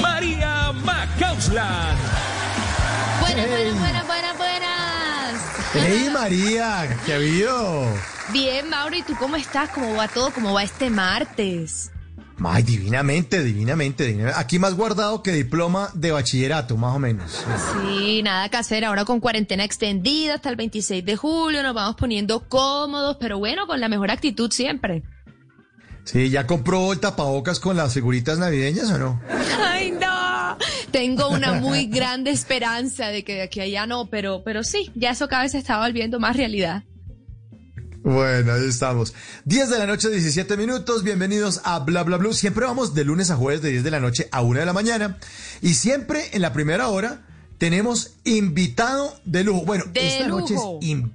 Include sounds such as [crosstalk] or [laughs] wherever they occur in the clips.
María Macausland. Buenas, buenas, buenas, buenas, buenas. ¡Hey María! ¿Qué ha habido? Bien, Mauro, ¿y tú cómo estás? ¿Cómo va todo? ¿Cómo va este martes? Ay, divinamente, divinamente, divinamente. Aquí más guardado que diploma de bachillerato, más o menos. Sí, nada que hacer. Ahora con cuarentena extendida hasta el 26 de julio nos vamos poniendo cómodos, pero bueno, con la mejor actitud siempre. Sí, ¿ya compró el tapabocas con las figuritas navideñas o no? Ay, no. Tengo una muy grande esperanza de que de aquí a allá no, pero, pero sí, ya eso cada vez se está volviendo más realidad. Bueno, ahí estamos. 10 de la noche, 17 minutos. Bienvenidos a Bla Bla Blue. Siempre vamos de lunes a jueves de 10 de la noche a 1 de la mañana. Y siempre en la primera hora tenemos invitado de lujo. Bueno, De esta noche es lujo. in-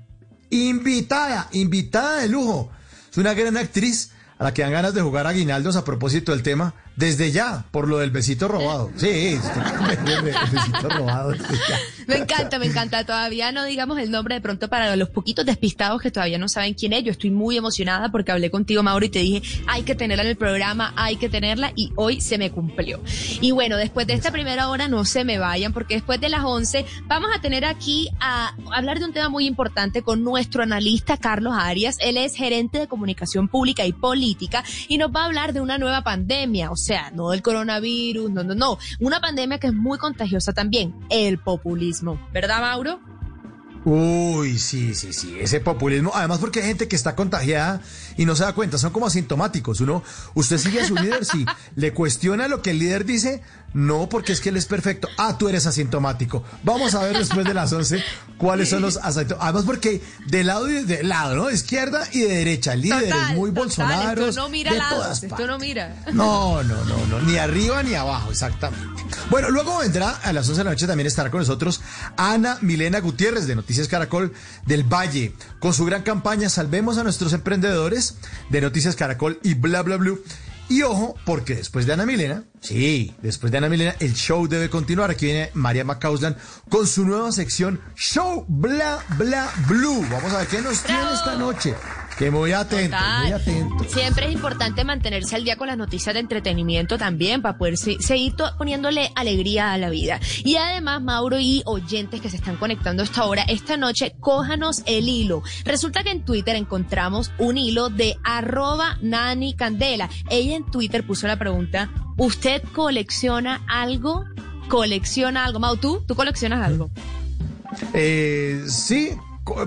invitada, invitada de lujo. Es una gran actriz a la que dan ganas de jugar aguinaldos a propósito del tema. Desde ya, por lo del besito robado. Sí, [laughs] el besito robado. desde ya. Me encanta, me encanta. Todavía no digamos el nombre de pronto para los poquitos despistados que todavía no saben quién es. Yo estoy muy emocionada porque hablé contigo, Mauro, y te dije, hay que tenerla en el programa, hay que tenerla, y hoy se me cumplió. Y bueno, después de esta primera hora no se me vayan, porque después de las 11 vamos a tener aquí a hablar de un tema muy importante con nuestro analista Carlos Arias. Él es gerente de comunicación pública y política y nos va a hablar de una nueva pandemia, o sea, no del coronavirus, no, no, no, una pandemia que es muy contagiosa también, el populismo. ¿Verdad, Mauro? Uy, sí, sí, sí, ese populismo. Además porque hay gente que está contagiada y no se da cuenta, son como asintomáticos. Uno, usted sigue a su líder, sí, le cuestiona lo que el líder dice, no porque es que él es perfecto. Ah, tú eres asintomático. Vamos a ver después de las 11 cuáles son los asintomáticos. Además porque de lado y de lado, ¿no? De izquierda y de derecha, líderes Total, muy. Esto no mira de lados, todas esto no mira. No, no, no, no, ni arriba ni abajo, exactamente. Bueno, luego vendrá a las 11 de la noche también estará con nosotros Ana Milena Gutiérrez de Noticias Caracol del Valle, con su gran campaña Salvemos a nuestros emprendedores de Noticias Caracol y bla bla blue. Y ojo, porque después de Ana Milena, sí, después de Ana Milena, el show debe continuar. Aquí viene María Macauslan con su nueva sección Show Bla Bla Blue. Vamos a ver qué nos tiene esta noche. Que muy atento, Total. muy atento. Siempre es importante mantenerse al día con las noticias de entretenimiento también para poder se- seguir poniéndole alegría a la vida. Y además, Mauro y oyentes que se están conectando a esta hora, esta noche, cójanos el hilo. Resulta que en Twitter encontramos un hilo de arroba Nani Candela. Ella en Twitter puso la pregunta, ¿usted colecciona algo? ¿Colecciona algo? Mau, ¿tú? ¿Tú coleccionas algo? Eh, sí,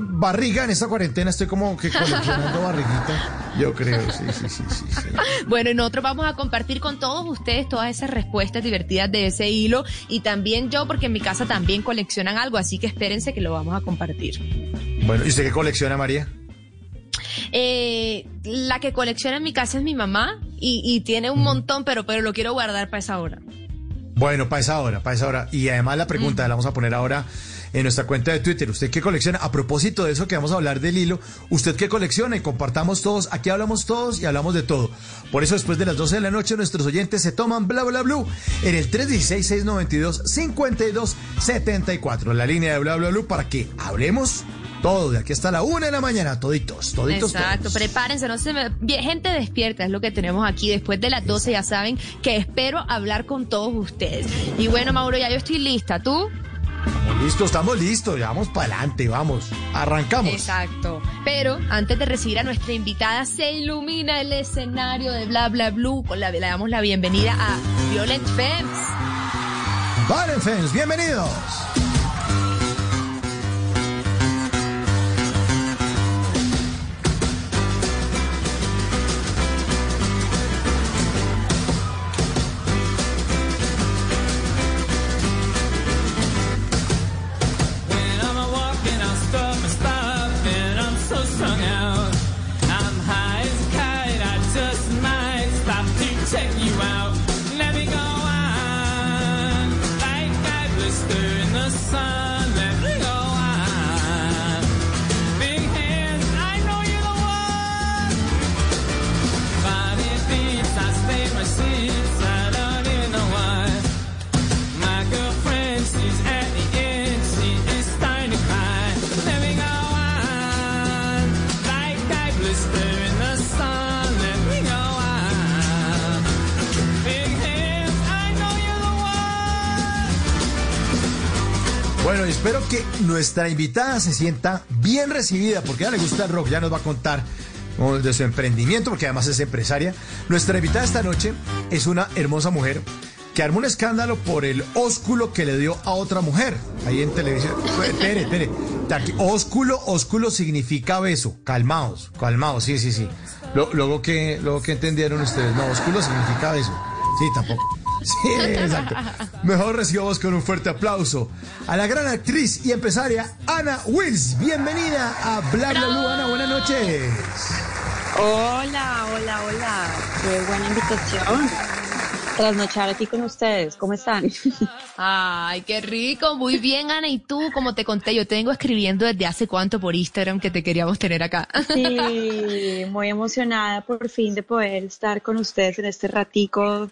barriga en esta cuarentena estoy como que coleccionando [laughs] barriguita. Yo creo, sí, sí, sí, sí. sí. Bueno, y nosotros vamos a compartir con todos ustedes todas esas respuestas divertidas de ese hilo y también yo, porque en mi casa también coleccionan algo, así que espérense que lo vamos a compartir. Bueno, ¿y usted qué colecciona, María? Eh, la que colecciona en mi casa es mi mamá y, y tiene un montón, pero, pero lo quiero guardar para esa hora. Bueno, para esa hora, para esa hora. Y además la pregunta la vamos a poner ahora en nuestra cuenta de Twitter. ¿Usted qué colecciona? A propósito de eso que vamos a hablar del hilo, ¿usted qué colecciona? Y compartamos todos. Aquí hablamos todos y hablamos de todo. Por eso después de las 12 de la noche nuestros oyentes se toman bla bla blue en el 316-692-5274. La línea de bla bla blue para que hablemos Todo, de aquí hasta la una de la mañana, toditos, toditos. Exacto, todos. prepárense, no se me... Gente despierta es lo que tenemos aquí. Después de las 12 ya saben que espero hablar con todos ustedes. Y bueno, Mauro, ya yo estoy lista. ¿Tú? Estamos listos, estamos listos, ya vamos para adelante, vamos, arrancamos. Exacto. Pero antes de recibir a nuestra invitada, se ilumina el escenario de Bla Bla Blue. Con la, le damos la bienvenida a Violent Femmes. Valen Fans, bienvenidos. Nuestra invitada se sienta bien recibida, porque a ella le gusta el rock, ya nos va a contar de su emprendimiento, porque además es empresaria. Nuestra invitada esta noche es una hermosa mujer que armó un escándalo por el ósculo que le dio a otra mujer, ahí en televisión. Tere, aquí, ósculo, ósculo significa beso, calmaos, calmaos, sí, sí, sí. Luego que, luego que entendieron ustedes, no, ósculo significa beso, sí, tampoco. [laughs] Sí, exacto. Mejor recibamos con un fuerte aplauso a la gran actriz y empresaria Ana Wills. Bienvenida a Bla Bla Blue. Ana, buenas noches. Hola, hola, hola. Qué buena invitación. Trasnochar aquí con ustedes. ¿Cómo están? [laughs] Ay, qué rico. Muy bien, Ana. Y tú, como te conté, yo te vengo escribiendo desde hace cuánto por Instagram que te queríamos tener acá. Sí, [laughs] muy emocionada por fin de poder estar con ustedes en este ratico,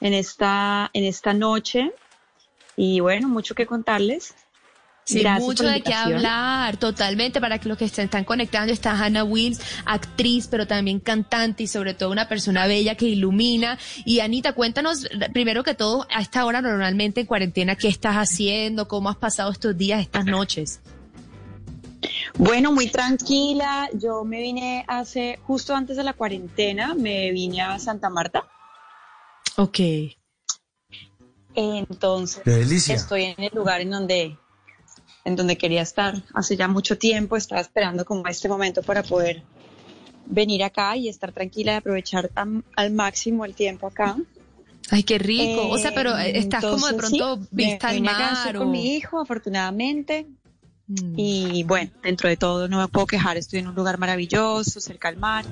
en esta, en esta noche. Y bueno, mucho que contarles. Sí, Gracias mucho de qué hablar, totalmente. Para que los que se están conectando está Hannah Wills, actriz, pero también cantante y sobre todo una persona bella que ilumina. Y Anita, cuéntanos, primero que todo, a esta hora normalmente en cuarentena, ¿qué estás haciendo? ¿Cómo has pasado estos días, estas noches? Bueno, muy tranquila. Yo me vine hace, justo antes de la cuarentena, me vine a Santa Marta. Ok. Entonces, Qué delicia. estoy en el lugar en donde, en donde quería estar hace ya mucho tiempo. Estaba esperando como este momento para poder venir acá y estar tranquila y aprovechar al máximo el tiempo acá. Ay, qué rico. o sea, pero eh, estás como de pronto sí, me vista al mar con o... mi hijo, afortunadamente. Mm. Y bueno, dentro de todo no me puedo quejar. Estoy en un lugar maravilloso, cerca al mar.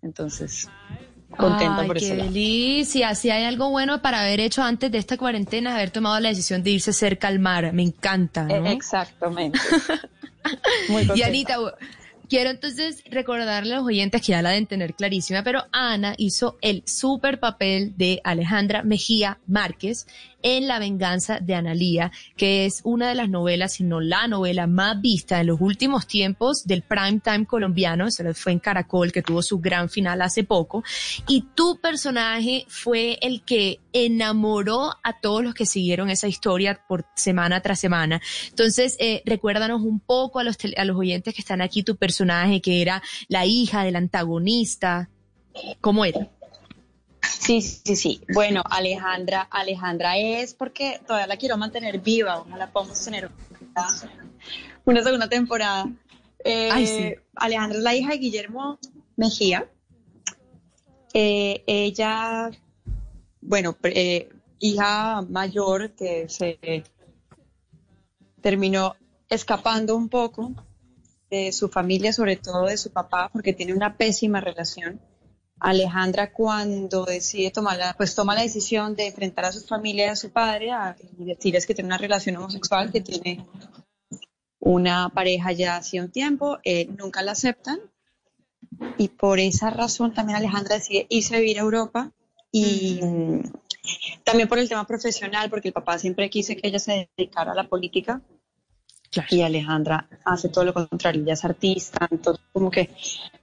Entonces, contenta Ay, por qué eso. delicia. Si hay algo bueno para haber hecho antes de esta cuarentena, haber tomado la decisión de irse cerca al mar. Me encanta, ¿no? Exactamente. [laughs] Muy Y. Anita, quiero entonces recordarle a los oyentes que ya la deben tener clarísima, pero Ana hizo el super papel de Alejandra Mejía Márquez en La venganza de Analía, que es una de las novelas, si no la novela más vista en los últimos tiempos del prime time colombiano, eso fue en Caracol, que tuvo su gran final hace poco, y tu personaje fue el que enamoró a todos los que siguieron esa historia por semana tras semana. Entonces, eh, recuérdanos un poco a los, tele- a los oyentes que están aquí tu personaje, que era la hija del antagonista. ¿Cómo era? Sí, sí, sí. Bueno, Alejandra, Alejandra es porque todavía la quiero mantener viva. Ojalá podamos tener una, una segunda temporada. Eh, Ay, sí. Alejandra es la hija de Guillermo Mejía. Eh, ella, bueno, eh, hija mayor que se terminó escapando un poco de su familia, sobre todo de su papá, porque tiene una pésima relación. Alejandra cuando decide tomar la, pues toma la decisión de enfrentar a su familia y a su padre a- y decirles que tiene una relación homosexual, que tiene una pareja ya hace un tiempo, eh, nunca la aceptan. Y por esa razón también Alejandra decide irse a vivir a Europa y mm, también por el tema profesional, porque el papá siempre quiso que ella se dedicara a la política Claro. Y Alejandra hace todo lo contrario, ella es artista, entonces como que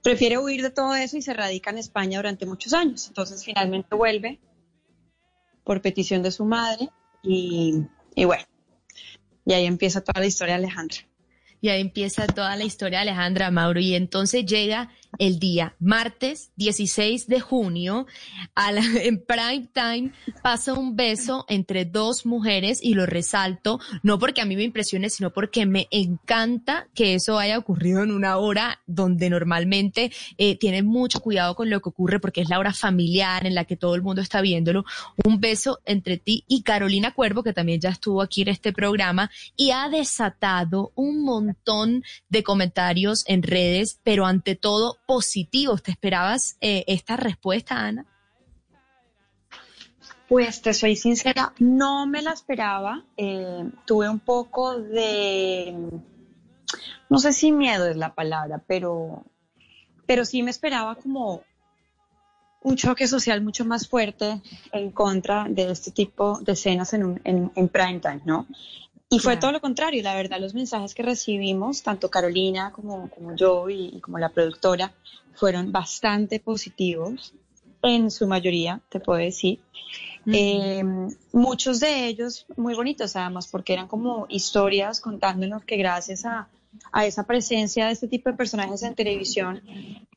prefiere huir de todo eso y se radica en España durante muchos años. Entonces finalmente vuelve por petición de su madre y, y bueno, y ahí empieza toda la historia de Alejandra. Y ahí empieza toda la historia de Alejandra Mauro. Y entonces llega el día martes 16 de junio, a [laughs] en prime time, pasa un beso entre dos mujeres y lo resalto, no porque a mí me impresione, sino porque me encanta que eso haya ocurrido en una hora donde normalmente eh, tienen mucho cuidado con lo que ocurre porque es la hora familiar en la que todo el mundo está viéndolo. Un beso entre ti y Carolina Cuervo, que también ya estuvo aquí en este programa y ha desatado un montón de comentarios en redes, pero ante todo positivos. ¿Te esperabas eh, esta respuesta, Ana? Pues te soy sincera, no me la esperaba. Eh, tuve un poco de, no sé si miedo es la palabra, pero, pero sí me esperaba como un choque social mucho más fuerte en contra de este tipo de escenas en, un- en, en prime time, ¿no? Y fue Claro. todo lo contrario, la verdad, los mensajes que recibimos, tanto Carolina como, como yo y, y como la productora, fueron bastante positivos, en su mayoría, te puedo decir. Eh, muchos de ellos muy bonitos, además, porque eran como historias contándonos que gracias a, a esa presencia de este tipo de personajes en televisión,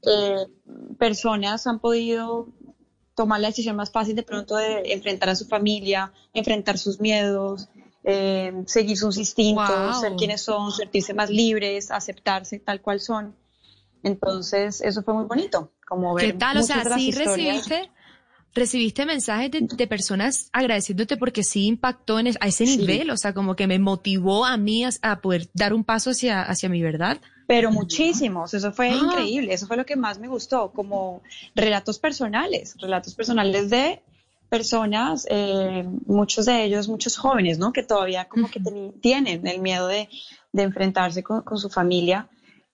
eh, personas han podido tomar la decisión más fácil de pronto de enfrentar a su familia, enfrentar sus miedos, eh, seguir sus instintos, Wow. ser quienes son, sentirse más libres, aceptarse tal cual son. Entonces, eso fue muy bonito, como ver ¿Qué tal? O sea, sí recibiste, recibiste mensajes de, de personas agradeciéndote porque sí impactó en es- a ese Sí. nivel, o sea, como que me motivó a mí a, a poder dar un paso hacia, hacia mi verdad. Pero muchísimos, eso fue Ah. increíble, eso fue lo que más me gustó, como relatos personales, relatos personales de personas, eh, muchos de ellos, muchos jóvenes, ¿no? Que todavía como que teni- tienen el miedo de, de enfrentarse con, con su familia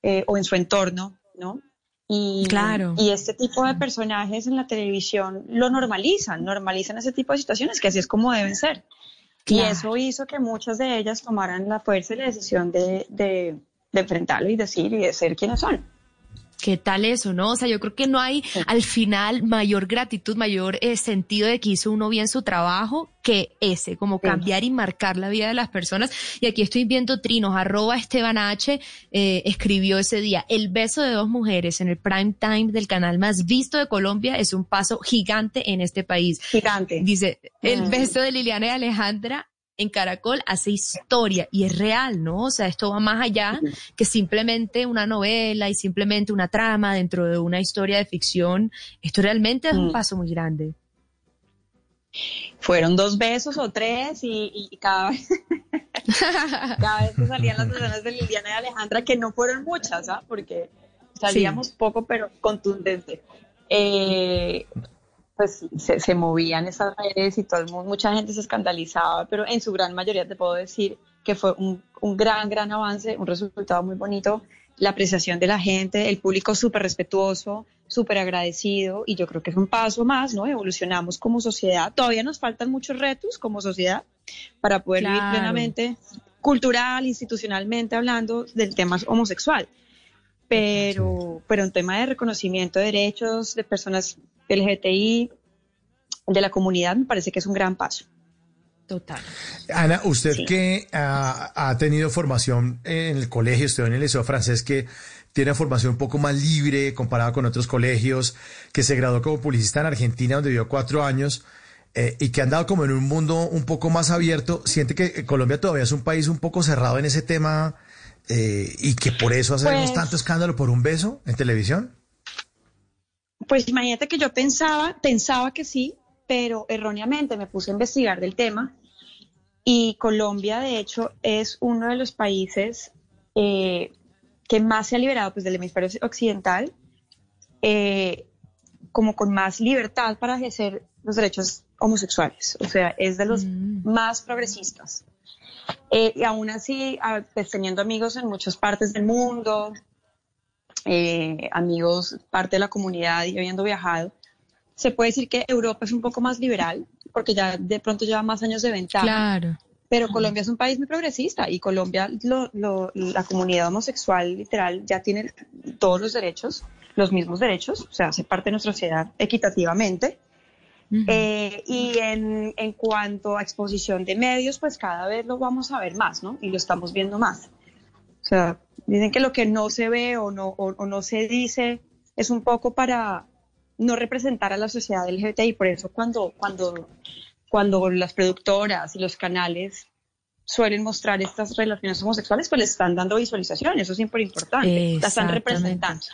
eh, o en su entorno, ¿no? Y, Claro. y este tipo de personajes en la televisión lo normalizan, normalizan ese tipo de situaciones, que así es como deben ser. Y eso hizo que muchas de ellas tomaran la fuerza y la decisión de, de, de enfrentarlo y decir y de ser quienes son. ¿Qué tal eso, no? O sea, yo creo que no hay al final mayor gratitud, mayor eh, sentido de que hizo uno bien su trabajo que ese, como cambiar y marcar la vida de las personas. Y aquí estoy viendo trinos, arroba Esteban H, eh, escribió ese día, el beso de dos mujeres en el prime time del canal más visto de Colombia es un paso gigante en este país. Gigante. Dice, el Mm. beso de Liliana y Alejandra en Caracol hace historia y es real, ¿no? O sea, esto va más allá que simplemente una novela y simplemente una trama dentro de una historia de ficción. Esto realmente es un Mm. paso muy grande. Fueron dos besos o tres y, y cada, vez, [laughs] cada vez que salían las escenas de Liliana y Alejandra, que no fueron muchas, ¿ah? Porque salíamos poco, pero contundente. Eh, pues se, se movían esas redes y todo el mundo, mucha gente se escandalizaba, pero en su gran mayoría te puedo decir que fue un, un gran, gran avance, un resultado muy bonito, la apreciación de la gente, el público súper respetuoso, súper agradecido y yo creo que es un paso más, ¿no? Evolucionamos como sociedad, todavía nos faltan muchos retos como sociedad para poder vivir plenamente cultural, institucionalmente hablando del tema homosexual pero, pero en tema de reconocimiento de derechos de personas LGTI, de la comunidad, me parece que es un gran paso. Total. Ana, usted Sí. que ah, ha tenido formación en el colegio, estudió en el liceo francés, que tiene formación un poco más libre comparada con otros colegios, que se graduó como publicista en Argentina, donde vivió cuatro años, eh, y que ha andado como en un mundo un poco más abierto, siente que Colombia todavía es un país un poco cerrado en ese tema eh, y que por eso hacemos Pues- tanto escándalo por un beso en televisión. Pues imagínate que yo pensaba, pensaba que sí, pero erróneamente me puse a investigar del tema y Colombia, de hecho, es uno de los países eh, que más se ha liberado pues, del hemisferio occidental, eh, como con más libertad para ejercer los derechos homosexuales. O sea, es de los Mm. más progresistas. Eh, y aún así, a- pues, teniendo amigos en muchas partes del mundo, eh, amigos, parte de la comunidad y habiendo viajado, se puede decir que Europa es un poco más liberal, porque ya de pronto lleva más años de ventaja. Claro. Pero Colombia es un país muy progresista y Colombia, lo- lo- la comunidad homosexual literal ya tiene todos los derechos, los mismos derechos, o sea, hace parte de nuestra sociedad equitativamente. Eh, y en, en cuanto a exposición de medios, pues cada vez lo vamos a ver más, ¿no? Y lo estamos viendo más. O sea, dicen que lo que no se ve o no, o, o no se dice es un poco para no representar a la sociedad LGBTI. Por eso cuando, cuando, cuando las productoras y los canales suelen mostrar estas relaciones homosexuales, pues le están dando visualización. Eso es importante. La están representando.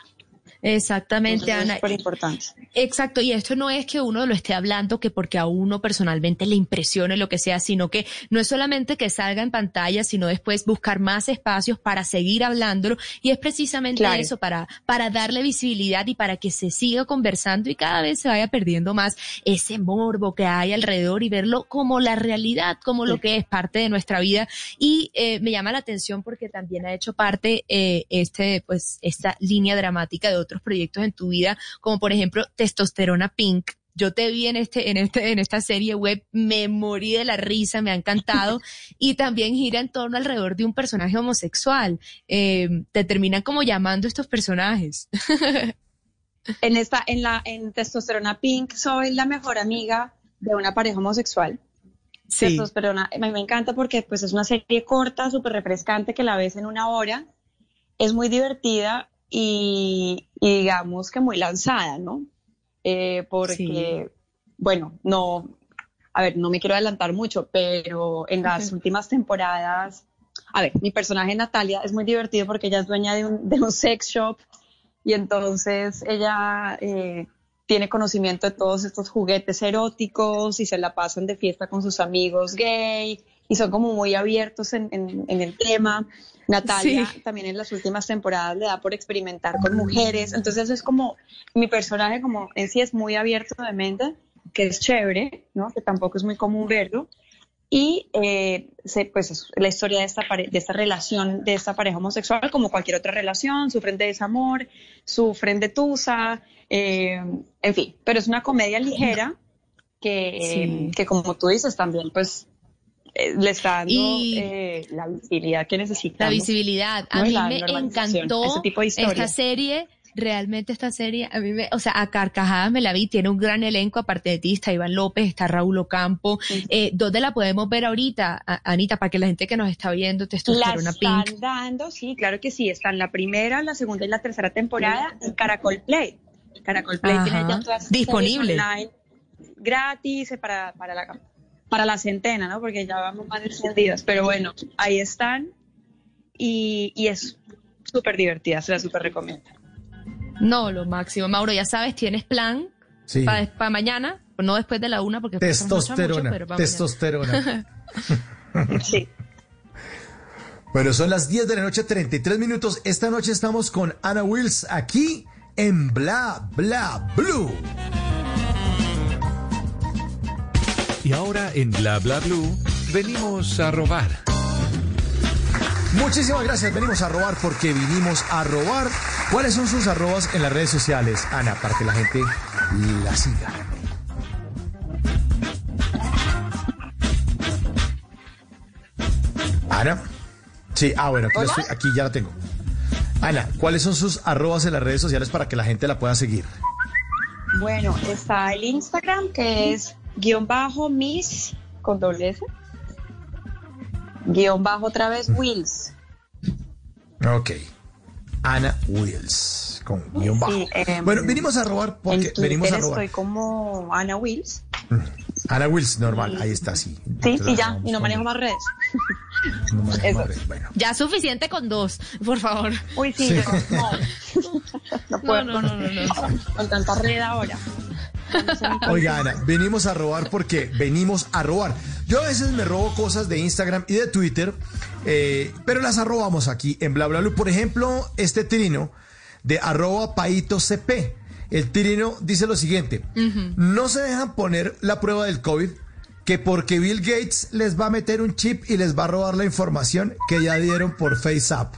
Exactamente, Entonces, Ana. Es súper importante. Exacto, y esto no es que uno lo esté hablando que porque a uno personalmente le impresione lo que sea, sino que no es solamente que salga en pantalla, sino después buscar más espacios para seguir hablándolo y es precisamente Claro. eso, para, para darle visibilidad y para que se siga conversando y cada vez se vaya perdiendo más ese morbo que hay alrededor y verlo como la realidad, como lo que es parte de nuestra vida. Y eh, me llama la atención porque también ha hecho parte eh, este, pues, esta línea dramática de otros proyectos en tu vida, como por ejemplo Testosterona Pink. Yo te vi en este, en este, en esta serie web, me morí de la risa, me ha encantado [laughs] y también gira en torno alrededor de un personaje homosexual. Eh, te terminan como llamando estos personajes. [laughs] En esta, en la, en Testosterona Pink soy la mejor amiga de una pareja homosexual. Testosterona, me, me encanta porque pues es una serie corta, súper refrescante, que la ves en una hora. Es muy divertida y, y digamos que muy lanzada, ¿no? Eh, porque, bueno, no, a ver, no me quiero adelantar mucho, pero en las últimas temporadas, a ver, mi personaje Natalia es muy divertido porque ella es dueña de un, de un sex shop y entonces ella eh, tiene conocimiento de todos estos juguetes eróticos y se la pasan de fiesta con sus amigos gay y son como muy abiertos en, en- en el tema. Natalia Sí. también en las últimas temporadas le da por experimentar con mujeres, entonces es como mi personaje como en sí es muy abierto de mente, que es chévere, ¿no? Que tampoco es muy común verlo. Y eh, se- pues es la historia de esta, pare- de esta relación, de esta pareja homosexual, como cualquier otra relación, sufren de desamor, sufren de tusa, eh, en fin, pero es una comedia ligera que, Sí. que como tú dices también, pues le está dando Y- eh, la visibilidad que necesitamos. La visibilidad. A ¿no? Mí la me encantó ese tipo de esta serie. Realmente esta serie, a mí me, o sea, a carcajadas me la vi, tiene un gran elenco, aparte de ti está Iván López, está Raúl Ocampo. Eh, ¿Dónde la podemos ver ahorita, Anita, para que la gente que nos está viendo La Testosterona están Pink? dando, sí, claro que sí. Están la primera, la segunda y la tercera temporada en Caracol Play. Caracol Play tiene Ajá. ya todas Disponible. online gratis eh, para, para, la, para la centena, ¿no? Porque ya vamos más de 100 días. Pero bueno, ahí están y, y es súper divertida, se la súper recomiendo. No, lo máximo. Mauro, ya sabes, tienes plan Sí. para mañana, no después de la una, porque mucho, Testosterona. mañana. testosterona. [laughs] Sí. Bueno, son las 10 de la noche, 33 minutos. Esta noche estamos con Ana Wills aquí en Bla Bla Blue. Y ahora en Bla Bla Blue venimos a robar. Muchísimas gracias. Venimos a robar porque vinimos a robar. ¿Cuáles son sus arrobas en las redes sociales, Ana, para que la gente la siga? Ana. Sí, ah, bueno, aquí, estoy- aquí ya la tengo. Ana, ¿cuáles son sus arrobas en las redes sociales para que la gente la pueda seguir? Bueno, está el Instagram que es guion bajo miss con doble S. Guión bajo otra vez Wills. Ok. Ana Wills, con guion bajo. Sí, em, bueno, venimos a robar porque venimos a robar. estoy como Ana Wills. Ana Wills, normal, ahí está, sí. Sí, Entonces y ya, y no con- manejo más redes. [laughs] no manejo Eso. más redes, Bueno. Ya suficiente con dos, por favor. Uy, sí, Sí. yo no. No [laughs] puedo no, no, no, no. Con, con tanta red ahora. Oiga, Ana, venimos a robar porque venimos a robar. Yo a veces me robo cosas de Instagram y de Twitter, eh, pero las arrobamos aquí en Bla Bla Blue. Por ejemplo, este trino de arroba paito cp. El trino dice lo siguiente: no se dejan poner la prueba del COVID. Que porque Bill Gates les va a meter un chip y les va a robar la información que ya dieron por FaceApp.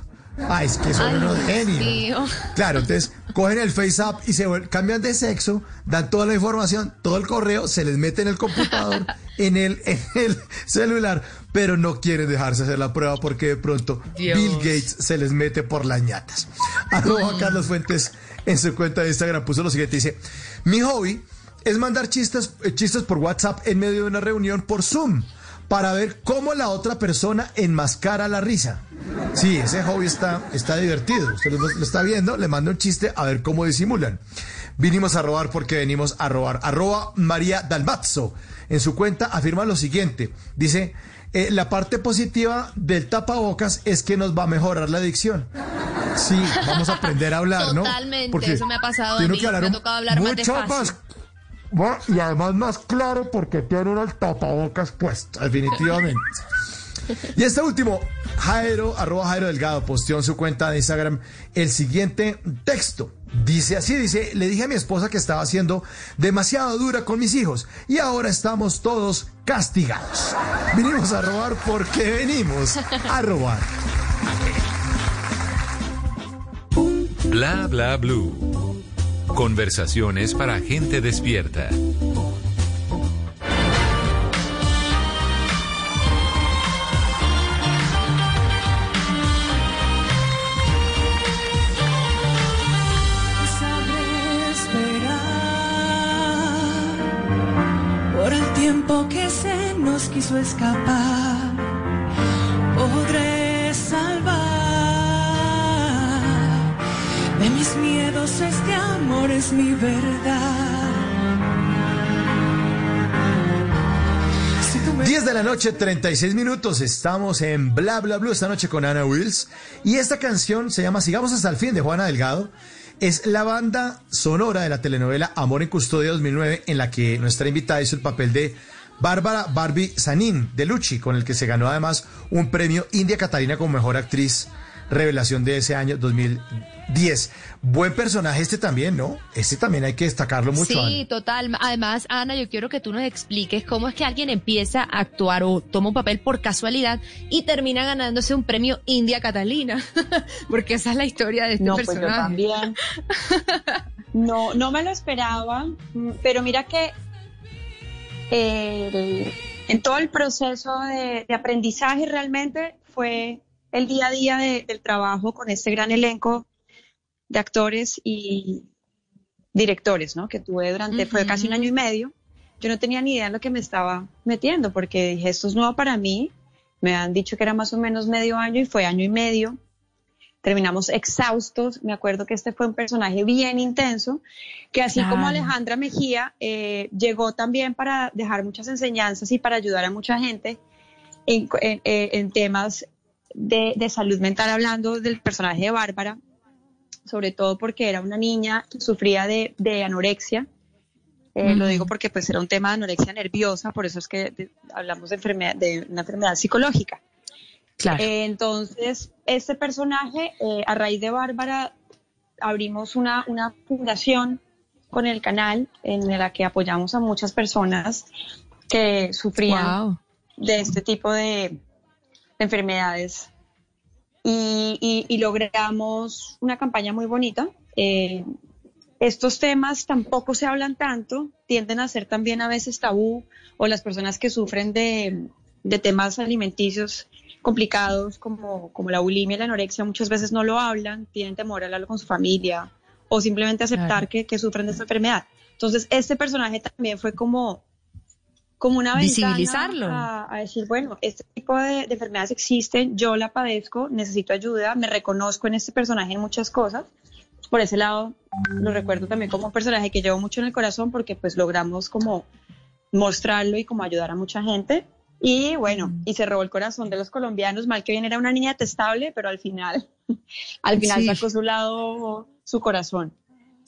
Ah, es que son Ay, unos genios. Claro, entonces cogen el FaceApp y se cambian de sexo, dan toda la información, todo el correo, se les mete en el computador, [laughs] en el, en el celular, pero no quieren dejarse hacer la prueba porque de pronto Dios. Bill Gates se les mete por las ñatas. [laughs] Arroba Carlos Fuentes en su cuenta de Instagram puso lo siguiente, dice, mi hobby es mandar chistes, eh, chistes por WhatsApp en medio de una reunión por Zoom para ver cómo la otra persona enmascara la risa. Sí, ese hobby está, está divertido. Usted lo, lo está viendo, le manda un chiste a ver cómo disimulan. Vinimos a robar porque venimos a robar. Arroba María Dalmazzo. En su cuenta afirma lo siguiente. Dice, eh, la parte positiva del tapabocas es que nos va a mejorar la adicción. Sí, vamos a aprender a hablar, ¿no? Totalmente, eso me ha pasado a mí, que hablar me ha tocado hablar más despacio. más bueno, y además más claro porque tiene el tapabocas puesto, definitivamente. Y este último, Jairo, arroba Jairo Delgado, posteó en su cuenta de Instagram el siguiente texto. Dice así, dice, le dije a mi esposa que estaba siendo demasiado dura con mis hijos y ahora estamos todos castigados. Vinimos a robar porque venimos a robar. Bla bla blue. Conversaciones para gente despierta. Por el tiempo que se nos quiso escapar. Podré salvar de mis miedos este amor es mi verdad. Si tú me 10 de la noche, 36 minutos. Estamos en Bla Bla Blue esta noche con Ana Wills. Y esta canción se llama Sigamos hasta el fin de Juana Delgado. Es la banda sonora de la telenovela Amor en Custodia 2009, en la que nuestra invitada hizo el papel de Bárbara Barbie Sanín de Lucci, con el que se ganó además un premio India Catalina como mejor actriz revelación de ese año 2010. Buen personaje este también, ¿no? Este también hay que destacarlo mucho. Sí, Ana. total. Además, Ana, yo quiero que tú nos expliques cómo es que alguien empieza a actuar o toma un papel por casualidad y termina ganándose un premio India Catalina, [laughs] porque esa es la historia de este No, pues yo personaje. también. No, no me lo esperaba, pero mira que eh, en todo el proceso de, de aprendizaje realmente fue el día a día de- del trabajo con este gran elenco de actores y directores, ¿no? Que tuve durante, fue casi un año y medio. Yo no tenía ni idea en lo que me estaba metiendo porque dije, esto es nuevo para mí. Me han dicho que era más o menos medio año y fue año y medio terminamos exhaustos. Me acuerdo que este fue un personaje bien intenso, que así como. Alejandra Mejía, eh, llegó también para dejar muchas enseñanzas y para ayudar a mucha gente en, en- en temas de, de salud mental, hablando del personaje de Bárbara, sobre todo porque era una niña que sufría de, de anorexia. Eh, Lo digo porque pues era un tema de anorexia nerviosa, por eso es que de- hablamos de, enfermedad, de una enfermedad psicológica. Claro. Eh, entonces, este personaje, eh, a raíz de Bárbara, abrimos una, una fundación con el canal en la que apoyamos a muchas personas que sufrían Wow. de este tipo de, de enfermedades. Y, y- y logramos una campaña muy bonita. Eh, estos temas tampoco se hablan tanto, tienden a ser también a veces tabú, o las personas que sufren de, de temas alimenticios complicados como, como la bulimia y la anorexia muchas veces no lo hablan, tienen temor a hablarlo con su familia o simplemente aceptar Claro. que, que sufren de esta enfermedad. Entonces, este personaje también fue como, como una Visibilizarlo. ventana a, a decir, bueno, este tipo de, de enfermedades existen, yo la padezco, necesito ayuda, me reconozco en este personaje en muchas cosas. Por ese lado, lo recuerdo también como un personaje que llevo mucho en el corazón porque pues logramos como mostrarlo y como ayudar a mucha gente. Y bueno, y se robó el corazón de los colombianos, mal que bien era una niña detestable, pero al final, [laughs] al final Sí. sacó su lado, su corazón.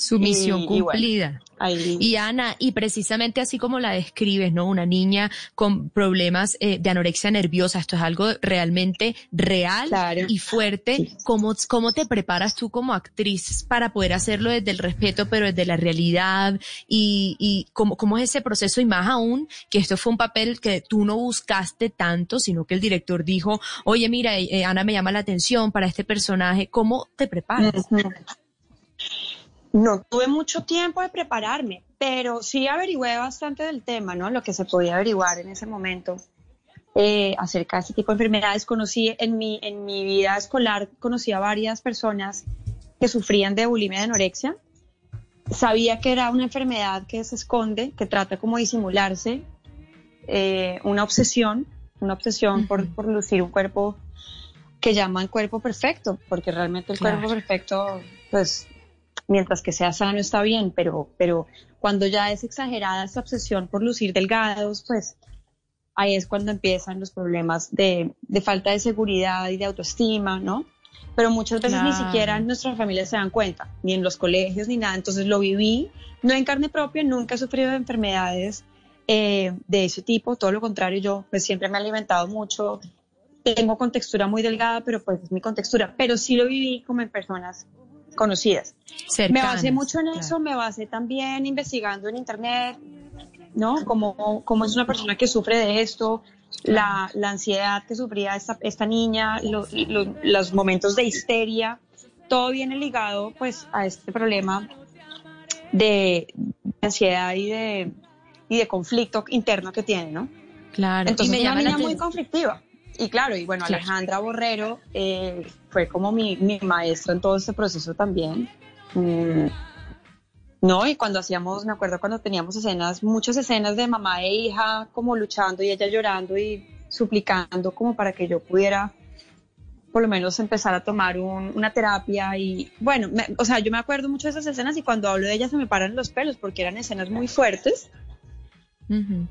Su misión y cumplida. Ahí, Y Ana, y precisamente así como la describes, ¿no? Una niña con problemas eh, de anorexia nerviosa, esto es algo realmente real Claro. y fuerte. Sí. ¿Cómo, ¿Cómo te preparas tú como actriz para poder hacerlo desde el respeto, pero desde la realidad? Y, y cómo, cómo es ese proceso, y más aún que esto fue un papel que tú no buscaste tanto, sino que el director dijo, oye, mira, eh, Ana me llama la atención para este personaje. ¿Cómo te preparas? No tuve mucho tiempo de prepararme, pero sí averigüé bastante del tema, ¿no? Lo que se podía averiguar en ese momento. eh, acerca de este tipo de enfermedades. Conocí en mi, en mi vida escolar, conocí a varias personas que sufrían de bulimia y de anorexia. Sabía que era una enfermedad que se esconde, que trata como de disimularse, eh, una obsesión, una obsesión por, por lucir un cuerpo que llaman cuerpo perfecto, porque realmente el Claro. cuerpo perfecto, pues, mientras que sea sano está bien, pero, pero cuando ya es exagerada esta obsesión por lucir delgados, pues ahí es cuando empiezan los problemas de, de falta de seguridad y de autoestima, ¿no? Pero muchas veces ni Claro. siquiera en nuestras familias se dan cuenta, ni en los colegios, ni nada. Entonces lo viví, no en carne propia, nunca he sufrido de enfermedades eh, de ese tipo, todo lo contrario, yo pues siempre me he alimentado mucho, tengo contextura muy delgada, pero pues es mi contextura, pero sí lo viví como en personas conocidas. Me basé mucho en claro. eso, me basé también investigando en internet, ¿no? Como, como es una persona que sufre de esto, la, la ansiedad que sufría esta, esta niña, lo- lo- los momentos de histeria, todo viene ligado pues a este problema de ansiedad y de, y de conflicto interno que tiene, ¿no? Claro, Entonces y me una llama la niña muy conflictiva. Y claro, y bueno, Claro. Alejandra Borrero eh, fue como mi, mi maestra en todo este proceso también. Mm, no, y cuando hacíamos, me acuerdo cuando teníamos escenas, muchas escenas de mamá e hija, como luchando y ella llorando y suplicando como para que yo pudiera por lo menos empezar a tomar un- una terapia y bueno, me- o sea, yo me acuerdo mucho de esas escenas y cuando hablo de ellas se me paran los pelos porque eran escenas muy fuertes Ujú.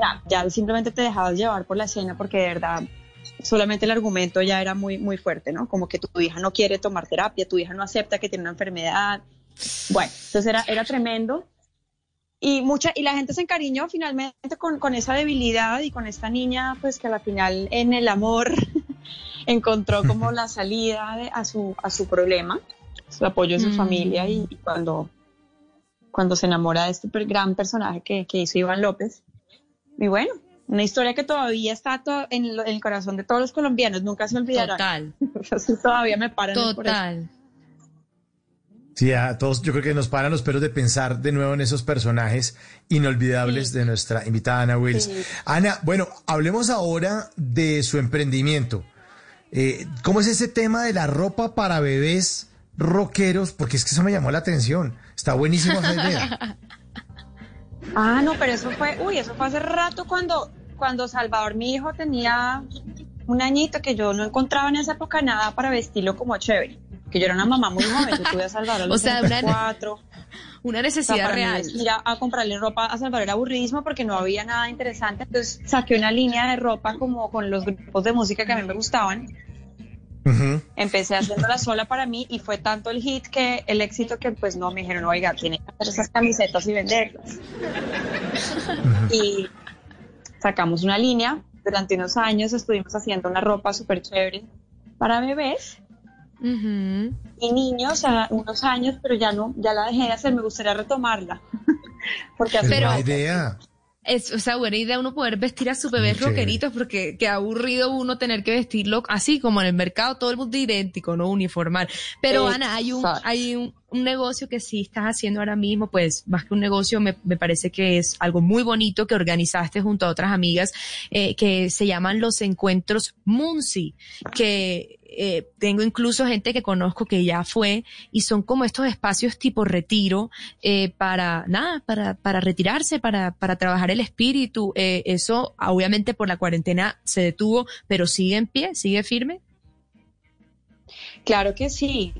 Ya, ya simplemente te dejabas llevar por la escena porque de verdad solamente el argumento ya era muy, muy fuerte, ¿no? Como que tu hija no quiere tomar terapia, tu hija no acepta que tiene una enfermedad. Bueno, entonces era, era tremendo. Y, mucha, y la gente se encariñó finalmente con, con esa debilidad y con esta niña, pues que al final en el amor [laughs] encontró como la salida de- a, su, a su problema, su apoyo de su Mm. familia y, y cuando, cuando se enamora de este gran personaje que, que hizo Iván López. Y bueno, una historia que todavía está to- en, lo- en el corazón de todos los colombianos, nunca se olvidará. Total, [laughs] todavía me paran por eso. total. Sí, a todos yo creo que nos paran los pelos de pensar de nuevo en esos personajes inolvidables de nuestra invitada Ana Wills. Sí. Ana, bueno, hablemos ahora de su emprendimiento. Eh, ¿Cómo es ese tema de la ropa para bebés rockeros? Porque es que eso me llamó la atención. Está buenísima esa idea. [laughs] Ah, no, pero eso fue, uy, eso fue hace rato cuando, cuando Salvador, mi hijo, tenía un añito que yo no encontraba en esa época nada para vestirlo como chévere. Que yo era una mamá muy joven, yo tuve a Salvador a [laughs] los O sea, una- 24. Una O sea, necesidad para mí real. ir a, a comprarle ropa a Salvador era aburridísimo porque no había nada interesante. Entonces saqué una línea de ropa como con los grupos de música que a mí me gustaban. Ujú. Empecé haciéndola sola para mí y fue tanto el hit que el éxito que pues no me dijeron, oiga, tiene que hacer esas camisetas y venderlas. Y sacamos una línea. Durante unos años estuvimos haciendo una ropa súper chévere para bebés y niños a unos años, pero ya no, ya la dejé de hacer, me gustaría retomarla. [laughs] Porque hace Pero- idea. Es, o sea, buena idea uno poder vestir a Muy chévere. rockeritos porque qué aburrido uno tener que vestirlo así como en el mercado, todo el mundo idéntico, no uniformal. Pero Ana, hay un, hay un, un negocio que sí estás haciendo ahora mismo, pues más que un negocio, me, me parece que es algo muy bonito que organizaste junto a otras amigas, eh, que se llaman los encuentros Munsi, que eh, tengo incluso gente que conozco que ya fue y son como estos espacios tipo retiro eh, para nada, para, para retirarse, para, para trabajar el espíritu. Eh, eso obviamente por la cuarentena se detuvo, pero sigue en pie, sigue firme. Claro que sí.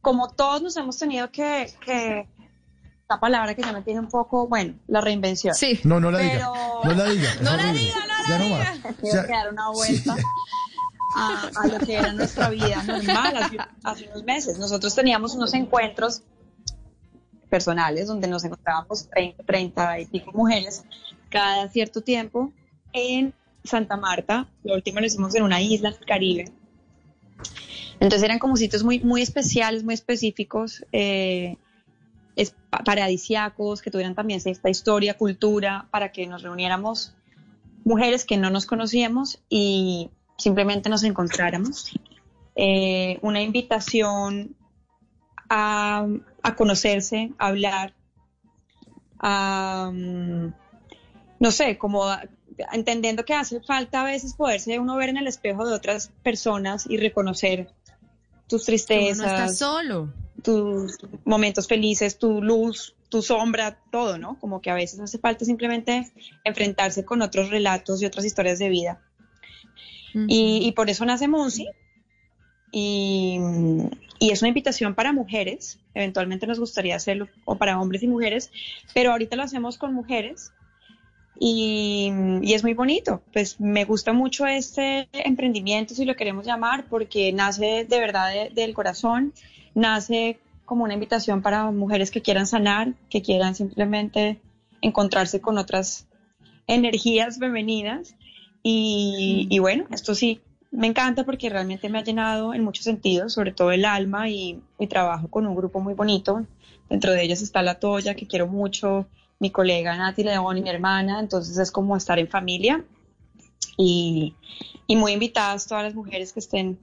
Como todos nos hemos tenido que, que esta palabra que ya me tiene un poco, bueno, la reinvención. Sí. No, no la diga. No la diga. No la diga, no la Ya no diga. dar una sí. A, lo que era nuestra vida normal hace, unos meses. Nosotros teníamos unos encuentros personales donde nos encontrábamos 30, 30 y pico mujeres cada cierto tiempo en Santa Marta. La última lo hicimos en una isla Caribe. Entonces eran como sitios muy, muy especiales, muy específicos, eh, paradisiacos, que tuvieran también esta historia, cultura, para que nos reuniéramos mujeres que no nos conocíamos y simplemente nos encontráramos. Eh, una invitación a, a conocerse, a hablar, a, mm, no sé, como a- entendiendo que hace falta a veces poderse uno ver en el espejo de otras personas y reconocer tus uno no está tristezas, solo. tus momentos felices, tu luz, tu sombra, todo, ¿no? Como que a veces hace falta simplemente enfrentarse con otros relatos y otras historias de vida. Y, por eso nace Monsi. Y, y es una invitación para mujeres. Eventualmente nos gustaría hacerlo o para hombres y mujeres, pero ahorita lo hacemos con mujeres. Y, es muy bonito. Pues me gusta mucho este emprendimiento, si lo queremos llamar, porque nace de verdad de- del corazón, nace como una invitación para mujeres que quieran sanar, que quieran simplemente encontrarse con otras energías femeninas. Y, y bueno, esto sí, me encanta porque realmente me ha llenado en muchos sentidos, sobre todo el alma y, y trabajo con un grupo muy bonito. Dentro de ellas está la Toya, que quiero mucho, mi colega Nati León y mi hermana, entonces es como estar en familia. Y, y muy invitadas todas las mujeres que estén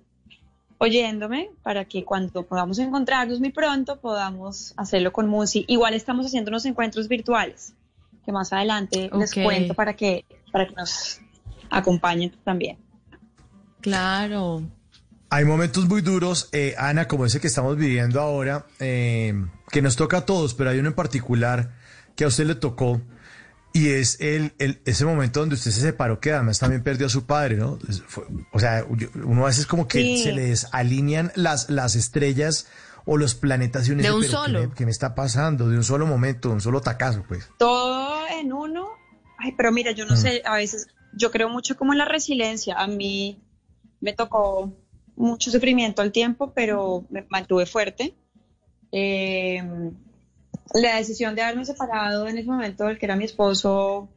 oyéndome para que cuando podamos encontrarnos muy pronto podamos hacerlo con Musi. Igual estamos haciendo unos encuentros virtuales que más adelante les cuento para que, para que nos acompañen también. Claro. Hay momentos muy duros, eh, Ana, como ese que estamos viviendo ahora, eh, que nos toca a todos, pero hay uno en particular que a usted le tocó y es el, el- ese momento donde usted se separó, que además también perdió a su padre, ¿no? Fue- o sea, uno a veces como que Sí. se le desalinean las, las estrellas o los planetas y uno De dice, un "¿Pero solo". ¿qué me, qué me está pasando? De un solo momento, de un solo tacazo, pues. Todo en uno. Ay, pero mira, yo no Mm. sé, a veces yo creo mucho como en la resiliencia. A mí me tocó mucho sufrimiento al tiempo, pero me mantuve fuerte. Eh, la decisión de haberme separado en ese momento del que era mi esposo,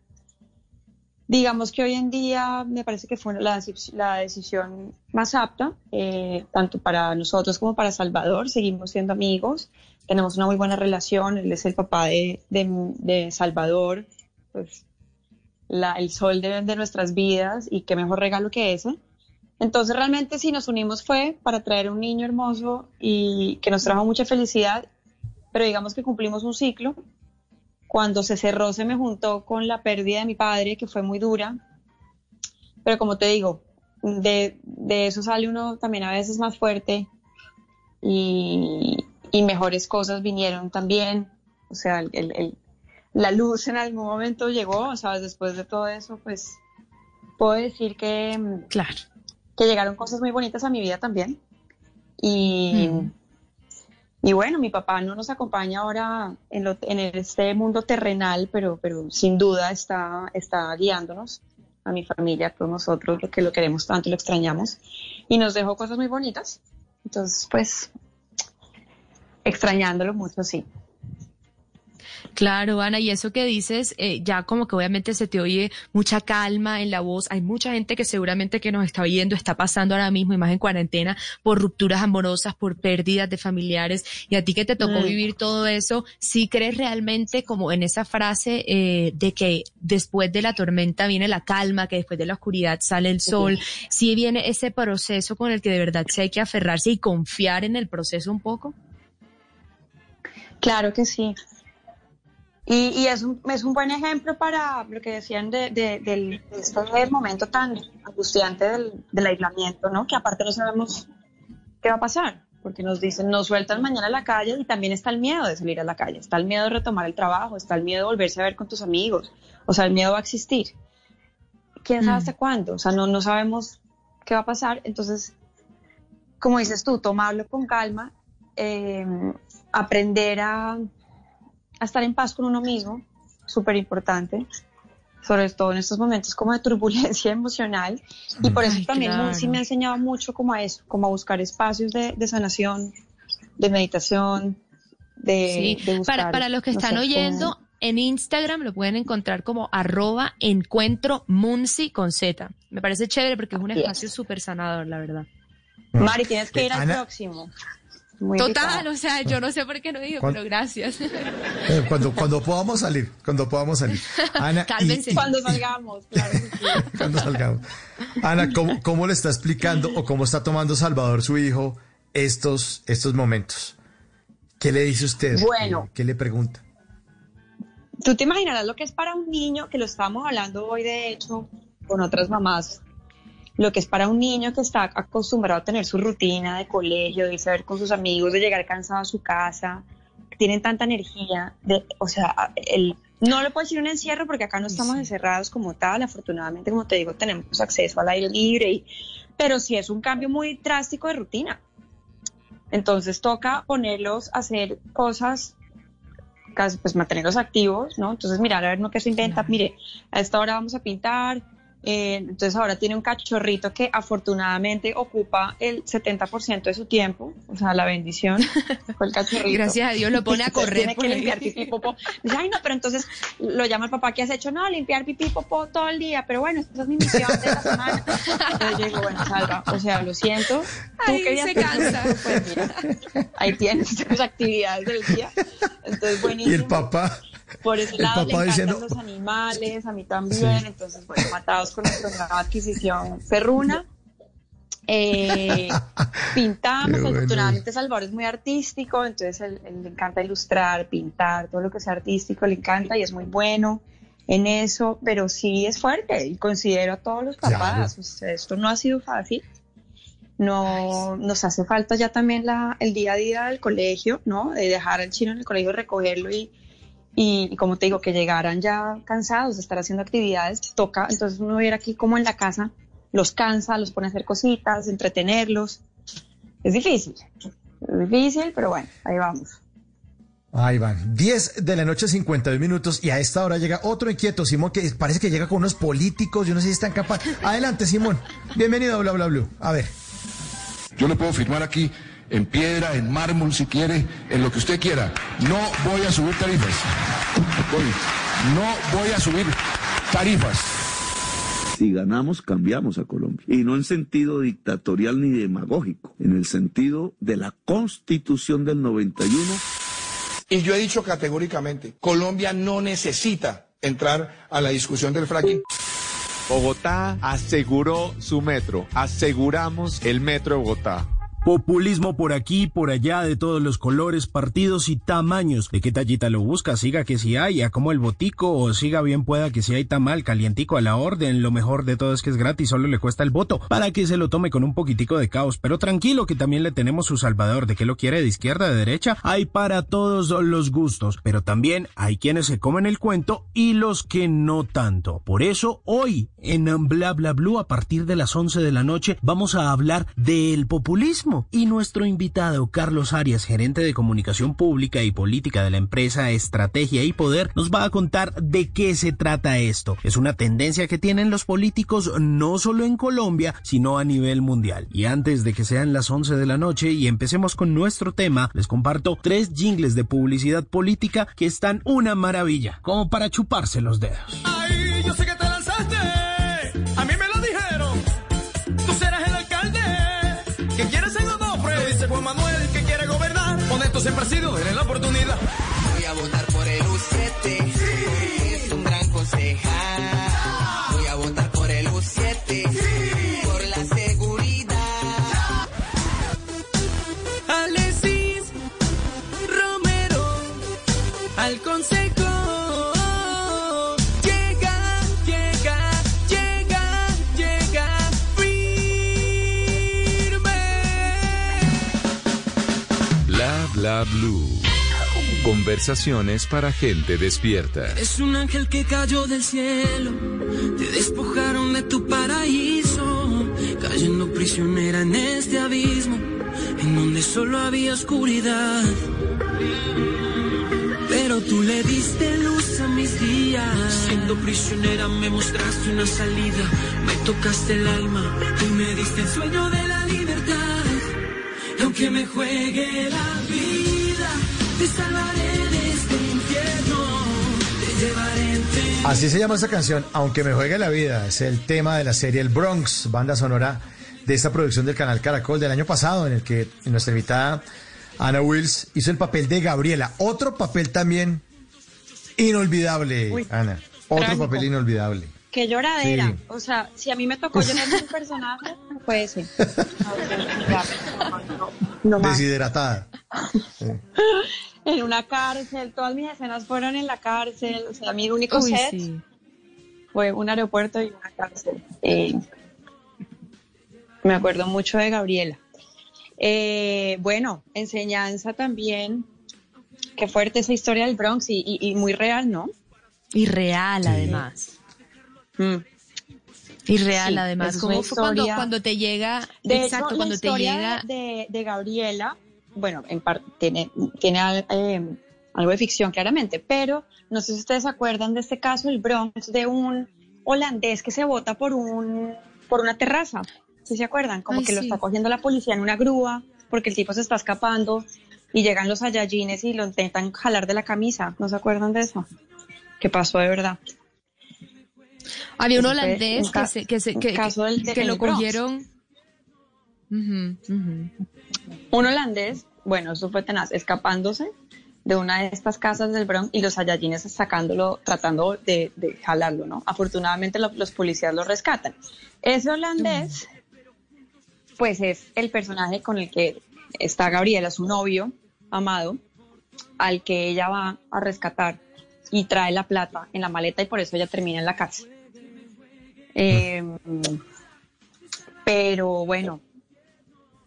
digamos que hoy en día me parece que fue la, la decisión más apta, eh, tanto para nosotros como para Salvador. Seguimos siendo amigos, tenemos una muy buena relación. Él es el papá de, de, de Salvador, pues la, el sol de, de nuestras vidas y qué mejor regalo que ese. Entonces realmente si nos unimos fue para traer un niño hermoso y que nos trajo mucha felicidad, pero digamos que cumplimos un ciclo. Cuando se cerró se me juntó con la pérdida de mi padre, que fue muy dura, pero como te digo, de, de eso sale uno también a veces más fuerte y, y mejores cosas vinieron también. O sea, el- el- la luz en algún momento llegó, ¿sabes? Después de todo eso, pues puedo decir que, mm, Claro. que llegaron cosas muy bonitas a mi vida también. Y, Mm. y bueno, mi papá no nos acompaña ahora en, lo- en este mundo terrenal, pero, pero sin duda está, está guiándonos a mi familia, a todos nosotros, lo que lo queremos tanto, lo extrañamos. Y nos dejó cosas muy bonitas. Entonces, pues, extrañándolo mucho, sí. Claro, Ana, y eso que dices, eh, ya como que obviamente se te oye mucha calma en la voz. Hay mucha gente que seguramente que nos está oyendo está pasando ahora mismo, y más en cuarentena, por rupturas amorosas, por pérdidas de familiares. Y a ti que te tocó vivir todo eso, ¿sí crees realmente como en esa frase eh, de que después de la tormenta viene la calma, que después de la oscuridad sale el sol? ¿Sí viene ese proceso con el que de verdad sí hay que aferrarse y confiar en el proceso un poco? Claro que sí. Y, y es, un, es un buen ejemplo para lo que decían de, de- de este momento tan angustiante del, del aislamiento, ¿no? Que aparte no sabemos qué va a pasar, porque nos dicen, nos sueltan mañana a la calle y también está el miedo de salir a la calle, está el miedo de retomar el trabajo, está el miedo de volverse a ver con tus amigos, o sea, el miedo va a existir. ¿Quién sabe Mm. hasta cuándo? O sea, no, no sabemos qué va a pasar, entonces, como dices tú, tomarlo con calma, eh, aprender a a estar en paz con uno mismo, súper importante, sobre todo en estos momentos como de turbulencia [laughs] emocional. Y por eso Ay, también claro. Me ha enseñado mucho como a eso, como a buscar espacios de, de sanación, de meditación, de, Sí, de buscar, para, para los que no están sé, oyendo, en Instagram lo pueden encontrar como arroba encuentro Munsi con Z. Me parece chévere porque es un espacio súper sanador, la verdad. Mari, tienes que Eh, ir al Ana- próximo. Muy Total, invitada. o sea, yo no sé por qué no digo, ¿Cuál- pero gracias. Eh, cuando, cuando podamos salir, cuando podamos salir. Ana, y- Cuando salgamos, claro sí. [laughs] cuando salgamos. Ana, ¿cómo, cómo le está explicando o cómo está tomando Salvador, su hijo, estos, estos momentos? ¿Qué le dice usted? Bueno. ¿Qué, qué le pregunta? tú te imaginarás lo que es para un niño, que lo estábamos hablando hoy de hecho con otras mamás, lo que es para un niño que está acostumbrado a tener su rutina de colegio, de irse a ver con sus amigos, de llegar cansado a su casa, que tienen tanta energía, de, o sea, el, no le puedo decir un encierro porque acá no estamos encerrados como tal, afortunadamente, como te digo, tenemos acceso al aire libre, y, pero sí es un cambio muy drástico de rutina. Entonces toca ponerlos a hacer cosas pues mantenerlos activos, ¿no? Entonces mirar a ver no qué se inventa, mire, a esta hora vamos a pintar, eh, entonces ahora tiene un cachorrito que afortunadamente ocupa el 70% de su tiempo, o sea, la bendición [laughs] fue el cachorrito. Gracias a Dios lo pone a correr. Tiene por que ahí. limpiar pipí popó. Dice, ay no, pero entonces lo llama el papá que has hecho, no, limpiar pipí popó todo el día, pero bueno, esa es mi misión de la semana. Entonces yo digo, bueno, salva, o sea, lo siento. Tú querías se cansa. [laughs] Pues mira, ahí tienes tus actividades del día. Entonces, buenísimo. Y el papá. Por ese El lado le papá diciendo- los animales, a mí también, entonces bueno, matados con nuestra nueva adquisición perruna. Eh, [laughs] pintamos, bueno. afortunadamente Salvador es muy artístico, entonces él, él le encanta ilustrar, pintar, todo lo que sea artístico le encanta y es muy bueno en eso, pero sí es fuerte y considero a todos los papás, o sea, esto no ha sido fácil. No, nos hace falta ya también la, el día a día del colegio, ¿no? De dejar al chino en el colegio, recogerlo y, y, y como te digo, que llegaran ya cansados de estar haciendo actividades, toca, entonces uno viera aquí como en la casa, los cansa, los pone a hacer cositas, entretenerlos. Es difícil, es difícil, pero bueno, ahí vamos. Ahí van. 10 de la noche, 52 minutos. Y a esta hora llega otro inquieto, Simón, que parece que llega con unos políticos. Yo no sé si están capaces. Adelante, Simón. Bienvenido a Bla Bla Blue. A ver. Yo le puedo firmar aquí en piedra, en mármol, si quiere, en lo que usted quiera. No voy a subir tarifas. Voy. No voy a subir tarifas. Si ganamos, cambiamos a Colombia. Y no en sentido dictatorial ni demagógico, en el sentido de la constitución del 91. Y yo he dicho categóricamente, Colombia no necesita entrar a la discusión del fracking. Bogotá aseguró su metro. Aseguramos el metro de Bogotá. Populismo por aquí, por allá, de todos los colores, partidos y tamaños. ¿De qué tallita lo busca? Siga que si hay, a como el botico, o siga bien pueda que si hay tamal, calientico a la orden. Lo mejor de todo es que es gratis, solo le cuesta el voto, para que se lo tome con un poquitico de caos. Pero tranquilo que también le tenemos su salvador. ¿De qué lo quiere? ¿De izquierda, de derecha? Hay para todos los gustos. Pero también hay quienes se comen el cuento y los que no tanto. Por eso, hoy, en Bla Bla Blue, a partir de las 11 de la noche, vamos a hablar del populismo. Y nuestro invitado, Carlos Arias, gerente de comunicación pública y política de la empresa Estrategia y Poder, nos va a contar de qué se trata esto. Es una tendencia que tienen los políticos no solo en Colombia, sino a nivel mundial. Y antes de que sean las 11 de la noche y empecemos con nuestro tema, les comparto tres jingles de publicidad política que están una maravilla, como para chuparse los dedos. Ay, yo sé que Bla blue. Conversaciones para gente despierta. Es un ángel que cayó del cielo, te despojaron de tu paraíso, cayendo prisionera en este abismo, en donde solo había oscuridad. Pero tú le diste luz a mis días. Siendo prisionera me mostraste una salida, me tocaste el alma y me diste el sueño de la libertad. Y aunque me juegue la vida, te salvaré de este infierno, te llevaré Así se llama esta canción, Aunque me juegue la vida. Es el tema de la serie El Bronx, banda sonora de esta producción del canal Caracol del año pasado, en el que nuestra invitada Ana Wills hizo el papel de Gabriela. Otro papel también inolvidable, Uy, Ana. Otro trágico. papel inolvidable. Qué lloradera. Sí. O sea, si a mí me tocó llenar un personaje, fue ese. [laughs] No. Deshidratada. Sí. [laughs] en una cárcel. Todas mis escenas fueron en la cárcel. O sea, mi único Uy, set sí. fue un aeropuerto y una cárcel. Eh, me acuerdo mucho de Gabriela. Eh, bueno, enseñanza también. Qué fuerte esa historia del Bronx y, y- y muy real, ¿no? Y real, además. Mm. Y real, Sí, además. es ¿Cómo una fue cuando, te llega? De exacto, hecho, cuando la te historia llega. de, de Gabriela, bueno, en parte tiene, tiene eh, algo de ficción claramente, pero no sé si ustedes se acuerdan de este caso, el Bronx, de un holandés que se bota por un por una terraza. ¿Sí se acuerdan? Como Ay, que lo está cogiendo la policía en una grúa porque el tipo se está escapando y llegan los Saiyajines y lo intentan jalar de la camisa. ¿No se acuerdan de eso? ¿Qué pasó de verdad? Había un holandés que, se, que, se, que, del- lo cogieron. Un holandés, bueno, eso fue tenaz, escapándose de una de estas casas del Bronx y los Saiyajines sacándolo, tratando de, de jalarlo, ¿no? Afortunadamente lo- los policías lo rescatan. Ese holandés, pues es el personaje con el que está Gabriela, su novio amado, al que ella va a rescatar y trae la plata en la maleta y por eso ella termina en la cárcel. Eh, pero bueno,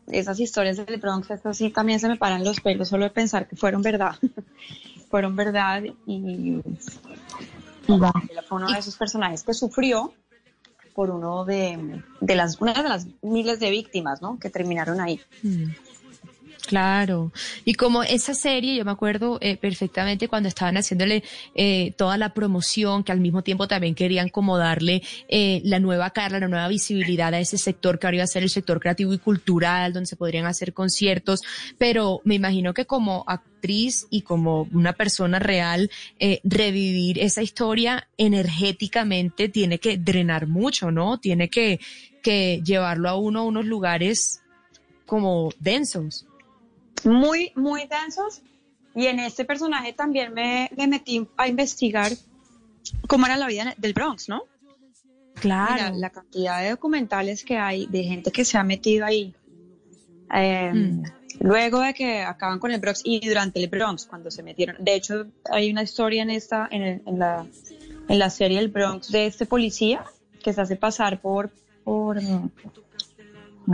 esas historias del Bronx, eso sí también se me paran los pelos solo de pensar que fueron verdad. [laughs] fueron verdad y, y fue uno de esos personajes que sufrió por uno de, de las una de las miles de víctimas, ¿no? Que terminaron ahí. Mm. Claro, y como esa serie, yo me acuerdo eh, perfectamente cuando estaban haciéndole eh, toda la promoción, que al mismo tiempo también querían como darle eh, la nueva cara, la nueva visibilidad a ese sector que ahora iba a ser el sector creativo y cultural, donde se podrían hacer conciertos, pero me imagino que como actriz y como una persona real, eh, revivir esa historia energéticamente tiene que drenar mucho, ¿no? Tiene que, que llevarlo a uno a unos lugares como densos. Muy, muy densos. Y en este personaje también me, me metí a investigar cómo era la vida del Bronx, ¿no? Claro. Mira, la cantidad de documentales que hay de gente que se ha metido ahí. Eh, Mm. Luego de que acaban con el Bronx y durante el Bronx, cuando se metieron. De hecho, hay una historia en esta, en, el- en la, en la serie El Bronx de este policía que se hace pasar por, por, no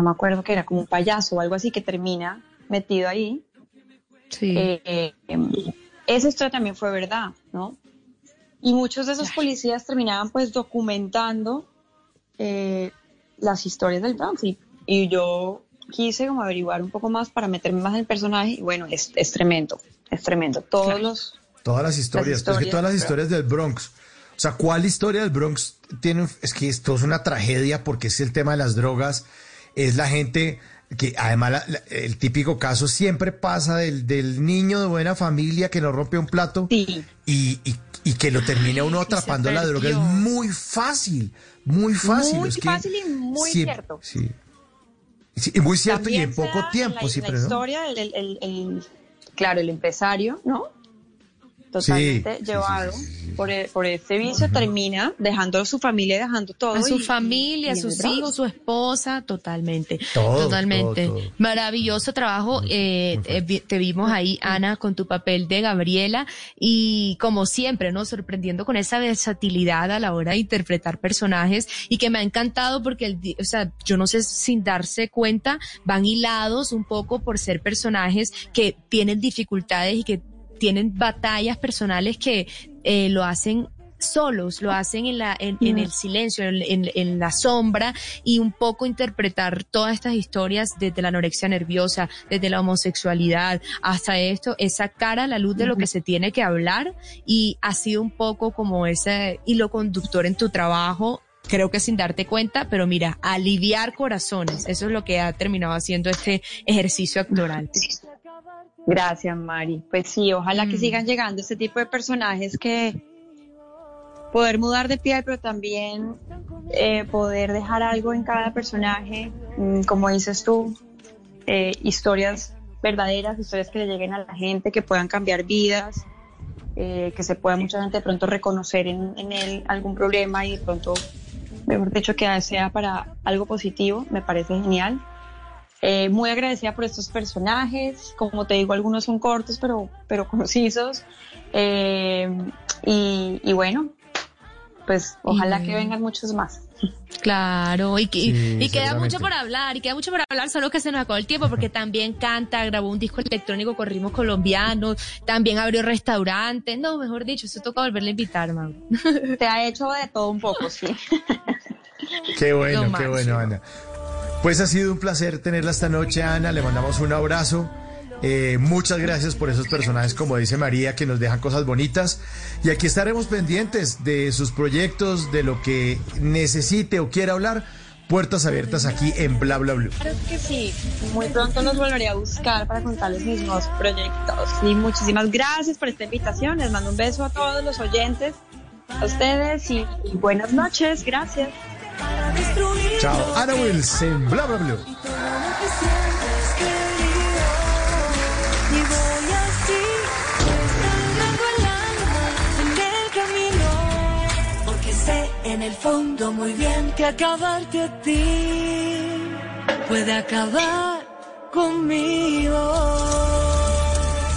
me acuerdo que era como un payaso o algo así que termina metido ahí. Sí. Eh, em, esa historia también fue verdad, ¿no? Y muchos de esos policías terminaban pues documentando eh, las historias del Bronx y, y yo quise como averiguar un poco más para meterme más en el personaje y bueno, es, es tremendo, es tremendo. Todos los... Todas las historias, Las pero es que historias todas las historias del Bronx. O sea, ¿cuál historia del Bronx tiene? Es que esto es una tragedia porque es el tema de las drogas, es la gente que además la- la- el típico caso siempre pasa del, del niño de buena familia que no rompe un plato y, y, y que lo termina uno atrapando la droga. Es muy fácil, muy fácil. Muy es que fácil y muy siempre- cierto. Sí. Sí, y muy cierto y También en se poco tiempo en la, siempre, la ¿no? historia, el, el- el- el- claro, el empresario, ¿no? Totalmente Sí, llevado Por, e- por este vicio, termina dejando a su familia, dejando todo. A su y- familia, y a sus hijos, su esposa, totalmente. Todo, totalmente. todo, todo. Maravilloso trabajo. eh, eh, te vimos ahí, Ana, con tu papel de Gabriela y como siempre, ¿no? Sorprendiendo con esa versatilidad a la hora de interpretar personajes y que me ha encantado porque, el, o sea, yo no sé, sin darse cuenta, van hilados un poco por ser personajes que tienen dificultades y que tienen batallas personales que eh, lo hacen solos, lo hacen en, la, en, en el silencio, en, en- en la sombra y un poco interpretar todas estas historias desde la anorexia nerviosa, desde la homosexualidad hasta esto, es sacar a la luz de lo que se tiene que hablar y ha sido un poco como ese hilo conductor en tu trabajo. Creo que sin darte cuenta, pero mira, aliviar corazones, eso es lo que ha terminado haciendo este ejercicio actoral. Gracias, Mari. Pues sí, ojalá que sigan llegando este tipo de personajes que poder mudar de piel, pero también eh, poder dejar algo en cada personaje, mm, como dices tú, eh, historias verdaderas, historias que le lleguen a la gente, que puedan cambiar vidas, eh, que se pueda mucha gente de pronto reconocer en, en él algún problema y de pronto, mejor dicho, que sea para algo positivo, me parece genial. Eh, muy agradecida por estos personajes, como te digo, algunos son cortos pero, pero concisos. Eh, y, y bueno, pues ojalá que vengan muchos más. Claro, y, que- Sí, y queda mucho por hablar, y queda mucho por hablar, solo que se nos acabó el tiempo, porque también canta, grabó un disco electrónico con ritmos colombianos, también abrió restaurantes, no, mejor dicho, eso toca volverle a invitar, Mau. Te ha hecho de todo un poco, sí. Qué bueno, qué bueno, Ana. Pues ha sido un placer tenerla esta noche, Ana. Le mandamos un abrazo. Eh, muchas gracias por esos personajes, como dice María, que nos dejan cosas bonitas. Y aquí estaremos pendientes de sus proyectos, de lo que necesite o quiera hablar. Puertas abiertas aquí en Bla Bla. Claro que sí. Muy pronto los volveré a buscar para contarles mis nuevos proyectos. Y muchísimas gracias por esta invitación. Les mando un beso a todos los oyentes, a ustedes y buenas noches. Gracias. Chao. Ana Wills en Bla Bla sé en el fondo muy bien que acabarte a ti puede acabar conmigo.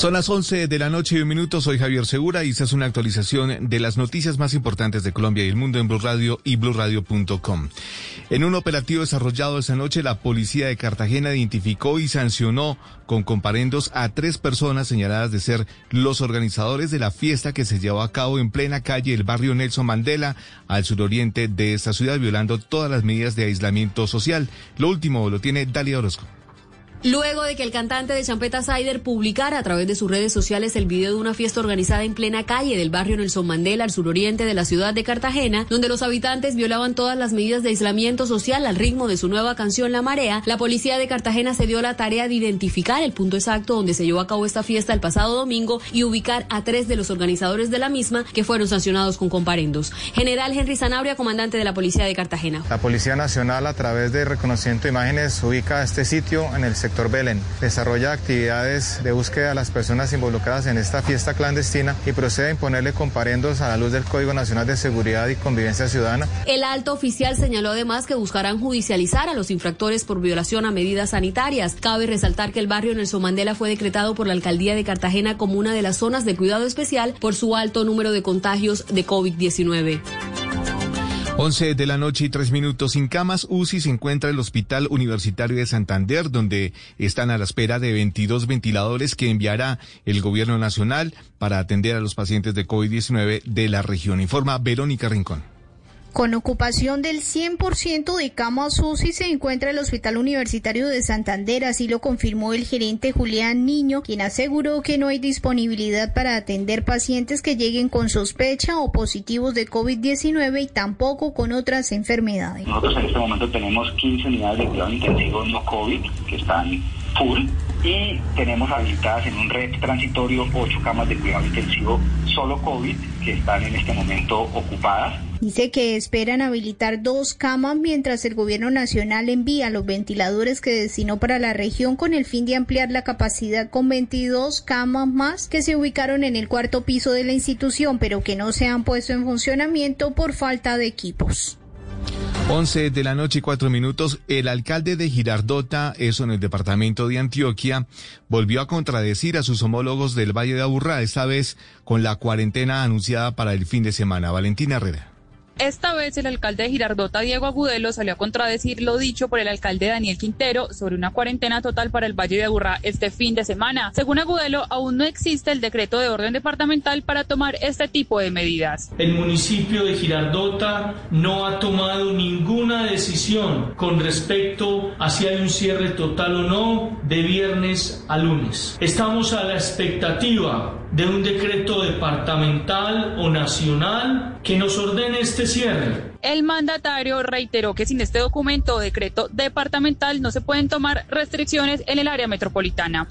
Son las 11 de la noche y un minuto. Soy Javier Segura y esta es una actualización de las noticias más importantes de Colombia y el mundo en Blue Radio y bluradio.com. En un operativo desarrollado esa noche, la policía de Cartagena identificó y sancionó con comparendos a tres personas señaladas de ser los organizadores de la fiesta que se llevó a cabo en plena calle del barrio Nelson Mandela, al suroriente de esta ciudad, violando todas las medidas de aislamiento social. Lo último lo tiene Dalia Orozco. Luego de que el cantante de Champeta Cider publicara a través de sus redes sociales el video de una fiesta organizada en plena calle del barrio Nelson Mandela al suroriente de la ciudad de Cartagena, donde los habitantes violaban todas las medidas de aislamiento social al ritmo de su nueva canción La Marea, la policía de Cartagena se dio la tarea de identificar el punto exacto donde se llevó a cabo esta fiesta el pasado domingo y ubicar a tres de los organizadores de la misma que fueron sancionados con comparendos. General Henry Zanabria, comandante de la policía de Cartagena. La Policía Nacional, a través de reconocimiento de imágenes, ubica este sitio en el sector Belén. Desarrolla actividades de búsqueda a las personas involucradas en esta fiesta clandestina y procede a imponerle comparendos a la luz del Código Nacional de Seguridad y Convivencia Ciudadana. El alto oficial señaló además que buscarán judicializar a los infractores por violación a medidas sanitarias. Cabe resaltar que el barrio Nelson Mandela fue decretado por la alcaldía de Cartagena como una de las zonas de cuidado especial por su alto número de contagios de COVID-19. 11 de la noche y tres minutos sin camas UCI se encuentra el Hospital Universitario de Santander, donde están a la espera de 22 ventiladores que enviará el gobierno nacional para atender a los pacientes de COVID-19 de la región. Informa Verónica Rincón. Con ocupación del 100% de camas UCI se encuentra el Hospital Universitario de Santander, así lo confirmó el gerente Julián Niño, quien aseguró que no hay disponibilidad para atender pacientes que lleguen con sospecha o positivos de COVID-19 y tampoco con otras enfermedades. Nosotros en este momento tenemos 15 unidades de cuidado intensivo no COVID que están full y tenemos habilitadas en un red transitorio 8 camas de cuidado intensivo solo COVID que están en este momento ocupadas. Dice que esperan habilitar dos camas mientras el gobierno nacional envía los ventiladores que destinó para la región con el fin de ampliar la capacidad con 22 camas más que se ubicaron en el cuarto piso de la institución, pero que no se han puesto en funcionamiento por falta de equipos. 11 de la noche y cuatro minutos, el alcalde de Girardota, eso en el departamento de Antioquia, volvió a contradecir a sus homólogos del Valle de Aburrá, esta vez con la cuarentena anunciada para el fin de semana. Valentina Herrera. Esta vez el alcalde de Girardota, Diego Agudelo, salió a contradecir lo dicho por el alcalde Daniel Quintero sobre una cuarentena total para el Valle de Aburrá este fin de semana. Según Agudelo, aún no existe el decreto de orden departamental para tomar este tipo de medidas. El municipio de Girardota no ha tomado ninguna decisión con respecto a si hay un cierre total o no de viernes a lunes. Estamos a la expectativa de un decreto departamental o nacional que nos ordene este cierre. El mandatario reiteró que sin este documento o decreto departamental no se pueden tomar restricciones en el área metropolitana.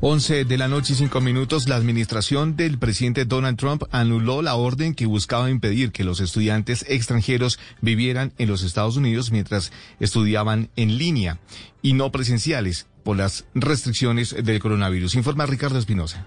11 de la noche y 5 minutos, la administración del presidente Donald Trump anuló la orden que buscaba impedir que los estudiantes extranjeros vivieran en los Estados Unidos mientras estudiaban en línea y no presenciales por las restricciones del coronavirus. Informa Ricardo Espinosa.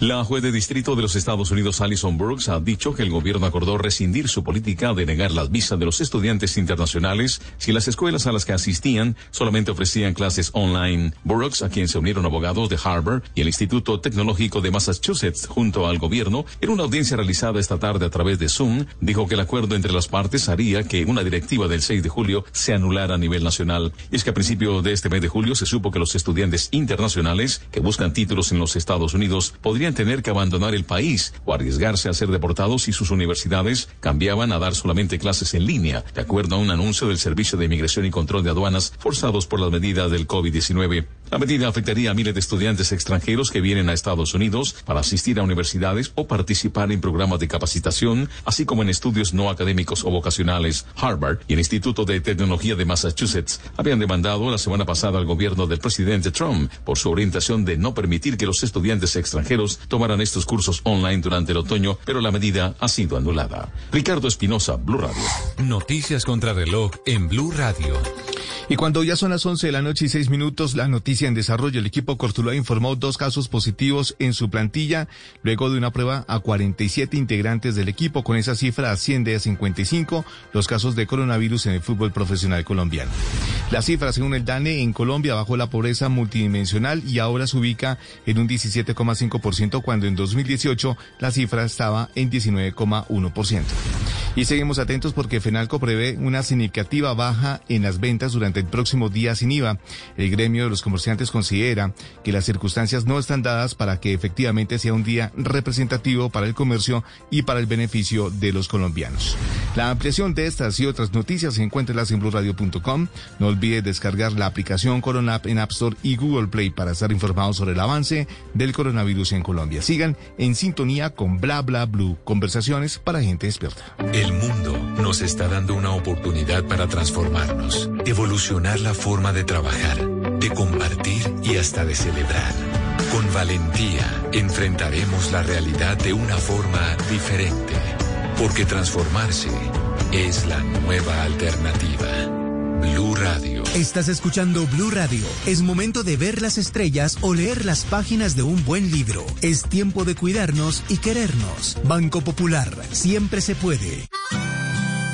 La juez de distrito de los Estados Unidos, Alison Brooks, ha dicho que el gobierno acordó rescindir su política de negar las visas de los estudiantes internacionales si las escuelas a las que asistían solamente ofrecían clases online. Brooks, a quien se unieron abogados de Harvard y el Instituto Tecnológico de Massachusetts junto al gobierno, en una audiencia realizada esta tarde a través de Zoom, dijo que el acuerdo entre las partes haría que una directiva del 6 de julio se anulara a nivel nacional. Y es que a principio de este mes de julio se supo que los estudiantes internacionales que buscan títulos en los Estados Unidos podrían tener que abandonar el país o arriesgarse a ser deportados si sus universidades cambiaban a dar solamente clases en línea, de acuerdo a un anuncio del Servicio de Inmigración y Control de Aduanas forzados por las medidas del COVID-19. La medida afectaría a miles de estudiantes extranjeros que vienen a Estados Unidos para asistir a universidades o participar en programas de capacitación, así como en estudios no académicos o vocacionales. Harvard y el Instituto de Tecnología de Massachusetts habían demandado la semana pasada al gobierno del presidente Trump por su orientación de no permitir que los estudiantes extranjeros tomaran estos cursos online durante el otoño, pero la medida ha sido anulada. Ricardo Espinosa, Blue Radio. Noticias contra reloj en Blue Radio. Y cuando ya son las 11 de la noche y 6 minutos, la noticia en desarrollo, el equipo Cortuluá informó dos casos positivos en su plantilla, luego de una prueba a 47 integrantes del equipo. Con esa cifra asciende a 55 los casos de coronavirus en el fútbol profesional colombiano. La cifra, según el DANE, en Colombia bajó la pobreza multidimensional y ahora se ubica en un 17,5% cuando en 2018 la cifra estaba en 19,1%. Y seguimos atentos porque FENALCO prevé una significativa baja en las ventas durante el próximo día sin IVA. El gremio de los comerciantes considera que las circunstancias no están dadas para que efectivamente sea un día representativo para el comercio y para el beneficio de los colombianos. La ampliación de estas y otras noticias se encuentra en blurradio.com. No olvide descargar la aplicación Corona en App Store y Google Play para estar informados sobre el avance del coronavirus en Colombia. Sigan en sintonía con Bla Bla Blue, conversaciones para gente despierta. El mundo nos está dando una oportunidad para transformarnos, evolucionar la forma de trabajar, de compartir y hasta de celebrar. Con valentía enfrentaremos la realidad de una forma diferente, porque transformarse es la nueva alternativa. Blue Radio. Estás escuchando Blue Radio. Es momento de ver las estrellas o leer las páginas de un buen libro. Es tiempo de cuidarnos y querernos. Banco Popular. Siempre se puede.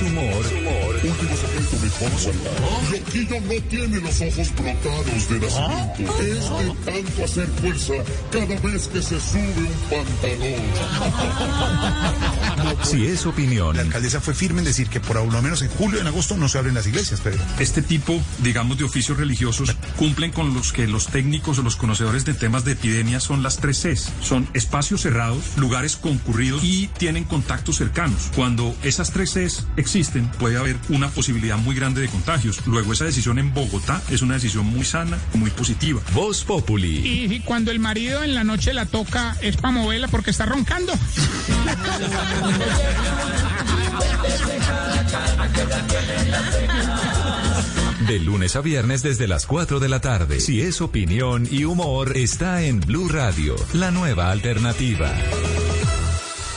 es humor, Último secreto de Fox. Loquillo no tiene los ojos brotados de nacimiento. Es de tanto hacer fuerza cada vez que se sube un pantalón. [laughs] Si es opinión. La alcaldesa fue firme en decir que por lo menos en julio y en agosto no se abren las iglesias, Pedro. Este tipo, digamos, de oficios religiosos cumplen con los que los técnicos o los conocedores de temas de epidemia son las tres Cs. Son espacios cerrados, lugares concurridos y tienen contactos cercanos. Cuando esas tres Cs existen, puede haber una posibilidad muy grande de contagios. Luego, esa decisión en Bogotá es una decisión muy sana, muy positiva. Voz Populi. Y si cuando el marido en la noche la toca es para moverla porque está roncando. De lunes a viernes desde las 4 de la tarde. Si es opinión y humor, está en Blue Radio, la nueva alternativa.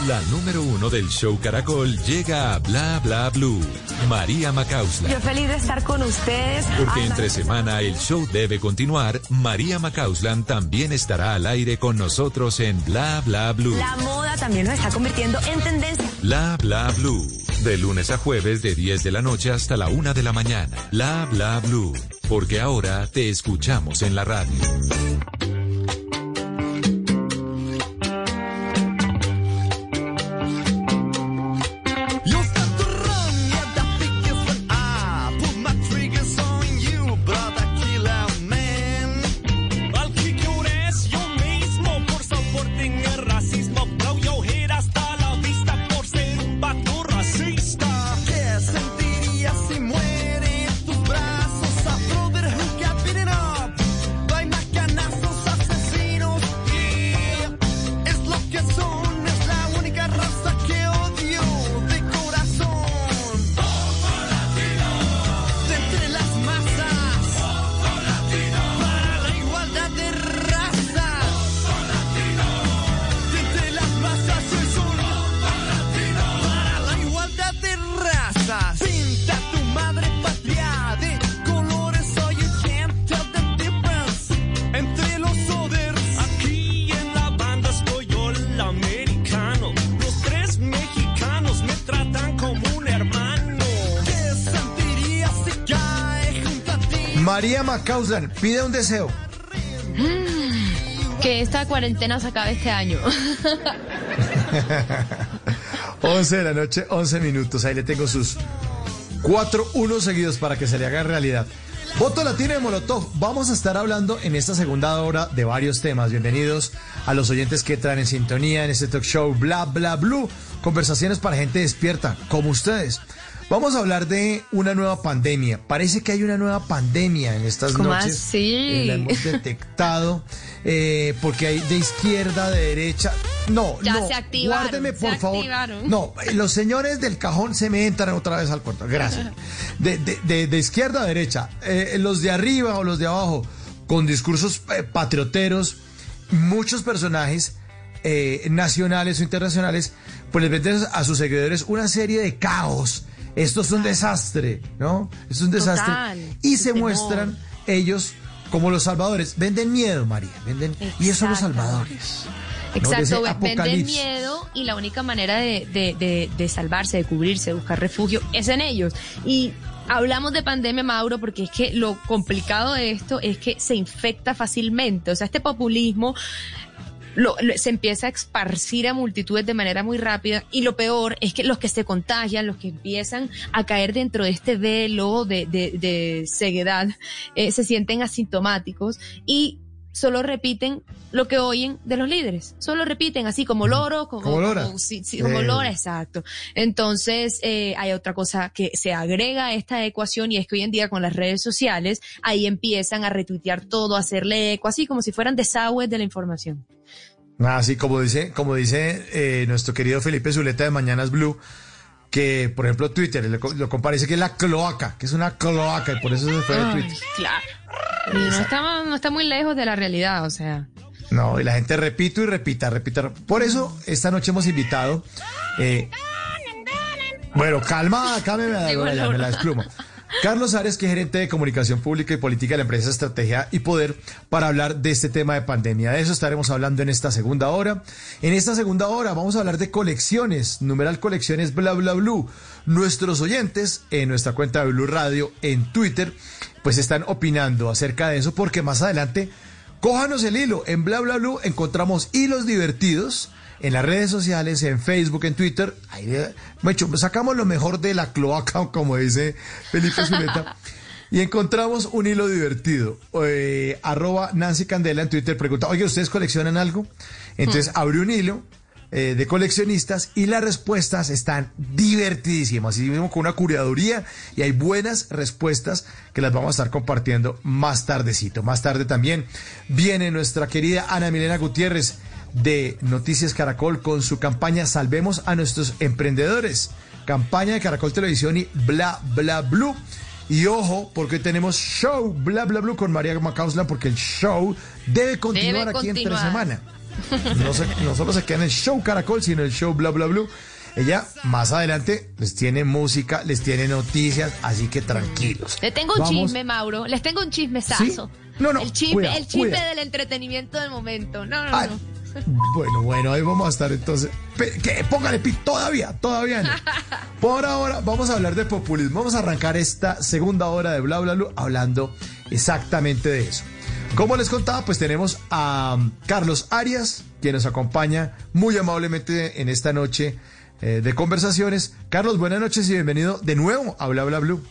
La número uno del show Caracol llega a Bla Bla Blue. María Macausla. Yo feliz de estar con ustedes. Porque entre semana el show debe continuar, María Macauslan también estará al aire con nosotros en Bla Bla Blue. La moda también nos está convirtiendo en tendencia. Bla Bla Blue. De lunes a jueves de 10 de la noche hasta la 1 de la mañana. Bla Bla Blue. Porque ahora te escuchamos en la radio. Macauslan pide un deseo. Que esta cuarentena se acabe este año. [laughs] 11 de la noche, 11 minutos. Ahí le tengo sus cuatro unos seguidos para que se le haga realidad. Voto Latino de Molotov. Vamos a estar hablando en esta segunda hora de varios temas. Bienvenidos a los oyentes que traen en sintonía en este talk show Bla Bla Blue. Conversaciones para gente despierta, como ustedes. Vamos a hablar de una nueva pandemia. Parece que hay una nueva pandemia en estas ¿Cómo noches. así? Eh, la hemos detectado. eh, porque hay de izquierda, de derecha. No, Ya no. se activaron, Guárdeme, se por favor. activaron. No, los señores del cajón se me entran otra vez al cuarto. Gracias. De, de- de- de izquierda a derecha. eh, los de arriba o los de abajo, con discursos eh, patrioteros, muchos personajes eh, nacionales o internacionales, pues les venden a sus seguidores una serie de caos. Esto es un desastre, ¿no? Es un desastre. Total. Y se Temor. muestran ellos como los salvadores. Venden miedo, María. Venden, y son los salvadores. Exacto, ve- venden miedo y la única manera de, de- de- de salvarse, de cubrirse, de buscar refugio es en ellos. Y hablamos de pandemia, Mauro, porque es que lo complicado de esto es que se infecta fácilmente. O sea, este populismo lo- lo- se empieza a esparcir a multitudes de manera muy rápida y lo peor es que los que se contagian, los que empiezan a caer dentro de este velo de, de- de ceguedad, eh, se sienten asintomáticos y solo repiten lo que oyen de los líderes, solo repiten así como loro, como, Como lora. como- sí, sí, como Eh. lora, exacto. Entonces eh, hay otra cosa que se agrega a esta ecuación y es que hoy en día con las redes sociales ahí empiezan a retuitear todo, a hacerle eco, así como si fueran desagües de la información. Así como dice, como dice eh, nuestro querido Felipe Zuleta de Mañanas Blue, que por ejemplo Twitter lo, lo comparece que es la cloaca, que es una cloaca y por eso se fue de Ay, Twitter. claro. Y no está, no está muy lejos de la realidad, o sea. No, y la gente repito y repita, repita. Por eso esta noche hemos invitado. eh, bueno, calma, acá me, la- me la oro. despluma. Carlos Arias, que es gerente de comunicación pública y política de la empresa Estrategia y Poder, para hablar de este tema de pandemia. De eso estaremos hablando en esta segunda hora. En esta segunda hora vamos a hablar de colecciones, numeral colecciones bla bla blue. Nuestros oyentes en nuestra cuenta de Blue Radio en Twitter, pues están opinando acerca de eso, porque más adelante, cójanos el hilo. En bla bla blue encontramos hilos divertidos en las redes sociales, en Facebook, en Twitter. Ahí, hecho, sacamos lo mejor de la cloaca, [laughs] como dice Felipe Zuleta. Y encontramos un hilo divertido. Eh, arroba Nancy Candela en Twitter pregunta, oye, ¿ustedes coleccionan algo? Entonces abrió un hilo eh, de coleccionistas y las respuestas están divertidísimas. Así mismo con una curaduría y hay buenas respuestas que las vamos a estar compartiendo más tardecito. Más tarde también viene nuestra querida Ana Milena Gutiérrez de Noticias Caracol con su campaña Salvemos a nuestros emprendedores. Campaña de Caracol Televisión y bla bla blue. Y ojo, porque tenemos show bla bla blue con María Macauslan, porque el show debe continuar Debe aquí entre continuar. semana. [laughs] No, se- no solo se queda en el show Caracol, sino el show bla bla blue. Ella más adelante les tiene música, les tiene noticias, así que tranquilos. Le tengo un Vamos- chisme, Mauro. Les tengo un chismesazo. No, no, El chisme, cuida, el chisme cuida. del entretenimiento del momento. No, no, Ah, no. Bueno, bueno, ahí vamos a estar entonces. ¿Qué? Póngale pi, todavía, todavía no. Por ahora vamos a hablar de populismo. Vamos a arrancar esta segunda hora de Bla Bla Blue hablando exactamente de eso. Como les contaba, pues tenemos a um, Carlos Arias, quien nos acompaña muy amablemente en esta noche eh, de conversaciones. Carlos, buenas noches y bienvenido de nuevo a Bla Bla Blue.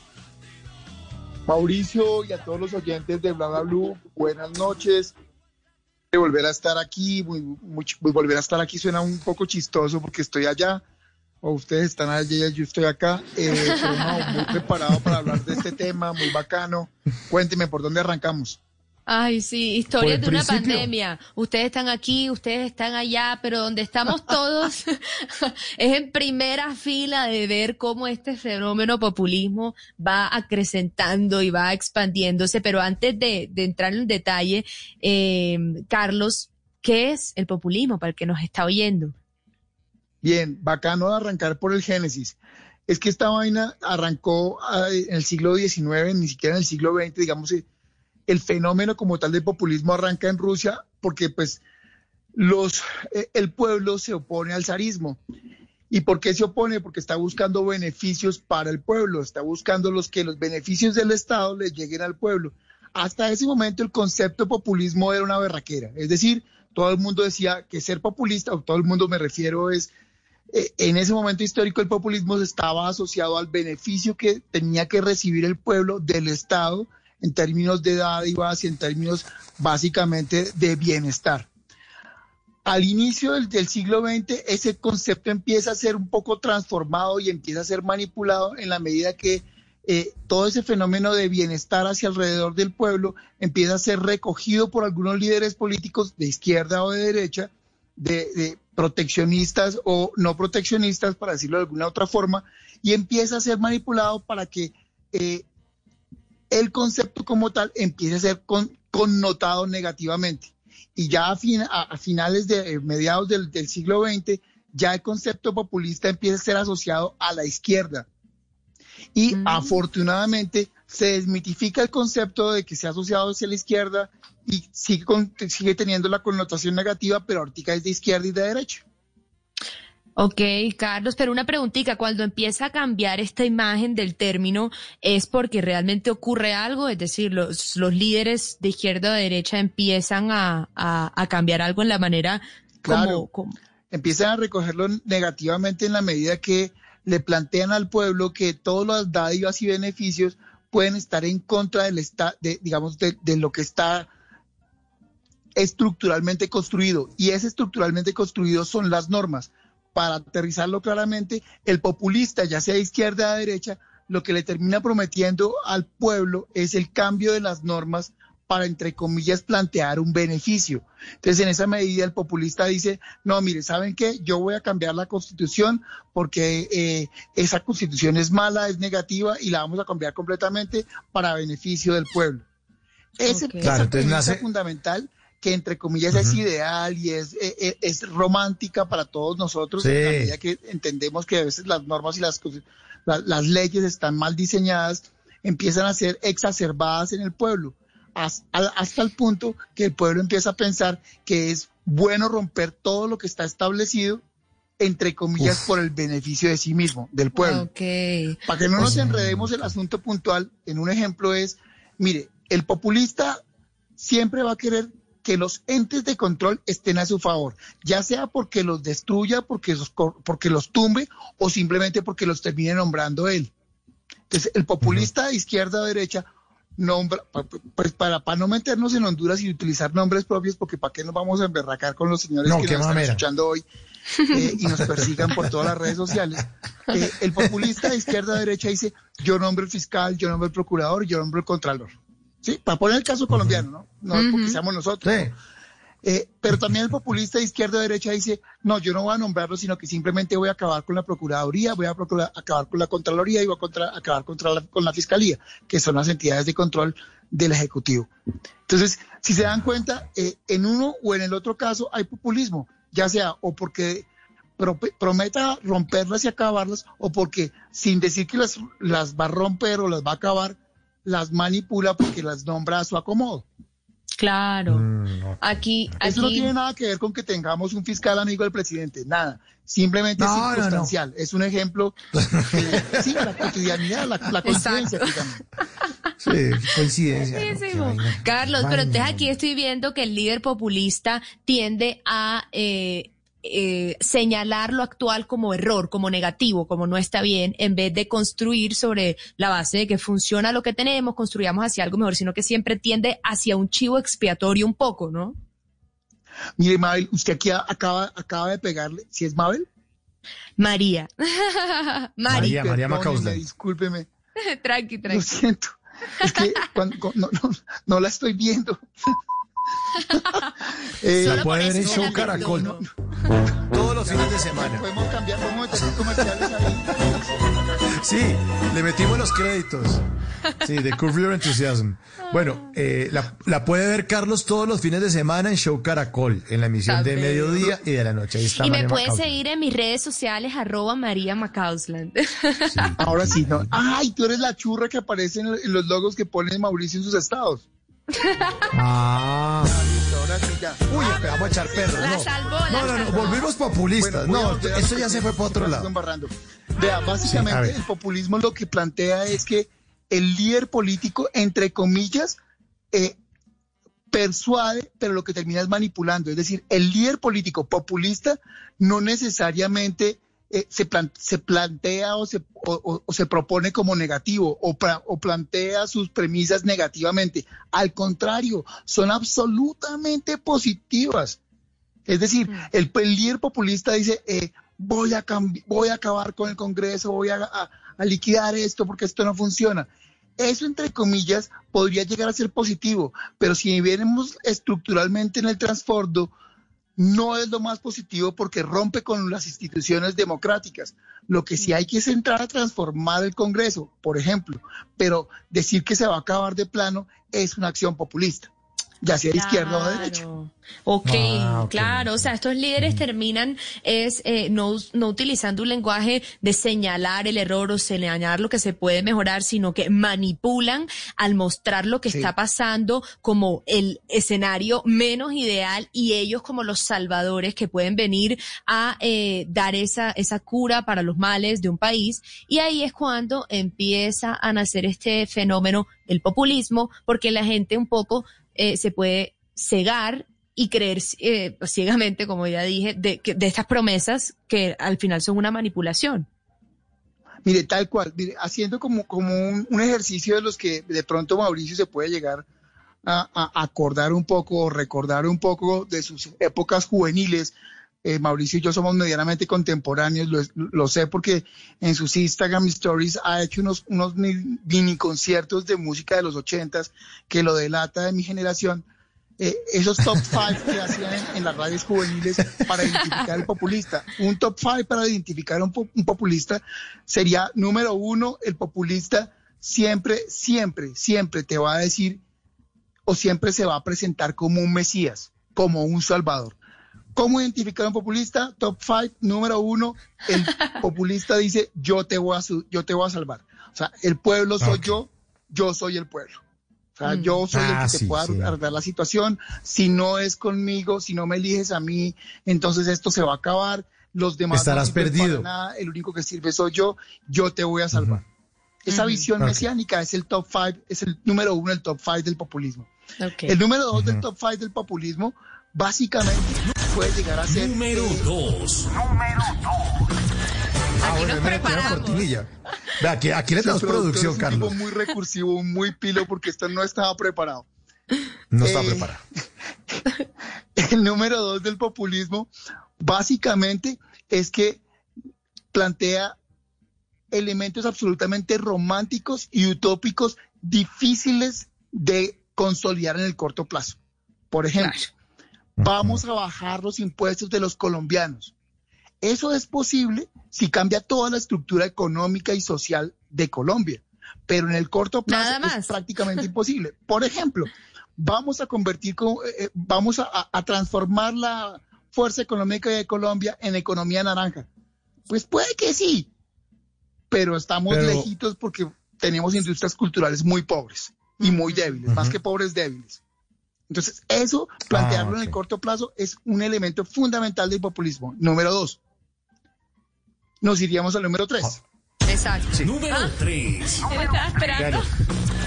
Mauricio y a todos los oyentes de Bla Bla Blue, buenas noches. Volver a estar aquí, muy- volver a estar aquí suena un poco chistoso porque estoy allá, o ustedes están allá y yo estoy acá, eh, pero no, muy preparado para hablar de este tema, muy bacano. Cuénteme por dónde arrancamos. Ay, sí, historias Por de una principio. pandemia. Ustedes están aquí, ustedes están allá, pero donde estamos [laughs] todos [laughs] es en primera fila de ver cómo este fenómeno populismo va acrecentando y va expandiéndose. Pero antes de, de entrar en detalle, eh, Carlos, ¿qué es el populismo para el que nos está oyendo? Bien, bacano de arrancar por el Génesis. Es que esta vaina arrancó en el siglo XIX, ni siquiera en el siglo XX, digamos, eh, el fenómeno como tal de populismo arranca en Rusia porque pues eh, el pueblo se opone al zarismo. ¿Y por qué se opone? Porque está buscando beneficios para el pueblo, está buscando los que los beneficios del Estado les lleguen al pueblo. Hasta ese momento el concepto de populismo era una berraquera, es decir, todo el mundo decía que ser populista, o todo el mundo me refiero es eh, en ese momento histórico el populismo estaba asociado al beneficio que tenía que recibir el pueblo del Estado en términos de dádivas y en términos básicamente de bienestar. Al inicio del, siglo XX ese concepto empieza a ser un poco transformado y empieza a ser manipulado en la medida que eh, todo ese fenómeno de bienestar hacia alrededor del pueblo empieza a ser recogido por algunos líderes políticos de izquierda o de derecha, de, de proteccionistas o no proteccionistas, para decirlo de alguna otra forma, y empieza a ser manipulado para que eh, el concepto como tal empiece a ser con- connotado negativamente. Y ya a, fin- a- a finales de eh, mediados del, del siglo XX, ya el concepto populista empieza a ser asociado a la izquierda. Y afortunadamente se desmitifica el concepto de que sea asociado hacia la izquierda y sigue, con- sigue teniendo la connotación negativa, pero ahorita es de izquierda y de derecha. Ok, Carlos, pero una preguntita, cuando empieza a cambiar esta imagen del término, ¿es porque realmente ocurre algo? Es decir, los, los líderes de izquierda o de derecha empiezan a, a- a cambiar algo en la manera como, Claro. como- empiezan a recogerlo negativamente en la medida que le plantean al pueblo que todas las dádivas y beneficios pueden estar en contra del esta- de, digamos, de, de lo que está estructuralmente construido. Y ese estructuralmente construido son las normas. Para aterrizarlo claramente, el populista, ya sea de izquierda o de derecha, lo que le termina prometiendo al pueblo es el cambio de las normas para, entre comillas, plantear un beneficio. Entonces, en esa medida, el populista dice, no, mire, ¿saben qué? Yo voy a cambiar la constitución porque eh, esa constitución es mala, es negativa y la vamos a cambiar completamente para beneficio del pueblo. Ese, esa Claro, entonces premisa nace- fundamental que entre comillas es ideal y es, eh, eh, es romántica para todos nosotros, Sí. en la medida que entendemos que a veces las normas y las, las leyes están mal diseñadas, empiezan a ser exacerbadas en el pueblo, hasta el punto que el pueblo empieza a pensar que es bueno romper todo lo que está establecido, entre comillas, Uf. por el beneficio de sí mismo, del pueblo. Ok. Para que no nos enredemos el asunto puntual, en un ejemplo es, mire, el populista siempre va a querer que los entes de control estén a su favor, ya sea porque los destruya, porque los, porque los tumbe o simplemente porque los termine nombrando él. Entonces, el populista de izquierda o derecha nombra, pues para, para no meternos en Honduras y utilizar nombres propios, porque para qué nos vamos a emberracar con los señores No, que nos están escuchando hoy eh, y nos persigan por todas las redes sociales. Eh, el populista de izquierda o derecha dice, yo nombro el fiscal, yo nombro el procurador, yo nombro el contralor. ¿Sí? Para poner el caso colombiano, ¿no? No es porque seamos nosotros. ¿no? Eh, pero también el populista de izquierda o derecha dice, no, yo no voy a nombrarlo, sino que simplemente voy a acabar con la Procuraduría, voy a procura- acabar con la Contraloría y voy a contra- acabar contra la- con la Fiscalía, que son las entidades de control del Ejecutivo. Entonces, si se dan cuenta, eh, en uno o en el otro caso hay populismo, ya sea o porque pro- prometa romperlas y acabarlas, o porque sin decir que las, las va a romper o las va a acabar, las manipula porque las nombra a su acomodo. Claro. Mm, Aquí, Eso no tiene nada que ver con que tengamos un fiscal amigo del presidente, nada. Simplemente No, es no, no. circunstancial. Es un ejemplo de sí, la cotidianidad, la, la coincidencia. digamos. Sí, coincidencia. Carlos, pero entonces aquí estoy viendo que el líder populista tiende a eh, eh, señalar lo actual como error, como negativo, como no está bien, en vez de construir sobre la base de que funciona lo que tenemos, construyamos hacia algo mejor, sino que siempre tiende hacia un chivo expiatorio un poco, ¿no? Mire, Mabel, usted aquí acaba, acaba de pegarle. ¿Si es Mabel? María. [laughs] María, María Macausland. Discúlpeme. [laughs] tranqui, Lo tranqui. siento. Es que cuando- cu- no, no, no la estoy viendo. [laughs] Eh, La puede ver en eso Show la Caracol perdono. [laughs] todos los fines de semana. Podemos cambiar, podemos meter comerciales ahí. [laughs] Sí, le metimos los créditos. Sí, de Curve Your Enthusiasm. Bueno, eh, la, la puede ver Carlos todos los fines de semana en Show Caracol, en la emisión de mediodía y de la noche. Ahí está Y me puedes Macausland. seguir en mis redes sociales, arroba María Macausland. Ahora sí, no. Ay, tú eres la churra que aparece en los logos que pone Mauricio en sus estados. Ah. Sí. Uy, espera, vamos a echar perros. La No, salvó, la no, no, no, salvó. volvimos populistas. Bueno, no, eso ya se fue para otro lado. Vea, Sí, básicamente ver. el populismo lo que plantea es que el líder político, entre comillas, eh, persuade, pero lo que termina es manipulando. Es decir, el líder político populista no necesariamente eh, se, plan- se plantea o se, o- o- o se propone como negativo o, pra- o plantea sus premisas negativamente. Al contrario, son absolutamente positivas. Es decir, el, el líder populista dice, eh, voy, a voy a acabar con el Congreso, voy a, a- a liquidar esto porque esto no funciona. Eso, entre comillas, podría llegar a ser positivo, pero si viéramos estructuralmente en el trasfondo, no es lo más positivo porque rompe con las instituciones democráticas. Lo que sí hay que es entrar a transformar el Congreso, por ejemplo, pero decir que se va a acabar de plano es una acción populista, ya sea de izquierda o de derecha. Claro. Ok, Ah, ok. claro. O sea, estos líderes terminan es eh, no, no utilizando un lenguaje de señalar el error o señalar lo que se puede mejorar, sino que manipulan al mostrar lo que Sí. está pasando como el escenario menos ideal y ellos como los salvadores que pueden venir a eh, dar esa, esa cura para los males de un país. Y ahí es cuando empieza a nacer este fenómeno, el populismo, porque la gente un poco eh, se puede cegar y creer eh, ciegamente, como ya dije, de, de estas promesas que al final son una manipulación. Mire, tal cual, haciendo como, un ejercicio de los que de pronto Mauricio se puede llegar a, a acordar un poco o recordar un poco de sus épocas juveniles. Eh, Mauricio y yo somos medianamente contemporáneos, lo, lo sé porque en sus Instagram Stories ha hecho unos, unos mi- mini conciertos de música de los ochentas que lo delata de mi generación. Eh, esos top [laughs] five que hacían en, en las radios juveniles para identificar al populista. Un top five para identificar un, po- un populista sería, número uno, el populista siempre, siempre, siempre te va a decir o siempre se va a presentar como un Mesías, como un Salvador. ¿Cómo identificar a un populista? Top five, número uno, el [laughs] populista dice, yo te voy a, su- yo te voy a salvar. O sea, el pueblo soy yo, yo soy el pueblo. O sea, Mm. yo soy el Ah, que te sí, pueda sí. arreglar la situación. Si no es conmigo, si no me eliges a mí, entonces esto se va a acabar. Los demás Estarás no perdido. para nada. El único que sirve soy yo. Yo te voy a salvar. Esa visión mesiánica es el top five, es el número uno del top five del populismo. El número dos del top five del populismo, básicamente, puede llegar a ser. Número eh, 2. Ah, bueno, una cortinilla. Ve, aquí, aquí le damos producción, es un Carlos. tipo muy recursivo, muy pilo, porque esto no estaba preparado. No está Eh, preparado. [laughs] El número dos del populismo, básicamente, es que plantea elementos absolutamente románticos y utópicos difíciles de consolidar en el corto plazo. Por ejemplo, vamos a bajar los impuestos de los colombianos. Eso es posible si cambia toda la estructura económica y social de Colombia, pero en el corto plazo es prácticamente [laughs] imposible. Por ejemplo, vamos a convertir, co- eh, eh, vamos a, transformar la fuerza económica de Colombia en economía naranja. Pues puede que sí, pero estamos Pero- lejitos porque tenemos industrias culturales muy pobres y muy débiles, más que pobres débiles. Entonces, eso, plantearlo en el corto plazo es un elemento fundamental del populismo. Número dos. Nos iríamos al número tres. Exacto. Número 3. Él estaba esperando.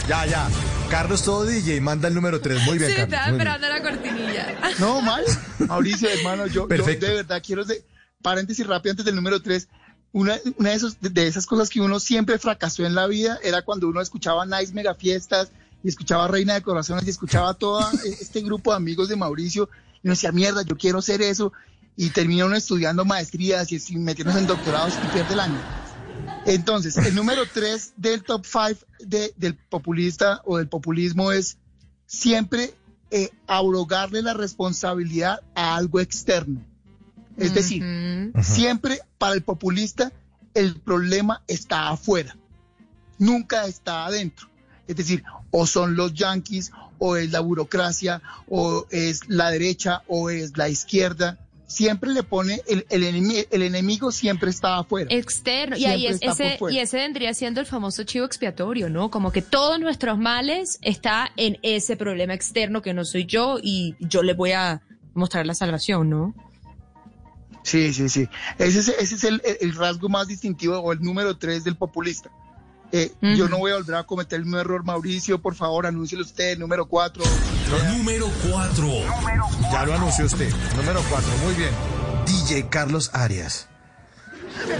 Ya, ya. Carlos todo DJ, manda el número 3. Muy bien, Sí, Carlos. estaba esperando la cortinilla. No, mal. Mauricio, hermano, yo, de verdad quiero, de, paréntesis rápido antes del número tres. Una, una de, esos, de esas cosas que uno siempre fracasó en la vida era cuando uno escuchaba Nice Mega Fiestas y escuchaba Reina de Corazones y escuchaba todo este grupo de amigos de Mauricio y uno decía, mierda, yo quiero ser eso. Y termina uno estudiando maestrías y, y metiéndose en doctorados y pierde el año. Entonces, el número tres del top five de- del populista o del populismo es siempre eh, abrogarle la responsabilidad a algo externo. Es decir, siempre para el populista el problema está afuera, nunca está adentro. Es decir, o son los yanquis, o es la burocracia, o es la derecha, o es la izquierda. Siempre le pone, el, el, enemi- el enemigo siempre está afuera. Externo. Y ahí es, ese, y ese vendría siendo el famoso chivo expiatorio, ¿no? Como que todos nuestros males está en ese problema externo que no soy yo y yo le voy a mostrar la salvación, ¿no? Sí, sí, sí. Ese es, ese es el, el- el rasgo más distintivo o el número tres del populista. Eh, Yo no voy a volver a cometer el mismo error, Mauricio. Por favor, anúncielo usted, el número cuatro. Número 4. Ya lo anunció usted. Número 4. Muy bien. DJ Carlos Arias.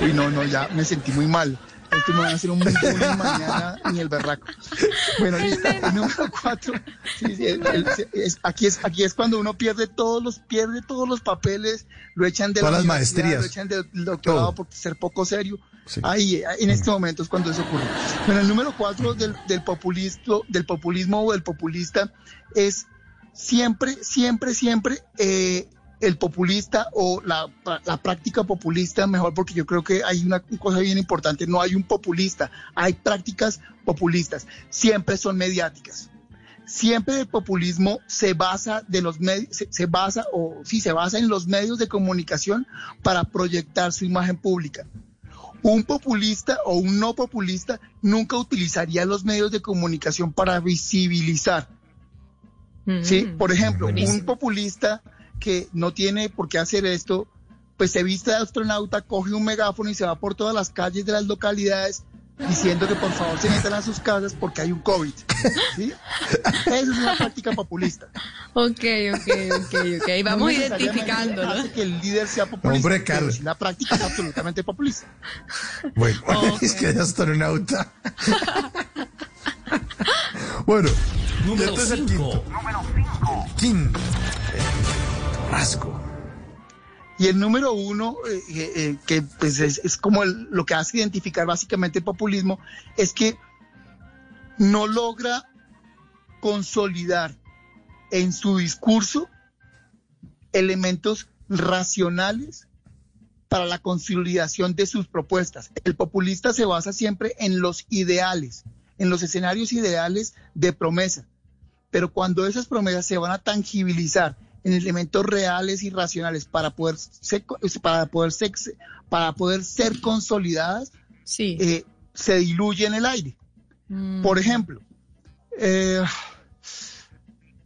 Uy, no, no, ya me sentí muy mal. Esto me va a hacer un bullying mañana [laughs] ni el berraco. Bueno, listo. El número cuatro. sí, sí, el- el- es- aquí, es, aquí es cuando uno pierde todos los, pierde todos los papeles, lo echan de Todas la las maestrías. lo echan del doctorado Todo. por ser poco serio. Ahí, en este momento es cuando eso ocurre. Bueno, el número cuatro del, del populismo, del populismo o del populista es siempre, siempre, siempre eh, el populista o la, la práctica populista, mejor porque yo creo que hay una cosa bien importante, no hay un populista, hay prácticas populistas, siempre son mediáticas. Siempre el populismo se basa de los medios, se, se basa o sí se basa en los medios de comunicación para proyectar su imagen pública. Un populista o un no populista nunca utilizaría los medios de comunicación para visibilizar. Sí, por ejemplo, un populista que no tiene por qué hacer esto, pues se viste de astronauta, coge un megáfono y se va por todas las calles de las localidades diciendo que por favor se metan a sus casas porque hay un COVID. ¿sí? Esa es una práctica populista. Ok, ok, ok, ok. Vamos No identificando, ¿no? hace que el líder sea populista. Hombre, Carlos. la práctica es absolutamente populista. Bueno, [laughs] es que astronauta. [laughs] bueno, Número este es el 5. quinto. Quinto. Eh, Rasgo. Y el número uno, eh, eh, eh, que pues es, como lo que hace identificar básicamente el populismo, es que no logra consolidar en su discurso elementos racionales para la consolidación de sus propuestas. El populista se basa siempre en los ideales, en los escenarios ideales de promesa. Pero cuando esas promesas se van a tangibilizar en elementos reales y racionales para poder ser, para poder ser, para poder ser consolidadas, eh, se diluye en el aire. Por ejemplo, Eh,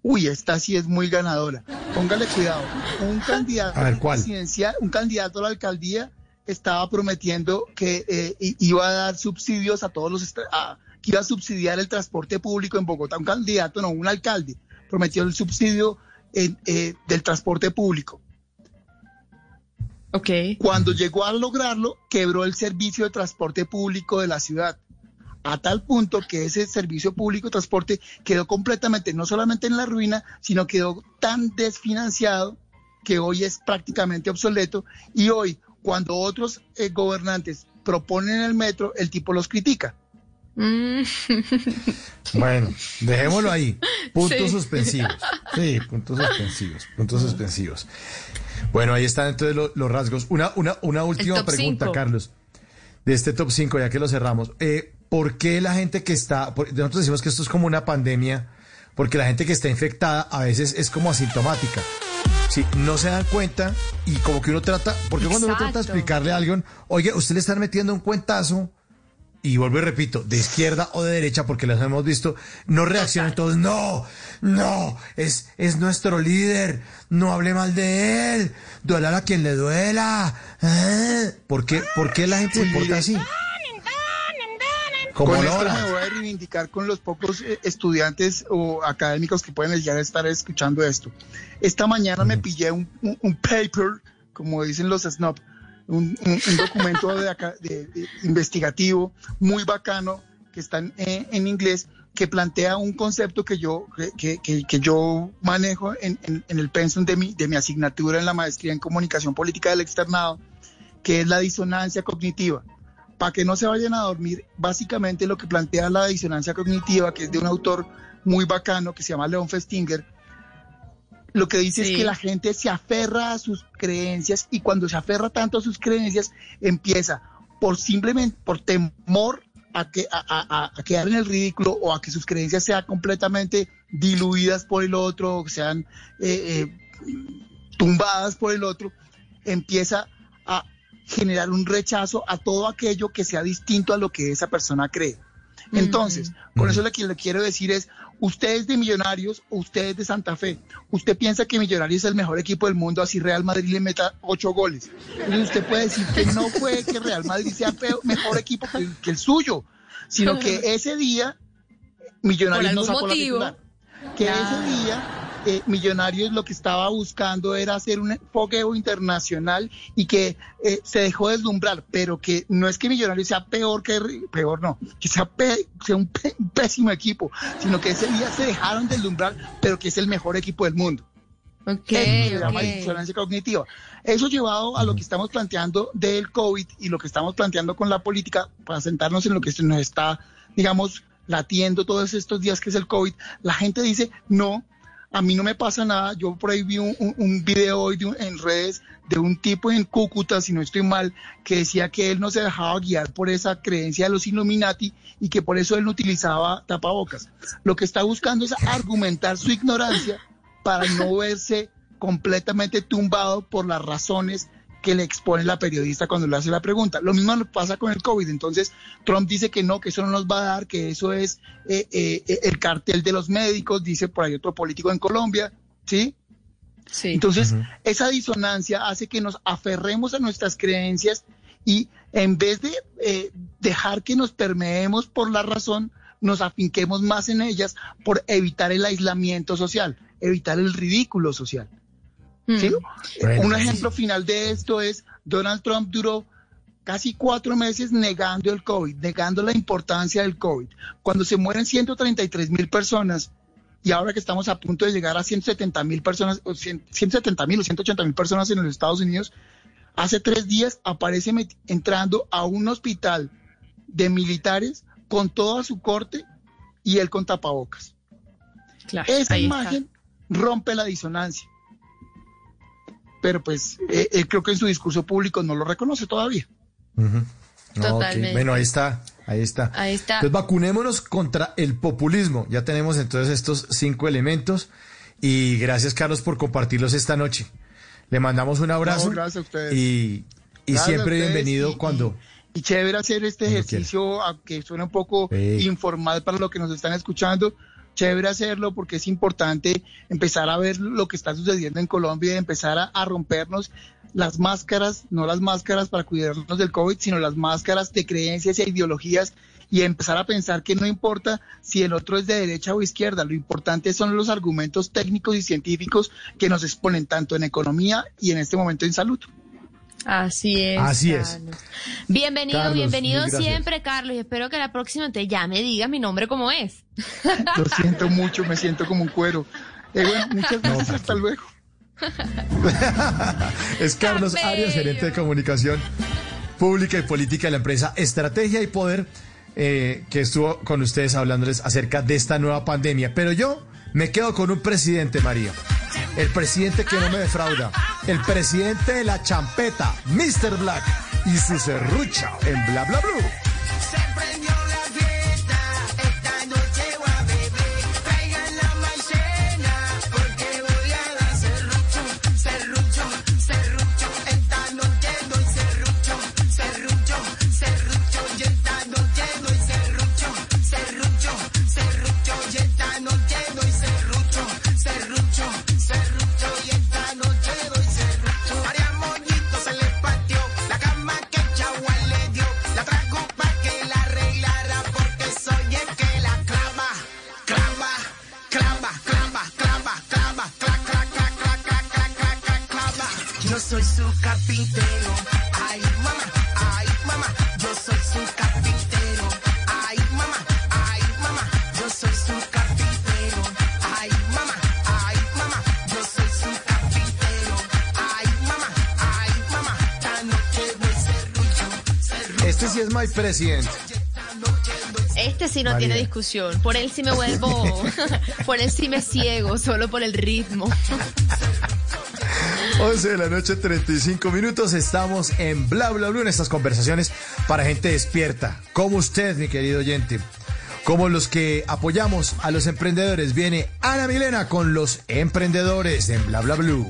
uy, esta sí es muy ganadora. Póngale cuidado. Un [laughs] candidato A ver, ¿cuál? presidencial, un candidato a la alcaldía estaba prometiendo que eh, iba a dar subsidios a todos los a- que iba a subsidiar el transporte público en Bogotá. Un candidato, no, un alcalde, prometió el subsidio en, eh, del transporte público. Ok. Cuando llegó a lograrlo, quebró el servicio de transporte público de la ciudad. A tal punto que ese servicio público de transporte quedó completamente, no solamente en la ruina, sino quedó tan desfinanciado que hoy es prácticamente obsoleto. Y hoy, cuando otros eh, gobernantes proponen el metro, el tipo los critica. Mm. Bueno, dejémoslo ahí. Puntos Sí. suspensivos. Sí, puntos suspensivos. Puntos suspensivos. Bueno, ahí están entonces lo- los rasgos. Una, una, una última pregunta, cinco. Carlos. De este top 5, ya que lo cerramos. Eh, ¿Por qué la gente que está... por- nosotros decimos que esto es como una pandemia, porque la gente que está infectada a veces es como asintomática. Sí, no se dan cuenta y como que uno trata, porque cuando uno trata de Exacto. explicarle a alguien, oye, usted le están metiendo un cuentazo, y vuelvo y repito, de izquierda o de derecha, porque las hemos visto, no reaccionan todos, no, no, es, es nuestro líder, no hable mal de él, duela a quien le duela. Ah, ¿Por qué, por qué la gente se porta así? Como con esto me voy a reivindicar con los pocos eh, estudiantes o académicos que pueden ya estar escuchando esto. Esta mañana me pillé un, un- un paper, como dicen los snob, un, un- documento de investigativo muy bacano que está en, inglés que plantea un concepto que yo, que, que- yo manejo en, en- en el pensum de mi, de mi asignatura en la maestría en comunicación política del externado, que es la disonancia cognitiva. Para que no se vayan a dormir, básicamente lo que plantea la disonancia cognitiva, que es de un autor muy bacano que se llama León Festinger, lo que dice Sí. es que la gente se aferra a sus creencias y cuando se aferra tanto a sus creencias, empieza por simplemente, por temor a, que, a, a- a- quedar en el ridículo o a que sus creencias sean completamente diluidas por el otro, o sean eh, eh, tumbadas por el otro, empieza a generar un rechazo a todo aquello que sea distinto a lo que esa persona cree. Entonces, con eso lo que le quiero decir es, usted es de Millonarios o usted es de Santa Fe. Usted piensa que Millonarios es el mejor equipo del mundo, así Real Madrid le meta ocho goles. Entonces usted puede decir que no fue que Real Madrid sea peor- mejor equipo que, el- que el suyo, sino que ese día Millonarios no sacó motivo. la titular. Que ese día eh, Millonarios lo que estaba buscando era hacer un fogueo internacional y que eh, se dejó deslumbrar, pero que no es que Millonarios sea peor que, peor no, que sea, pe- sea un, pe- un pésimo equipo, sino que ese día se dejaron deslumbrar, pero que es el mejor equipo del mundo. Ok, Eso se llama ok. disonancia cognitiva. Eso llevado a lo que estamos planteando del COVID y lo que estamos planteando con la política, para sentarnos en lo que se nos está, digamos, latiendo todos estos días que es el COVID, la gente dice, no, a mí no me pasa nada. Yo por ahí vi un, video hoy en redes de un tipo en Cúcuta, si no estoy mal, que decía que él no se dejaba guiar por esa creencia de los Illuminati y que por eso él no utilizaba tapabocas. Lo que está buscando es argumentar su ignorancia para no verse completamente tumbado por las razones que le expone la periodista cuando le hace la pregunta. Lo mismo nos pasa con el COVID. Entonces, Trump dice que no, que eso no nos va a dar, que eso es eh, eh, eh, el cartel de los médicos, dice por ahí otro político en Colombia, ¿sí? Sí. Entonces, esa disonancia hace que nos aferremos a nuestras creencias y en vez de eh, dejar que nos permeemos por la razón, nos afinquemos más en ellas por evitar el aislamiento social, evitar el ridículo social. ¿Sí? Bueno, Un sí. ejemplo final de esto es Donald Trump duró casi cuatro meses negando el COVID, negando la importancia del COVID. Cuando se mueren 133 mil personas y ahora que estamos a punto de llegar a 170 mil personas, o 100 170 mil o 180 mil personas en los Estados Unidos, hace tres días aparece entrando a un hospital de militares con toda su corte y él con tapabocas. Esa ahí está. imagen rompe la disonancia. Pero pues eh, él creo que en su discurso público no lo reconoce todavía. Totalmente. Bueno, ahí está, ahí está. Ahí está. Entonces vacunémonos contra el populismo. Ya tenemos entonces estos cinco elementos. Y gracias, Carlos, por compartirlos esta noche. Le mandamos un abrazo. No, gracias a ustedes. Y, y Gracias a siempre ustedes bienvenido y- cuando. Y chévere hacer este Cuando ejercicio, aunque suena un poco Sí. informal para lo que nos están escuchando, chévere hacerlo porque es importante empezar a ver lo que está sucediendo en Colombia y empezar a, rompernos las máscaras, no las máscaras para cuidarnos del COVID, sino las máscaras de creencias y ideologías y empezar a pensar que no importa si el otro es de derecha o izquierda, lo importante son los argumentos técnicos y científicos que nos exponen tanto en economía y en este momento en salud. Así es. Así es. Carlos. Bienvenido, Carlos, bienvenido siempre, Carlos. Y espero que la próxima te llame, diga mi nombre como es. [laughs] Lo siento mucho, me siento como un cuero. Eh, bueno, muchas [laughs] gracias, hasta luego. [laughs] Es Carlos Arias, gerente de comunicación pública y política de la empresa Estrategia y Poder, eh, que estuvo con ustedes hablándoles acerca de esta nueva pandemia. Pero yo me quedo con un presidente, María. El presidente que no me defrauda. El presidente de la champeta, Mr. Black, y su serrucha en Bla Bla Blue. Sí es my president. Este sí no María. tiene discusión. Por él sí me vuelvo, [laughs] por él sí me ciego, solo por el ritmo. 11 de la noche, 35 minutos. Estamos en Bla Bla Blue en estas conversaciones para gente despierta, como usted, mi querido oyente. Como los que apoyamos a los emprendedores. Viene Ana Milena con los emprendedores en Bla Bla Blue.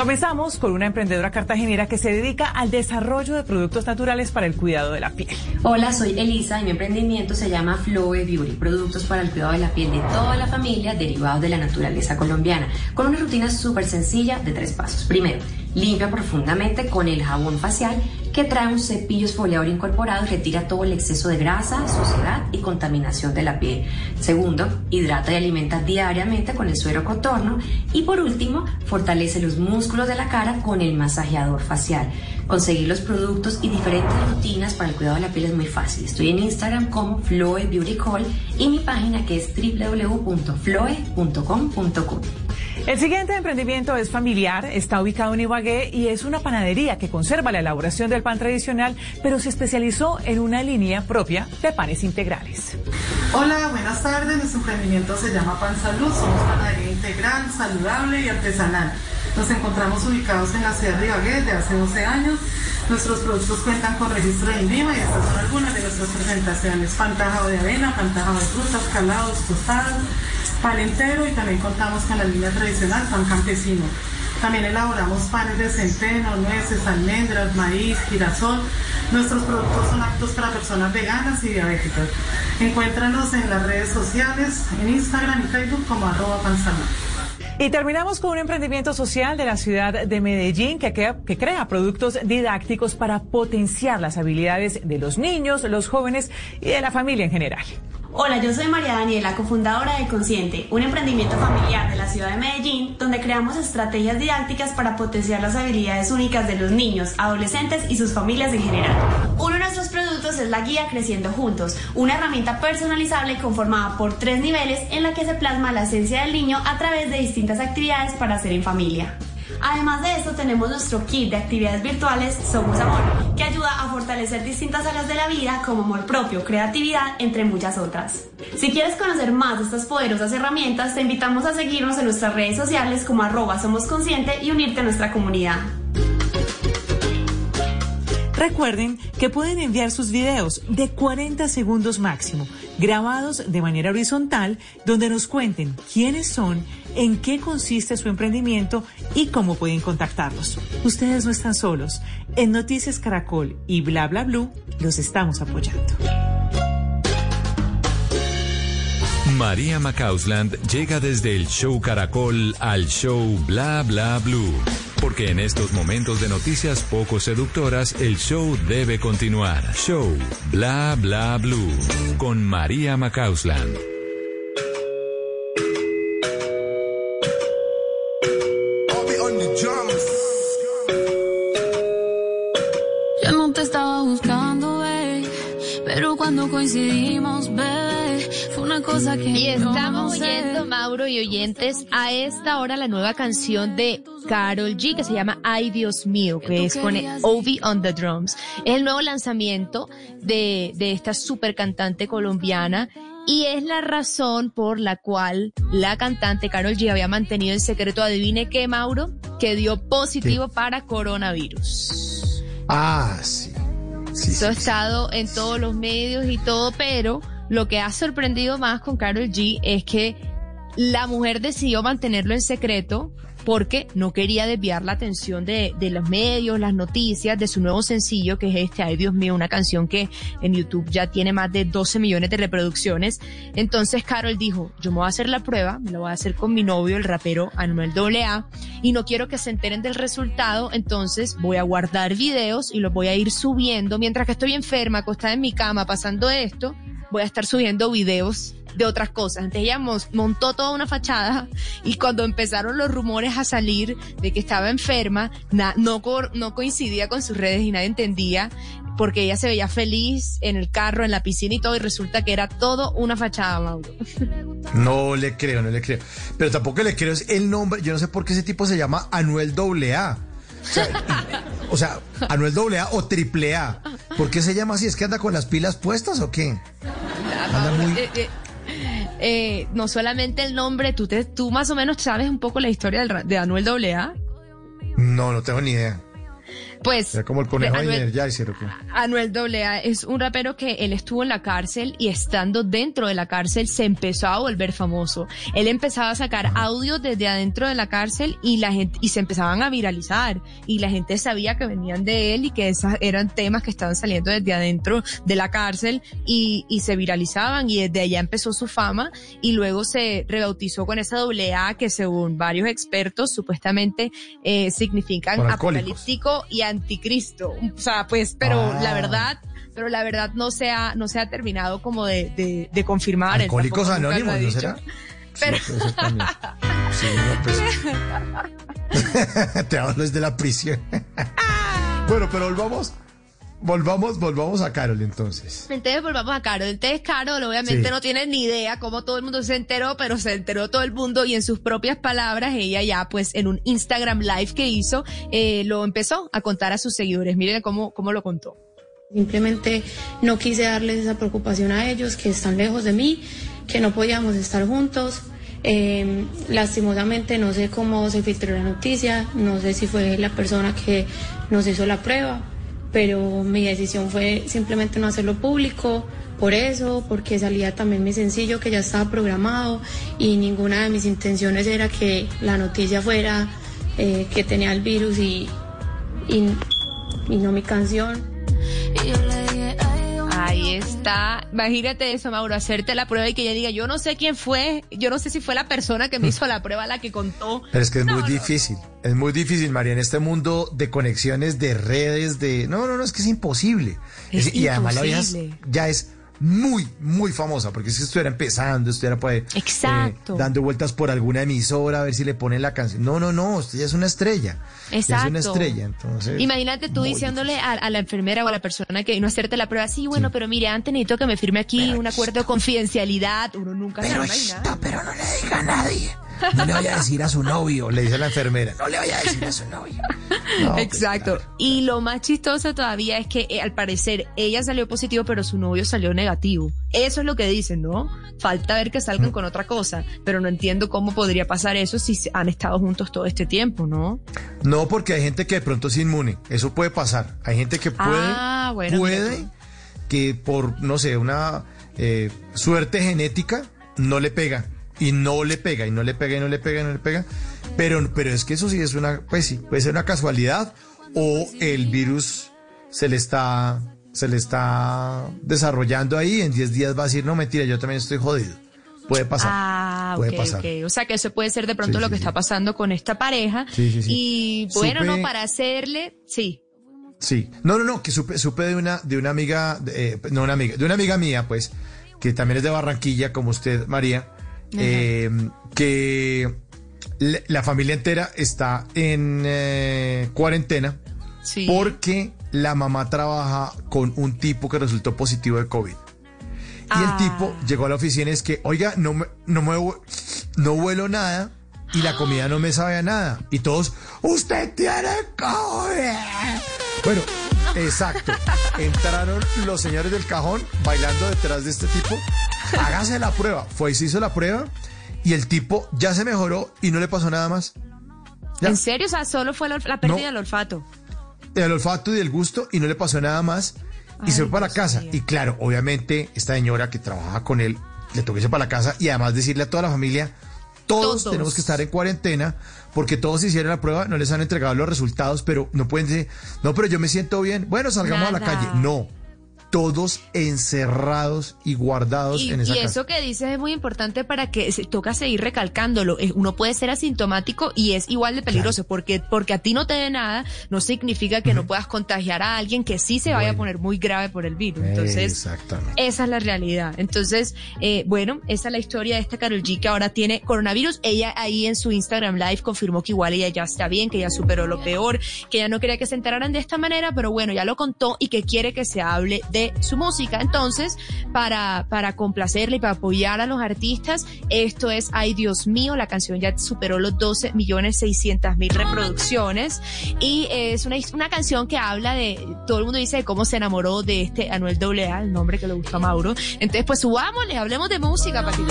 Comenzamos con una emprendedora cartagenera que se dedica al desarrollo de productos naturales para el cuidado de la piel. Hola, soy Elisa y mi emprendimiento se llama Floe Beauty, productos para el cuidado de la piel de toda la familia derivados de la naturaleza colombiana, con una rutina súper sencilla de tres pasos. Primero, limpia profundamente con el jabón facial que trae un cepillo exfoliador incorporado y retira todo el exceso de grasa, suciedad y contaminación de la piel. Segundo, hidrata y alimenta diariamente con el suero contorno. Y por último, fortalece los músculos de la cara con el masajeador facial. Conseguir los productos y diferentes rutinas para el cuidado de la piel es muy fácil. Estoy en Instagram como Floe Beauty Call y mi página que es www.floe.com.co. El siguiente emprendimiento es familiar, está ubicado en Ibagué y es una panadería que conserva la elaboración del pan tradicional, pero se especializó en una línea propia de panes integrales. Hola, buenas tardes. Nuestro emprendimiento se llama Pan Salud. Somos panadería integral, saludable y artesanal. Nos encontramos ubicados en la ciudad de Ibagué desde hace 12 años. Nuestros productos cuentan con registro de INVIMA y estas son algunas de nuestras presentaciones. Pan tajado de avena, pan tajado de frutas, calados, tostados, pan entero y también contamos con la línea tradicional, pan campesino. También elaboramos panes de centeno, nueces, almendras, maíz, girasol. Nuestros productos son aptos para personas veganas y diabéticas. Encuéntranos en las redes sociales, en Instagram y Facebook como arroba pansalud. Y terminamos con un emprendimiento social de la ciudad de Medellín que crea, productos didácticos para potenciar las habilidades de los niños, los jóvenes y de la familia en general. Hola, yo soy María Daniela, cofundadora de Consciente, un emprendimiento familiar de la ciudad de Medellín, donde creamos estrategias didácticas para potenciar las habilidades únicas de los niños, adolescentes y sus familias en general. Uno de nuestros productos es la guía Creciendo Juntos, una herramienta personalizable conformada por tres niveles en la que se plasma la esencia del niño a través de distintas actividades para hacer en familia. Además de esto, tenemos nuestro kit de actividades virtuales Somos Amor, que ayuda a fortalecer distintas áreas de la vida como amor propio, creatividad, entre muchas otras. Si quieres conocer más de estas poderosas herramientas, te invitamos a seguirnos en nuestras redes sociales como arroba Somos Consciente y unirte a nuestra comunidad. Recuerden que pueden enviar sus videos de 40 segundos máximo, grabados de manera horizontal, donde nos cuenten quiénes son, en qué consiste su emprendimiento y cómo pueden contactarlos. Ustedes no están solos. En Noticias Caracol y Bla Bla Blue los estamos apoyando. María Macausland llega desde el show Caracol al show Bla Bla Blue. Porque en estos momentos de noticias poco seductoras, el show debe continuar. Show Bla Bla Blue con María Macausland. Yo no te estaba buscando, bebé, pero cuando coincidimos, bebé, fue una cosa que Y estamos no sé. oyendo, Mauro y oyentes, a esta hora la nueva canción de Carol G que se llama Ay Dios mío, que es con Ovi on the Drums. Es el nuevo lanzamiento de, de esta super cantante colombiana y es la razón por la cual la cantante Carol G había mantenido el secreto, adivine qué, Mauro, que dio positivo para coronavirus. Ah, sí. Sí, Eso ha estado en todos los medios y todo, pero lo que ha sorprendido más con Carol G es que la mujer decidió mantenerlo en secreto porque no quería desviar la atención de, de los medios, las noticias, de su nuevo sencillo, que es este, ay Dios mío, una canción que en YouTube ya tiene más de 12 millones de reproducciones. Entonces Carol dijo, yo me voy a hacer la prueba, me lo voy a hacer con mi novio, el rapero Anuel AA, y no quiero que se enteren del resultado, entonces voy a guardar videos y los voy a ir subiendo. Mientras que estoy enferma, acostada en mi cama, pasando esto, voy a estar subiendo videos de otras cosas. Entonces ella montó toda una fachada y cuando empezaron los rumores a salir de que estaba enferma, na- no, no coincidía con sus redes y nadie entendía porque ella se veía feliz en el carro, en la piscina y todo y resulta que era todo una fachada, Mauro. No le creo, no le creo. Pero tampoco le creo es el nombre. Yo no sé por qué ese tipo se llama Anuel AA. O sea, o sea, Anuel AA o Triple A. ¿Por qué se llama así? ¿Es que anda con las pilas puestas o qué? Anda muy... Eh, no solamente el nombre, tú, te, tú más o menos sabes un poco la historia de Anuel AA. No, no tengo ni idea. Pues Era como el conejo de Anuel- Energizer o qué. Anuel AA es un rapero que él estuvo en la cárcel y estando dentro de la cárcel se empezó a volver famoso. Él empezaba a sacar audios desde adentro de la cárcel y la gente y se empezaban a viralizar y la gente sabía que venían de él y que esas eran temas que estaban saliendo desde adentro de la cárcel y, y se viralizaban y desde allá empezó su fama y luego se rebautizó con esa doble A que según varios expertos supuestamente eh, significan apocalíptico y anticristo. O sea, pues, pero Ah. la verdad, pero la verdad no se ha, no se ha terminado como de, de, de confirmar. Alcohólicos Anónimos, ¿no será? Pero, Sí, también. [laughs] Sí, no, pues. [laughs] Te hablo desde la prisión. [laughs] bueno, pero volvamos. Volvamos, volvamos a Carol entonces. entonces volvamos a Carol. Entonces Carol obviamente Sí. no tiene ni idea cómo todo el mundo se enteró, pero se enteró todo el mundo y en sus propias palabras ella ya pues en un Instagram live que hizo eh, lo empezó a contar a sus seguidores. Miren cómo, cómo lo contó. Simplemente no quise darles esa preocupación a ellos, que están lejos de mí, que no podíamos estar juntos. Eh, lastimosamente no sé cómo se filtró la noticia, no sé si fue la persona que nos hizo la prueba, pero mi decisión fue simplemente no hacerlo público, por eso, porque salía también mi sencillo que ya estaba programado y ninguna de mis intenciones era que la noticia fuera eh, que tenía el virus y, y, y no mi canción. Ahí está. Imagínate eso, Mauro, hacerte la prueba y que ella diga, yo no sé quién fue, yo no sé si fue la persona que me hizo la prueba la que contó. Pero es que es muy difícil. Es muy difícil, María, en este mundo de conexiones, de redes, de. No, no, no, es que es imposible. Es y además la vieja imposible. ya es muy, muy famosa, porque si estuviera empezando, estuviera pues, Exacto. eh, dando vueltas por alguna emisora a ver si le ponen la canción. No, no, no, usted ya es una estrella. Ya es Exacto. una estrella, entonces. Imagínate tú diciéndole a, a la enfermera o a la persona que vino a hacerte la prueba, sí, bueno, pero mire, antes necesito que me firme aquí un acuerdo de confidencialidad. Uno nunca Pero sabe pero no le diga a nadie. No le vaya a decir a su novio, le dice la enfermera. No le vaya a decir a su novio. No, pues, Exacto. Y lo más chistoso todavía es que eh, al parecer ella salió positivo, pero su novio salió negativo. Eso es lo que dicen, ¿no? Falta ver que Mm. salgan con otra cosa, pero no entiendo cómo podría pasar eso si han estado juntos todo este tiempo, ¿no? No, porque hay gente que de pronto es inmune. Eso puede pasar. Hay gente que puede, Ah, bueno, puede mira que por, no sé, una eh, suerte genética no le pega. Y no le pega, y no le pega, y no le pega, y no le pega. Pero, pero es que eso sí es una, pues sí, puede ser una casualidad o el virus se le está, se le está desarrollando ahí y en 10 días va a decir, no, mentira, yo también estoy jodido. Puede pasar. Ah, puede ok, pasar. O sea que eso puede ser de pronto Sí, lo sí, que sí. está pasando con esta pareja. Sí, sí, sí. Y bueno, Supe- no, para hacerle, sí. Sí, no, no, no, que supe, supe de una, de una amiga, eh, no una amiga, de una amiga mía, pues, que también es de Barranquilla, como usted, María, eh, que la, familia entera está en eh, cuarentena Sí. porque la mamá trabaja con un tipo que resultó positivo de COVID. Y Ah. el tipo llegó a la oficina y es que, oiga, no me, no me, no huelo nada y la comida no me sabe a nada. Y todos, usted tiene COVID. Bueno, exacto. Entraron los señores del cajón bailando detrás de este tipo. Hágase la prueba. Fue y se hizo la prueba y el tipo ya se mejoró y no le pasó nada más. Ya. ¿En serio? O sea, solo fue la, pérdida No. del olfato. El olfato y el gusto y no le pasó nada más. Y se fue para la casa. Y claro, obviamente, esta señora que trabaja con él le tocó irse para la casa y además decirle a toda la familia, todos, Todos. tenemos que estar en cuarentena porque todos hicieron la prueba, no les han entregado los resultados, pero no pueden decir, no, pero yo me siento bien. Bueno, salgamos a la calle. No. Todos encerrados y guardados Y, en esa y casa. eso que dices es muy importante para que se, toca seguir recalcándolo. Uno puede ser asintomático y es igual de peligroso porque porque a ti no te dé nada no significa que no puedas contagiar a alguien que sí se vaya a poner muy grave por el virus. Entonces, esa es la realidad. Entonces, eh, bueno, esa es la historia de esta Carol G que ahora tiene coronavirus. Ella ahí en su Instagram Live confirmó que igual ella ya está bien, que ya superó lo peor, que ella no quería que se enteraran de esta manera, pero bueno, ya lo contó y que quiere que se hable de su música. Entonces, para, para complacerle y para apoyar a los artistas, esto es Ay Dios mío, la canción ya superó los 12 millones 600 mil reproducciones y es una, una canción que habla de, todo el mundo dice de cómo se enamoró de este Anuel AA, el nombre que le gusta a Mauro. Entonces, pues subámosle, hablemos de música para que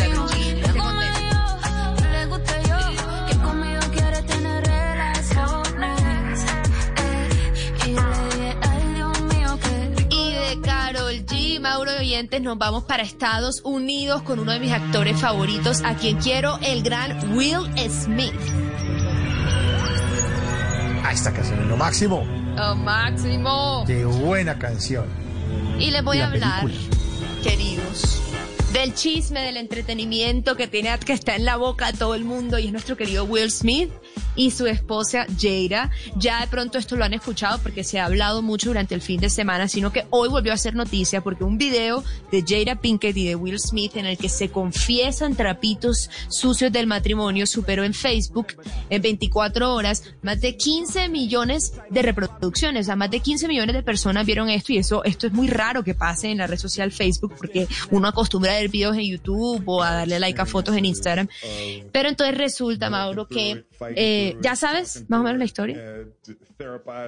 G, Mauro de Oyentes, nos vamos para Estados Unidos con uno de mis actores favoritos, a quien quiero, el gran Will Smith. Ah, esta canción es lo máximo. Oh, máximo. Qué buena canción. Y les voy Y a la hablar, película. queridos, del chisme, del entretenimiento que tiene, que está en la boca de todo el mundo y es nuestro querido Will Smith y su esposa Jada. Ya de pronto esto lo han escuchado porque se ha hablado mucho durante el fin de semana, sino que hoy volvió a ser noticia porque un video de Jada Pinkett y de Will Smith en el que se confiesan trapitos sucios del matrimonio superó en Facebook en 24 horas más de 15 millones de reproducciones. O sea, más de 15 millones de personas vieron esto y eso, esto es muy raro que pase en la red social Facebook porque uno acostumbra a ver videos en YouTube o a darle like a fotos en Instagram. Pero entonces resulta, Mauro, que eh, ya sabes más o menos la historia.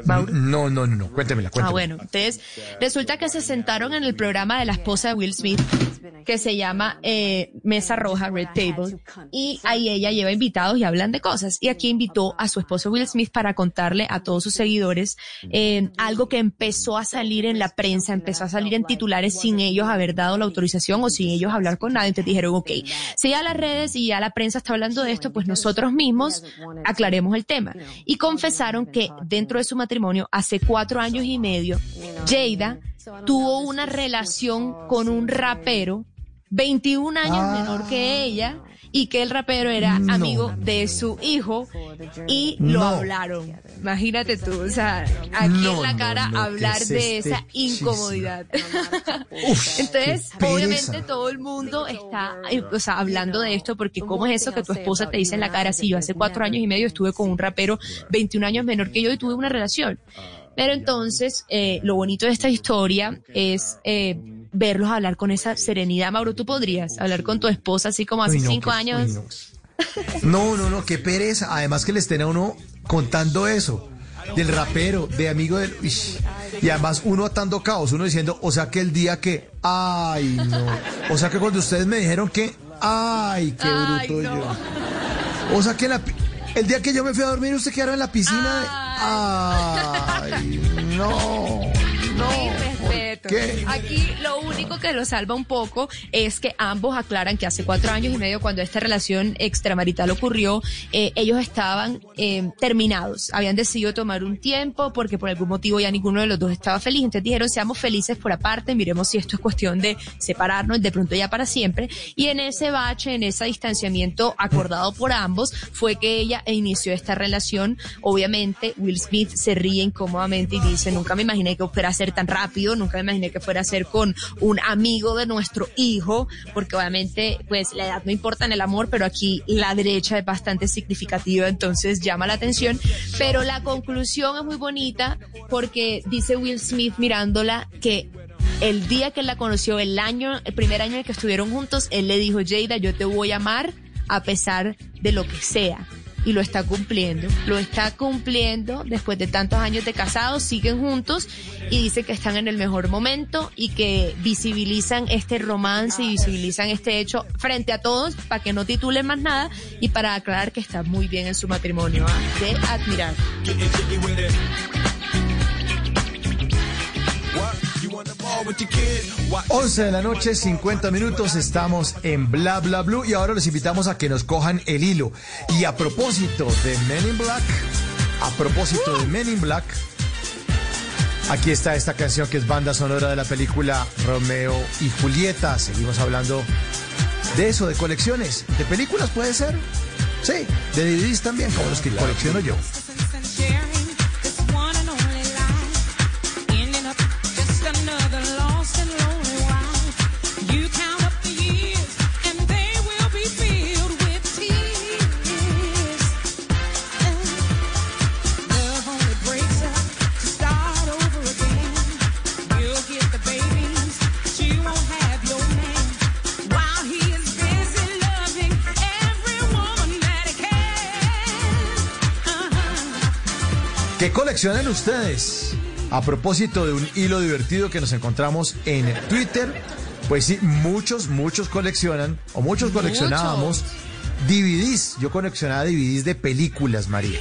Mauro. No, no, no, no. Cuéntemela, cuéntemela. Ah, bueno, entonces resulta que se sentaron en el programa de la esposa de Will Smith, que se llama eh, Mesa Roja, Red Table, y ahí ella lleva invitados y hablan de cosas. Y aquí invitó a su esposo Will Smith para contarle a todos sus seguidores eh, algo que empezó a salir en la prensa, empezó a salir en titulares sin ellos haber dado la autorización o sin ellos hablar con nadie. Entonces dijeron, ok, si ya las redes y ya la prensa está hablando de esto, pues nosotros mismos aclaremos el tema. Y confesaron que dentro de su matrimonio, hace cuatro años y medio, Jada tuvo una relación con un rapero 21 años menor que ella y que el rapero era No, amigo de su hijo y lo No. hablaron. Imagínate tú, o sea, aquí No, en la cara no, ¿qué hablar es de este esa incomodidad. [laughs] Entonces, obviamente todo el mundo está, eh, o sea, hablando de esto porque cómo es eso que tu esposa te dice en la cara, si yo hace cuatro años y medio estuve con un rapero 21 años menor que yo y tuve una relación. Pero entonces, eh, lo bonito de esta historia es eh, verlos hablar con esa serenidad. Mauro, ¿tú podrías hablar con tu esposa así como hace Uy, no, cinco años? uy, no. No, no, no, qué pereza. Además que le estén a uno contando eso. Del rapero, de amigo del... Y además uno atando caos, uno diciendo, o sea que el día que... Ay, no. O sea que cuando ustedes me dijeron que... Ay, qué Ay, bruto no. yo. O sea que la el día que yo me fui a dormir, usted quedaron en la piscina. de- Ay, no. Qué? Aquí lo único que lo salva un poco es que ambos aclaran que hace cuatro años y medio, cuando esta relación extramarital ocurrió, eh, ellos estaban eh, terminados. Habían decidido tomar un tiempo porque por algún motivo ya ninguno de los dos estaba feliz. Entonces dijeron, seamos felices por aparte, miremos si esto es cuestión de separarnos de pronto ya para siempre. Y en ese bache, en ese distanciamiento acordado por ambos, fue que ella inició esta relación. Obviamente, Will Smith se ríe incómodamente y dice, nunca me imaginé que fuera a ser tan rápido, nunca me imaginé que fuera a ser con un amigo de nuestro hijo, porque obviamente, pues la edad no importa en el amor, pero aquí la derecha es bastante significativa, entonces llama la atención. Pero la conclusión es muy bonita porque dice Will Smith mirándola que el día que la conoció, el año, el primer año en que estuvieron juntos, él le dijo, Jada, yo te voy a amar a pesar de lo que sea. Y lo está cumpliendo, lo está cumpliendo después de tantos años de casados, siguen juntos y dice que están en el mejor momento y que visibilizan este romance y visibilizan este hecho frente a todos para que no titulen más nada y para aclarar que está muy bien en su matrimonio, ¿ah? de admirar. 11 de la noche, 50 minutos, estamos en Bla Bla Blue y ahora los invitamos a que nos cojan el hilo. Y a propósito de Men in Black, a propósito de Men in Black, aquí está esta canción que es banda sonora de la película Romeo y Julieta. Seguimos hablando de eso, de colecciones, de películas puede ser. Sí, de DVDs también, como los que colecciono yo. ¿Qué coleccionan ustedes? A propósito de un hilo divertido que nos encontramos en Twitter, pues sí, muchos, muchos coleccionan, o muchos coleccionábamos DVDs. Yo coleccionaba DVDs de películas, María.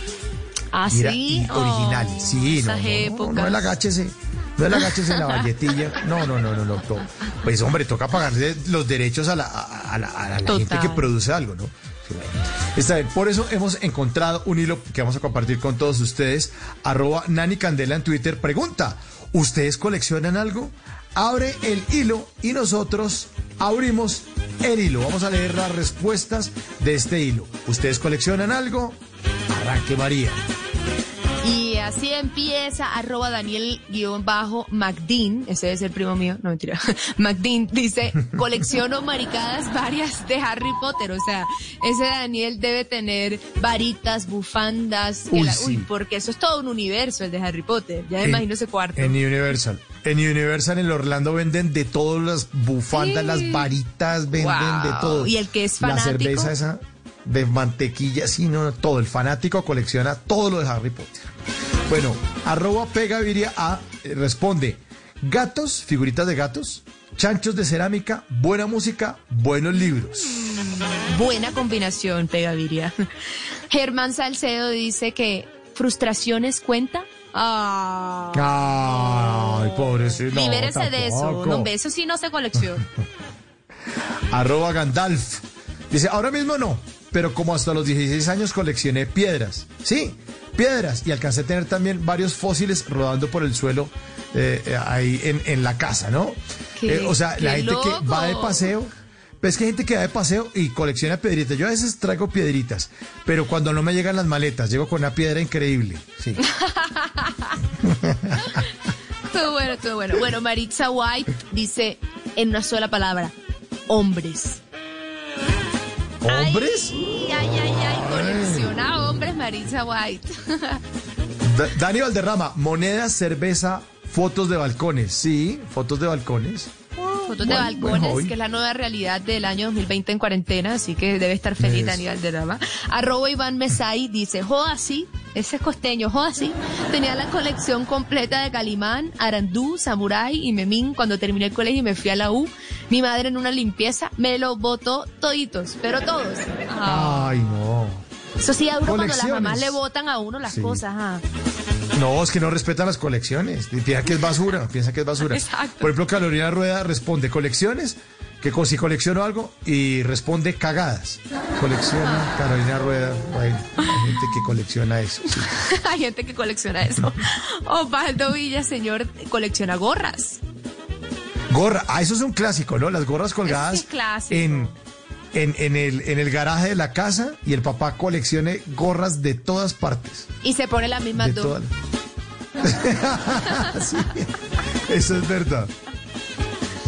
¿Ah, Mira, sí? y originales. Oh, sí, no, no, no, no el agáchese. No el agáchese en la valletilla. No, no, no, no, no. Pues hombre, toca pagar los derechos a la, a la- a la gente que produce algo, ¿no? Está bien, por eso hemos encontrado un hilo que vamos a compartir con todos ustedes. Arroba Nani Candela en Twitter. Pregunta, ¿ustedes coleccionan algo? Abre el hilo y nosotros abrimos el hilo. Vamos a leer las respuestas de este hilo. ¿Ustedes coleccionan algo? Arranque María. Y así empieza arroba Daniel-MacDean, ese es el primo mío, no mentira, [laughs] MacDean dice, colecciono maricadas varias de Harry Potter, o sea, ese Daniel debe tener varitas, bufandas, Uy, la- sí. porque eso es todo un universo, el de Harry Potter, ya me En- imagino ese cuarto. En Universal. En Universal, en Orlando venden de todas las bufandas, Sí. las varitas, venden Wow. de todo. Y el que es La fanático. cerveza esa de mantequilla, sí, no, todo. El fanático colecciona todo lo de Harry Potter. Bueno, arroba pegaviria a eh, responde, gatos, figuritas de gatos, chanchos de cerámica, buena música, buenos libros. Buena combinación, Pegaviria. [laughs] Germán Salcedo dice que frustraciones cuenta. Ah. Ay, pobrecito. no, Libérese de eso. No, eso sí no se colecciona. [laughs] Arroba Gandalf. Dice, ahora mismo no, pero como hasta los 16 años coleccioné piedras. Sí, piedras. Y alcancé a tener también varios fósiles rodando por el suelo eh, eh, ahí en, en la casa, ¿no? Eh, o sea, la gente que va de paseo. Pues que hay gente que va de paseo y colecciona piedritas. Yo a veces traigo piedritas, pero cuando no me llegan las maletas, llego con una piedra increíble. Sí. [laughs] todo bueno, todo bueno. Bueno, Maritza White dice en una sola palabra, hombres. ¿Hombres? Ay, ay, ay, ay, colecciona hombres, Maritza White. [laughs] Da- Dani Valderrama, monedas, cerveza, fotos de balcones. Sí, fotos de balcones. Fotos de balcones, que es la nueva realidad del año 2020 en cuarentena, así que debe estar feliz Eso. Daniel de Rama. Arroba Iván Mesai dice, joda sí, ese es costeño, joda sí. Tenía la colección completa de Calimán, Arandú, Samurai y Memín cuando terminé el colegio y me fui a la U. Mi madre en una limpieza me lo botó toditos, pero todos. Ah. Ay, no. Eso sí, a uno cuando las mamás le botan a uno las Sí. cosas. ah. No, es que no respetan las colecciones. Y Piensa que es basura, piensa que es basura. Exacto. Por ejemplo, Carolina Rueda responde colecciones, que si colecciono algo, y responde cagadas. Colecciona Carolina Rueda. Bueno, hay gente que colecciona eso. sí. [laughs] Hay gente que colecciona eso. Osvaldo Villa, señor, colecciona gorras. Gorra, ah, eso es un clásico, ¿no? Las gorras colgadas clásico. en, en, en el, en el garaje de la casa y el papá coleccione gorras de todas partes. Y se pone las mismas De dos. todas. [laughs] Sí, eso es verdad.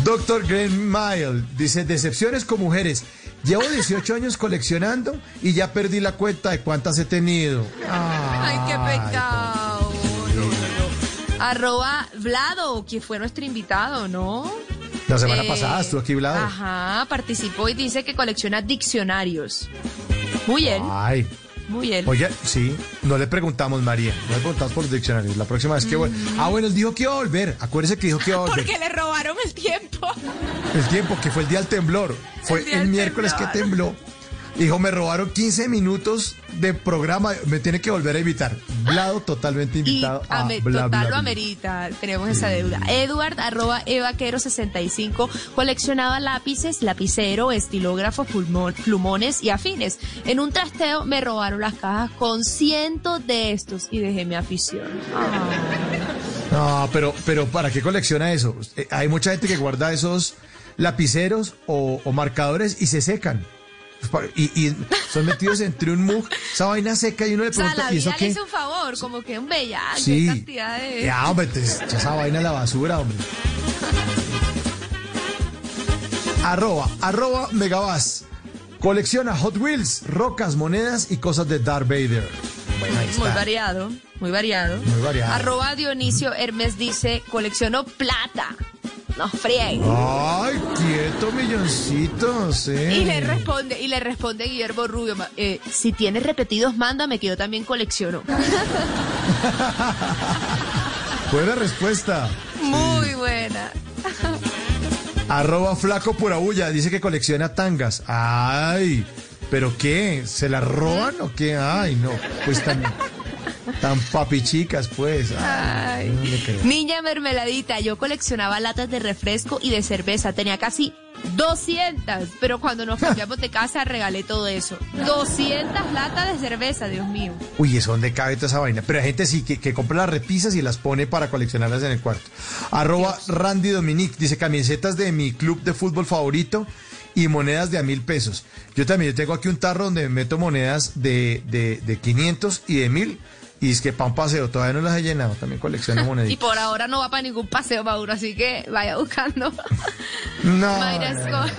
Doctor Glenn Mile dice, decepciones con mujeres. Llevo 18 años coleccionando y ya perdí la cuenta de cuántas he tenido. Ay, qué pecado. No, no, no. Arroba Vlado, que fue nuestro invitado, ¿no? La semana Eh, pasada estuvo aquí Vlado. Ajá, participó y dice que colecciona diccionarios. Muy bien, Ay, muy bien. oye, sí, no le preguntamos, María, no le preguntamos por los diccionarios. La próxima vez que vuelva. Ah, bueno, él dijo que iba a volver. Acuérdese que dijo que iba a [laughs] volver. Porque le robaron el tiempo. El tiempo, que fue el día del temblor. Fue El miércoles temblor. que tembló. Dijo, me robaron 15 minutos de programa. Me tiene que volver a invitar. Vlado totalmente Y invitado a bla, total bla, lo bla. amerita, tenemos esa deuda. Edward, arroba evaquero65, coleccionaba lápices, lapicero, estilógrafos, pulmón- plumones y afines. En un trasteo me robaron las cajas con cientos de estos y dejé mi afición. No, pero, pero ¿para qué colecciona eso? Eh, Hay mucha gente que guarda esos lapiceros o, o marcadores y se secan. Y, y son metidos entre un mug. Esa vaina seca y uno le O sea, pregunta, la ¿y eso vida le qué? hizo un favor, como que un bella, Sí. cantidad de... Ya, hombre, te echa esa vaina a la basura, hombre. Arroba, arroba Megabas. Colecciona Hot Wheels, rocas, monedas y cosas de Darth Vader. Bueno, ahí Muy variado, muy variado. Muy variado. Arroba Dionisio Hermes dice, coleccionó plata. No frieguen. Ay, quieto, milloncitos, eh. Y le responde, y le responde Guillermo Rubio, eh, si tienes repetidos, mándame que yo también colecciono. [laughs] Buena respuesta. Muy buena. [laughs] Arroba flaco pura bulla, dice que colecciona tangas. Ay, ¿pero qué? ¿Se las roban o qué? Ay, no, pues tan, tan papichicas, pues. Ay, no le creo. Niña mermeladita, yo coleccionaba latas de refresco y de cerveza, tenía casi 200, pero cuando nos [laughs] cambiamos de casa regalé todo eso. 200 latas de cerveza, Dios mío. Uy, eso donde cabe toda esa vaina. Pero hay gente sí que, que compra las repisas y las pone para coleccionarlas en el cuarto. Arroba Randy Dominic dice camisetas de mi club de fútbol favorito y monedas de a mil pesos. Yo también yo tengo aquí un tarro donde meto monedas de, de, de 500 y de mil. Y es que para un paseo todavía no las he llenado. También colecciono Y moneditas. por ahora no va para ningún paseo, Mauro, así que vaya buscando. [laughs] No, Mayra. Escobar,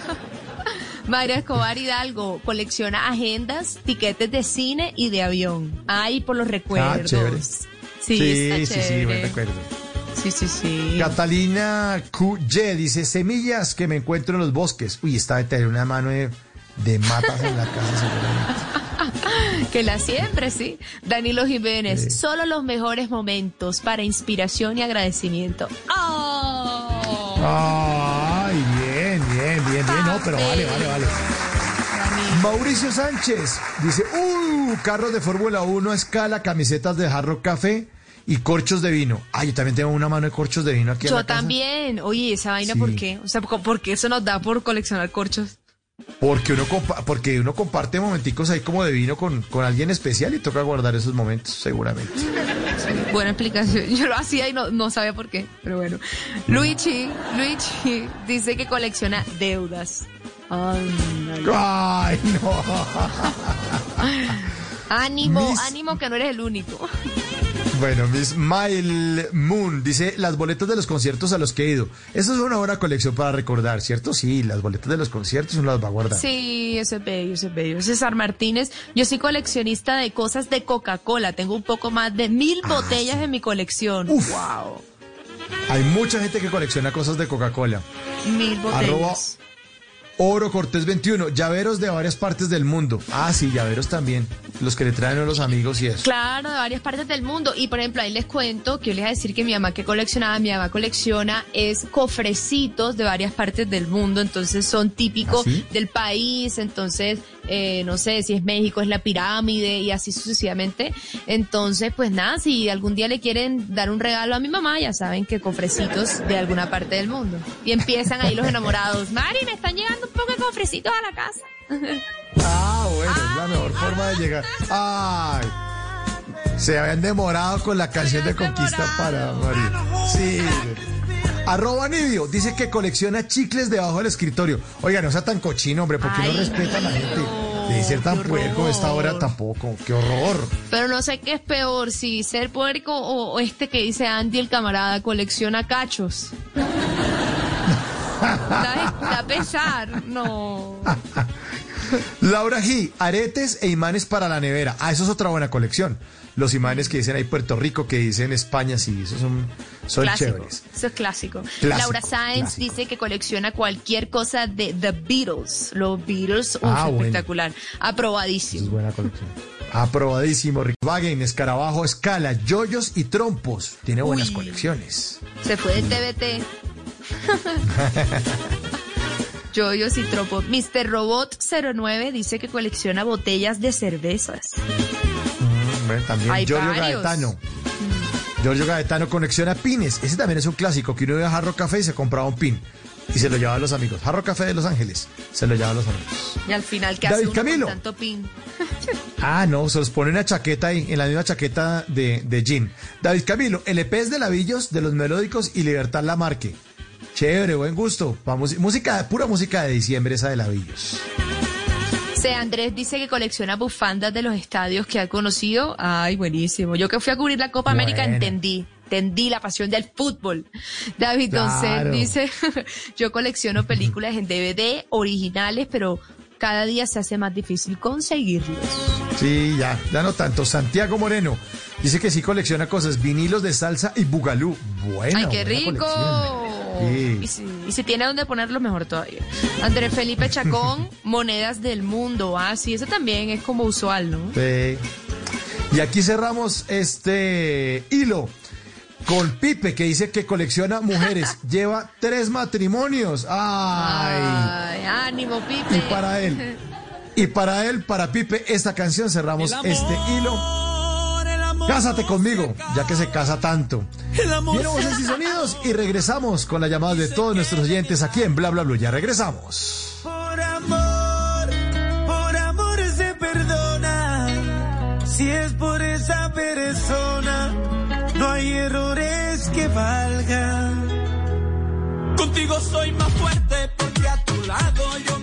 Mayra Escobar Hidalgo colecciona agendas, tiquetes de cine y de avión. Ay, por los recuerdos. Ah, chévere. Sí, sí, sí, sí, buen recuerdo. Sí, sí, sí. Catalina QY dice, semillas que me encuentro en los bosques. Uy, esta de tener una mano de, de matas en la casa seguramente. [laughs] Que la siempre, sí. Danilo Jiménez, solo los mejores momentos para inspiración y agradecimiento. ¡Oh! Ay, bien, bien, bien, bien. No, pero vale, vale, vale. Mauricio Sánchez dice, uh, carros de Fórmula 1 a escala, camisetas de Jarro Café y corchos de vino. Ay, yo también tengo una mano de corchos de vino aquí en Yo la casa. también. Oye, esa vaina, Sí. ¿por qué? O sea, ¿por qué eso nos da por coleccionar corchos? Porque uno, compa- porque uno comparte momenticos ahí como de vino con, con alguien especial y toca guardar esos momentos, seguramente. Buena explicación. [laughs] Yo lo hacía y no, no sabía por qué, pero bueno. Luigi, Luigi dice que colecciona deudas. Ándale. Ay, no. [laughs] Ánimo, Mis- ánimo que no eres el único. Bueno, Miss Mile Moon dice las boletas de los conciertos a los que he ido. Eso es una buena colección para recordar, ¿cierto? Sí, las boletas de los conciertos uno las va a guardar. Sí, eso es bello, eso es bello. César Martínez, yo soy coleccionista de cosas de Coca-Cola. Tengo un poco más de mil Ah, botellas en mi colección. Wow. Hay mucha gente que colecciona cosas de Coca-Cola. Mil botellas. Arroba Oro Cortés 21, llaveros de varias partes del mundo. Ah, sí, llaveros también. Los que le traen a los amigos y eso. Claro, de varias partes del mundo. Y por ejemplo, ahí les cuento que yo les voy a decir que mi mamá que coleccionaba, mi mamá colecciona es cofrecitos de varias partes del mundo. Entonces son típicos ¿Ah, sí? del país. Entonces, eh, no sé si es México, es la pirámide y así sucesivamente. Entonces, pues nada, si algún día le quieren dar un regalo a mi mamá, ya saben que cofrecitos de alguna parte del mundo. Y empiezan ahí los enamorados. Mari, me están llegando un poco de cofrecitos a la casa. Ah, bueno, es la mejor forma de llegar. Ay. Se habían demorado con la canción de conquista para María. Sí. Arroba Nidio dice que colecciona chicles debajo del escritorio. Oiga, no sea tan cochino, hombre, porque no respeta a la gente. De ser tan puerco esta hora tampoco. Qué horror. Pero no sé qué es peor, si ser puerco o este que dice Andy el camarada colecciona cachos. Da, da pesar, no. Laura G, aretes e imanes para la nevera. Ah, eso es otra buena colección. Los imanes que dicen ahí Puerto Rico, que dicen España, sí, esos son, son clásico. chéveres. Eso es clásico. Clásico, Laura Sáenz dice que colecciona cualquier cosa de The Beatles. Los Beatles, uf, Ah, bueno. espectacular. Eso es Aprobadísimo. buena colección. Aprobadísimo. Rick Wagen, escarabajo, escala, yoyos y trompos. Tiene buenas Uy. colecciones. Se fue del TBT. [laughs] Joyos y tropo. Mr. Robot 09 dice que colecciona botellas de cervezas. Mm, bueno, también Hay Giorgio varios. Gaetano. Giorgio Gaetano colecciona pines. Ese también es un clásico, que uno iba a Jarro Café y se compraba un pin. Y se lo llevaba a los amigos. Jarro Café de Los Ángeles. Se lo llevaba a los amigos. Y al final, ¿qué David hace uno Camilo. con tanto pin? [laughs] Ah, no, se los pone una chaqueta ahí, en la misma chaqueta de, de jean. David Camilo, LPs de Lavillos, de los melódicos y Libertad Lamarque. Chévere, buen gusto. Vamos, música, pura música de diciembre esa de Lavillos. Andrés dice que colecciona bufandas de los estadios que ha conocido. Ay, buenísimo. Yo que fui a cubrir la Copa América entendí. Entendí la pasión del fútbol. David Claro. Doncel dice, [laughs] yo colecciono películas en DVD originales, pero cada día se hace más difícil conseguirlos. Sí, ya, ya no tanto. Santiago Moreno dice que sí colecciona cosas, vinilos de salsa y bugalú. Bueno. ¡Ay, qué rico! Sí. Y, si, y si tiene donde ponerlo, mejor todavía. Andrés Felipe Chacón, [laughs] monedas del mundo. Ah, sí, eso también es como usual, ¿no? Sí. Y aquí cerramos este hilo con Pipe, que dice que colecciona mujeres. [laughs] Lleva tres matrimonios. ¡Ay! Ay, ánimo, Pipe. Y para él. Y para él, para Pipe, esta canción cerramos este hilo. Cásate conmigo, ya que se casa tanto. Viene voces y sonidos y regresamos con las llamadas de todos nuestros oyentes aquí en Bla Bla Bla. Ya regresamos. Por amor, por amor se perdona. Si es por esa persona, no hay errores que valgan. Contigo soy más fuerte porque a tu lado yo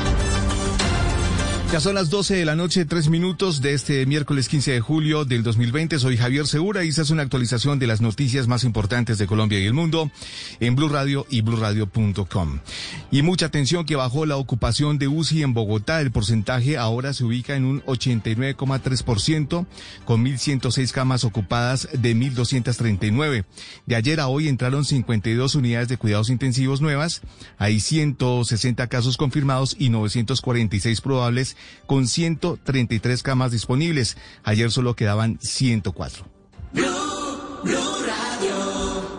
Ya son las 12 de la noche, tres minutos de este miércoles 15 de julio del 2020. Soy Javier Segura y esta es una actualización de las noticias más importantes de Colombia y el mundo en Blue Radio y BlueRadio.com. Y mucha atención que bajó la ocupación de UCI en Bogotá. El porcentaje ahora se ubica en un 89,3% con 1.106 camas ocupadas de 1.239. De ayer a hoy entraron 52 unidades de cuidados intensivos nuevas. Hay 160 casos confirmados y 946 probables con 133 camas disponibles. Ayer solo quedaban 104.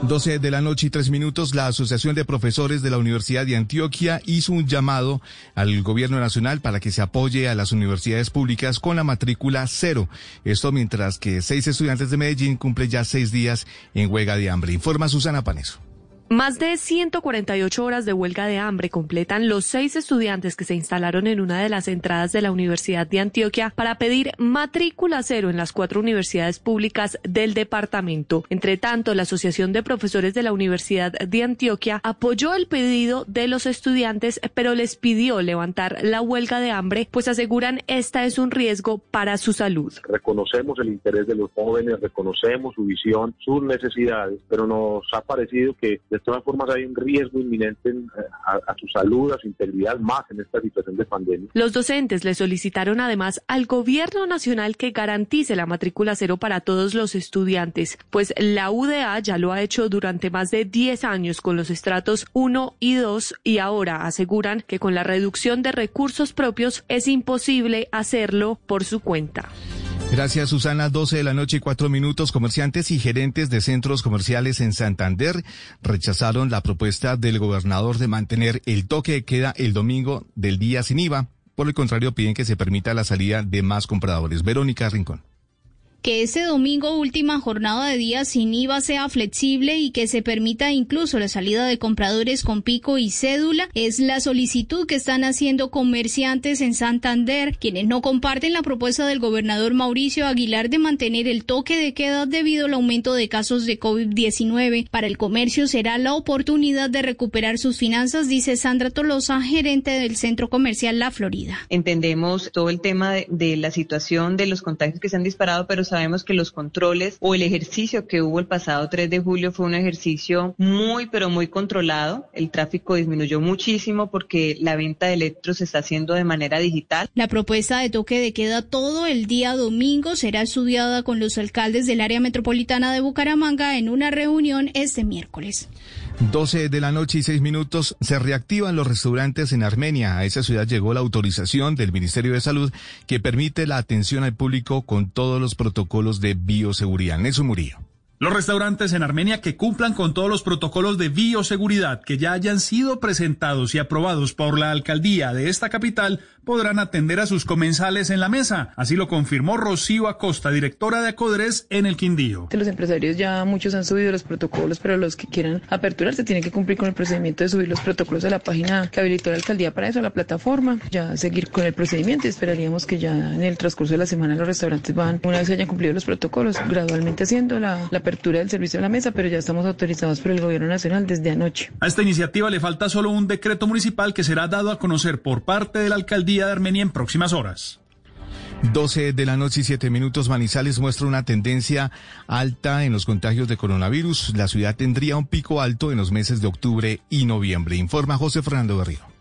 12 de la noche y tres minutos, la Asociación de Profesores de la Universidad de Antioquia hizo un llamado al gobierno nacional para que se apoye a las universidades públicas con la matrícula cero. Esto mientras que seis estudiantes de Medellín cumplen ya seis días en huelga de hambre. Informa Susana Paneso. Más de 148 horas de huelga de hambre completan los seis estudiantes que se instalaron en una de las entradas de la Universidad de Antioquia para pedir matrícula cero en las cuatro universidades públicas del departamento. Entre tanto, la Asociación de Profesores de la Universidad de Antioquia apoyó el pedido de los estudiantes, pero les pidió levantar la huelga de hambre, pues aseguran esta es un riesgo para su salud. Reconocemos el interés de los jóvenes, reconocemos su visión, sus necesidades, pero nos ha parecido que todas formas hay un riesgo inminente en, a, a, su salud, a su integridad, más en esta situación de pandemia. Los docentes le solicitaron además al gobierno nacional que garantice la matrícula cero para todos los estudiantes, pues la UDA ya lo ha hecho durante más de 10 años con los estratos 1 y 2 y ahora aseguran que con la reducción de recursos propios es imposible hacerlo por su cuenta. Gracias, Susana. 12 de la noche y cuatro minutos. Comerciantes y gerentes de centros comerciales en Santander rechazaron la propuesta del gobernador de mantener el toque de queda el domingo del día sin IVA. Por el contrario, piden que se permita la salida de más compradores. Verónica Rincón que este domingo última jornada de días sin IVA sea flexible y que se permita incluso la salida de compradores con pico y cédula es la solicitud que están haciendo comerciantes en Santander, quienes no comparten la propuesta del gobernador Mauricio Aguilar de mantener el toque de queda debido al aumento de casos de COVID-19. Para el comercio será la oportunidad de recuperar sus finanzas, dice Sandra Tolosa, gerente del centro comercial La Florida. Entendemos todo el tema de la situación de los contagios que se han disparado, pero sabemos que los controles o el ejercicio que hubo el pasado 3 de julio fue un ejercicio muy, pero muy controlado. El tráfico disminuyó muchísimo porque la venta de electros se está haciendo de manera digital. La propuesta de toque de queda todo el día domingo será estudiada con los alcaldes del área metropolitana de Bucaramanga en una reunión este miércoles. 12 de la noche y 6 minutos se reactivan los restaurantes en Armenia. A esa ciudad llegó la autorización del Ministerio de Salud que permite la atención al público con todos los protocolos de bioseguridad. Nelson Murillo. Los restaurantes en Armenia que cumplan con todos los protocolos de bioseguridad que ya hayan sido presentados y aprobados por la alcaldía de esta capital podrán atender a sus comensales en la mesa. Así lo confirmó Rocío Acosta, directora de Acodres en el Quindío. Los empresarios ya muchos han subido los protocolos, pero los que quieran aperturarse tienen que cumplir con el procedimiento de subir los protocolos a la página que habilitó la alcaldía para eso, a la plataforma, ya seguir con el procedimiento y esperaríamos que ya en el transcurso de la semana los restaurantes van, una vez hayan cumplido los protocolos, gradualmente haciendo la, la del servicio a la mesa, pero ya estamos autorizados por el gobierno nacional desde anoche. A esta iniciativa le falta solo un decreto municipal que será dado a conocer por parte de la alcaldía de Armenia en próximas horas. 12 de la noche y 7 minutos, Manizales muestra una tendencia alta en los contagios de coronavirus. La ciudad tendría un pico alto en los meses de octubre y noviembre, informa José Fernando Berrío.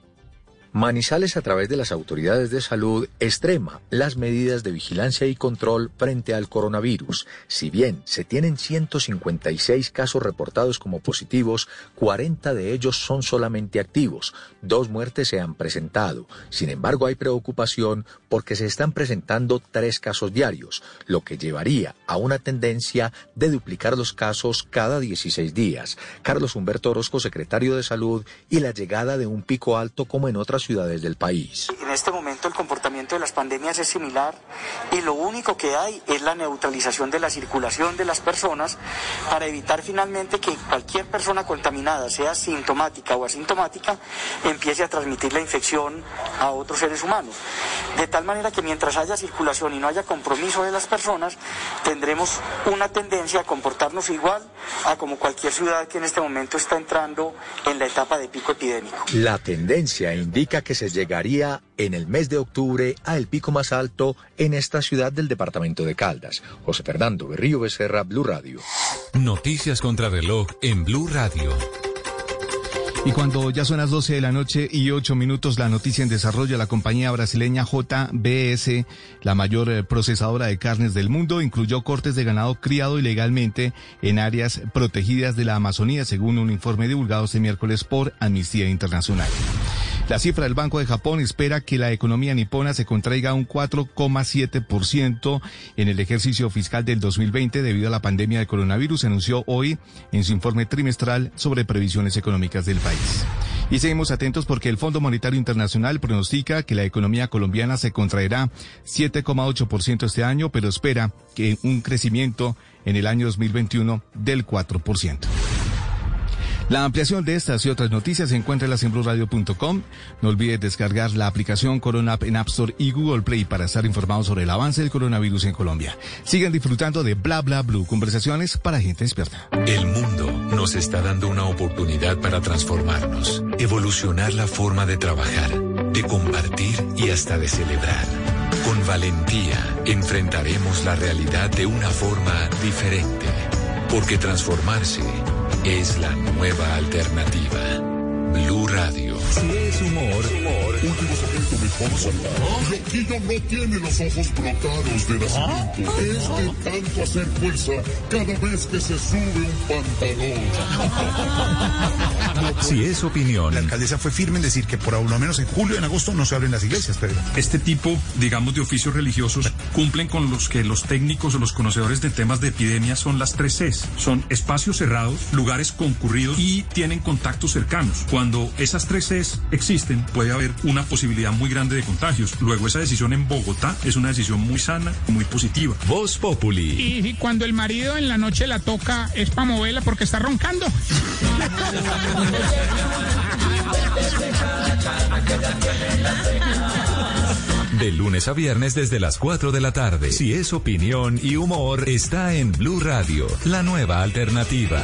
Manizales a través de las autoridades de salud extrema las medidas de vigilancia y control frente al coronavirus. Si bien se tienen 156 casos reportados como positivos, 40 de ellos son solamente activos. Dos muertes se han presentado. Sin embargo, hay preocupación porque se están presentando tres casos diarios, lo que llevaría a una tendencia de duplicar los casos cada 16 días. Carlos Humberto Orozco, secretario de Salud, y la llegada de un pico alto como en otras ciudades del país. En este momento el comportamiento de las pandemias es similar y lo único que hay es la neutralización de la circulación de las personas para evitar finalmente que cualquier persona contaminada, sea sintomática o asintomática, empiece a transmitir la infección a otros seres humanos. De tal manera que mientras haya circulación y no haya compromiso de las personas, tendremos una tendencia a comportarnos igual a como cualquier ciudad que en este momento está entrando en la etapa de pico epidémico. La tendencia indica que se llegaría en el mes de octubre a el pico más alto en esta ciudad del departamento de Caldas. José Fernando Berrío Becerra, Blue Radio. Noticias contra reloj en Blue Radio. Y cuando ya son las 12 de la noche y 8 minutos, la noticia en desarrollo, la compañía brasileña JBS, la mayor eh, procesadora de carnes del mundo, incluyó cortes de ganado criado ilegalmente en áreas protegidas de la Amazonía, según un informe divulgado este miércoles por Amnistía Internacional. La cifra del Banco de Japón espera que la economía nipona se contraiga un 4,7% en el ejercicio fiscal del 2020 debido a la pandemia de coronavirus, anunció hoy en su informe trimestral sobre previsiones económicas del país. Y seguimos atentos porque el Fondo Monetario Internacional pronostica que la economía colombiana se contraerá 7,8% este año, pero espera que un crecimiento en el año 2021 del 4%. La ampliación de estas y otras noticias se encuentra en blurradio.com. No olvides descargar la aplicación Corona App en App Store y Google Play para estar informados sobre el avance del coronavirus en Colombia. Sigan disfrutando de Bla Bla Blue, conversaciones para gente experta. El mundo nos está dando una oportunidad para transformarnos, evolucionar la forma de trabajar, de compartir y hasta de celebrar. Con valentía enfrentaremos la realidad de una forma diferente, porque transformarse es la nueva alternativa. Blue Radio. Si es humor, último segmento mejor saludado. Loquillo no tiene los ojos brotados de nacimiento. Es de tanto hacer fuerza cada vez que se sube un pantalón. [laughs] Si es opinión. La alcaldesa fue firme en decir que por lo menos en julio y en agosto no se abren las iglesias, pero Este tipo, digamos, de oficios religiosos cumplen con los que los técnicos o los conocedores de temas de epidemia son las tres Cs. Son espacios cerrados, lugares concurridos y tienen contactos cercanos. Cuando esas tres Cs existen, puede haber una posibilidad muy grande de contagios. Luego, esa decisión en Bogotá es una decisión muy sana, muy positiva. Voz Populi. Y cuando el marido en la noche la toca es para moverla porque está roncando. De lunes a viernes desde las 4 de la tarde. Si es opinión y humor, está en Blue Radio, la nueva alternativa.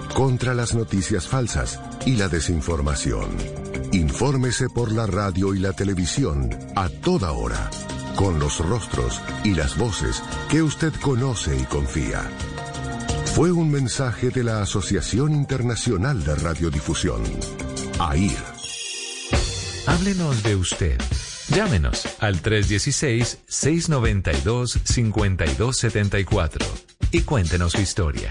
contra las noticias falsas y la desinformación. Infórmese por la radio y la televisión a toda hora, con los rostros y las voces que usted conoce y confía. Fue un mensaje de la Asociación Internacional de Radiodifusión, AIR. Háblenos de usted. Llámenos al 316-692-5274 y cuéntenos su historia.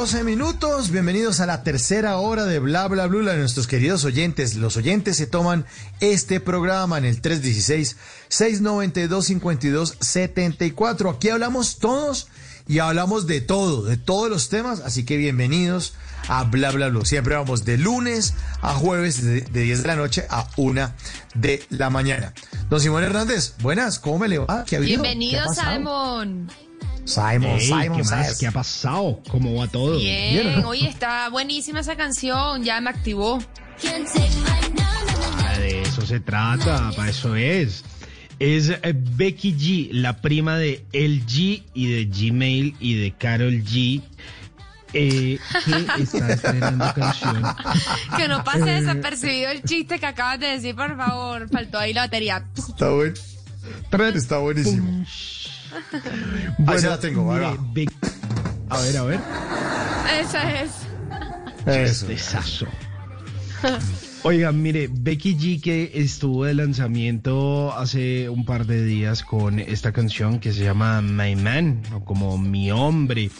12 minutos. Bienvenidos a la tercera hora de Bla Bla Blue. A nuestros queridos oyentes. Los oyentes se toman este programa en el 316-692-5274. Aquí hablamos todos y hablamos de todo, de todos los temas. Así que bienvenidos a Bla Bla Blue. Siempre vamos de lunes a jueves, de, de 10 de la noche a 1 de la mañana. Don Simón Hernández, buenas, ¿cómo me le va? ¿Qué ha? ¿Qué Bienvenido, pasado? Simon. Simon, Ey, Simon, ¿qué más? ¿Qué ha pasado? ¿Cómo va todo? Bien, oye, está buenísima esa canción, ya me activó. Ah, de eso se trata, para eso es. Es eh, Becky G, la prima de LG y de Gmail y de Carol G, eh, que está estrenando canción. [laughs] Que no pase Eh. desapercibido el chiste que acabas de decir, por favor. Faltó ahí la batería. Está bueno. Está buenísimo. Ahí se la tengo, ahí mire, va. A ver, a ver. Esa es. Eso. Oigan, mire, Becky G que estuvo de lanzamiento hace un par de días con esta canción que se llama My Man, o como Mi Hombre.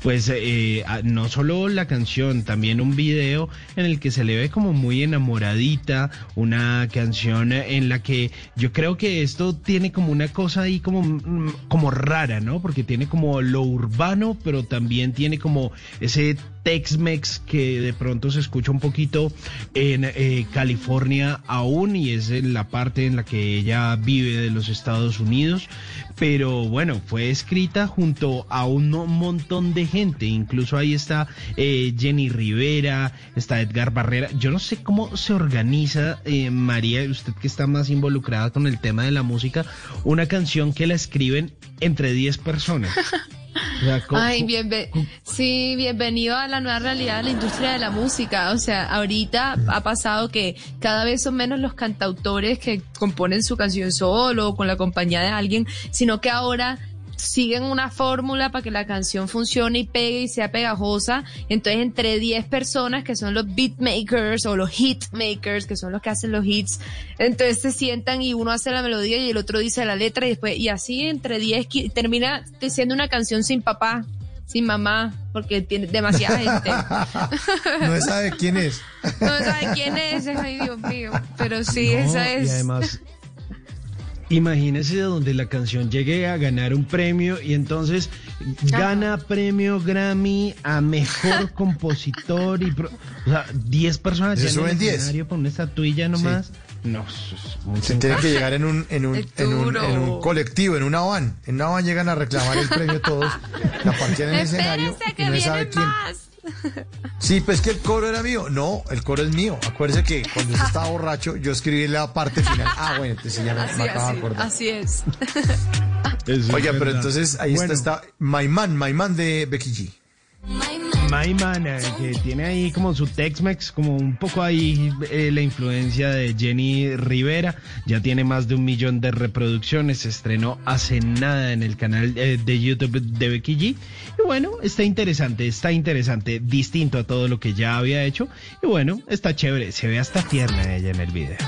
Pues eh, no solo la canción, también un video en el que se le ve como muy enamoradita, una canción en la que yo creo que esto tiene como una cosa ahí como, mm, como rara, ¿no? Porque tiene como lo urbano, pero también tiene como ese Tex-Mex que de pronto se escucha un poquito en eh, California aún y es en la parte en la que ella vive de los Estados Unidos. Pero bueno, fue escrita junto a un montón de gente. Incluso ahí está eh, Jenny Rivera, está Edgar Barrera. Yo no sé cómo se organiza, eh, María, usted que está más involucrada con el tema de la música, una canción que la escriben entre 10 personas. [laughs] O sea, co- Ay, bienve sí, bienvenido a la nueva realidad de la industria de la música. O sea, ahorita ha pasado que cada vez son menos los cantautores que componen su canción solo o con la compañía de alguien, sino que ahora siguen una fórmula para que la canción funcione y pegue y sea pegajosa. Entonces, entre 10 personas que son los beatmakers o los hitmakers, que son los que hacen los hits, entonces se sientan y uno hace la melodía y el otro dice la letra y después, y así entre 10 qui- termina siendo una canción sin papá, sin mamá, porque tiene demasiada gente. [laughs] No sabe quién es. No sabe quién es, ay Dios mío. Pero sí, No, esa es. Y además, imagínese donde la canción llegue a ganar un premio y entonces gana premio Grammy a mejor [laughs] compositor y pro- o sea, 10 personas ya en suben el 10. escenario con una estatuilla nomás. No, es Se tiene que llegar en un, en un, en un, en un colectivo, en una van. En una van llegan a reclamar el premio todos, la parquean en el escenario y que no se sabe quién. más. Sí, pues que el coro era mío. No, el coro es mío. Acuérdese que cuando usted estaba borracho, yo escribí la parte final. Ah, bueno, entonces ya me, Así, me acabo de así, acordar. así es. Oiga, pero entonces ahí Bueno. está, está My Man, My Man de Becky G. My Man, eh, que tiene ahí como su Tex-Mex, como un poco ahí eh, la influencia de Jenny Rivera. Ya tiene más de un millón de reproducciones. Se estrenó hace nada en el canal eh, de YouTube de Becky G. Y bueno, está interesante, está interesante, distinto a todo lo que ya había hecho. Y bueno, está chévere. Se ve hasta tierna ella en el video.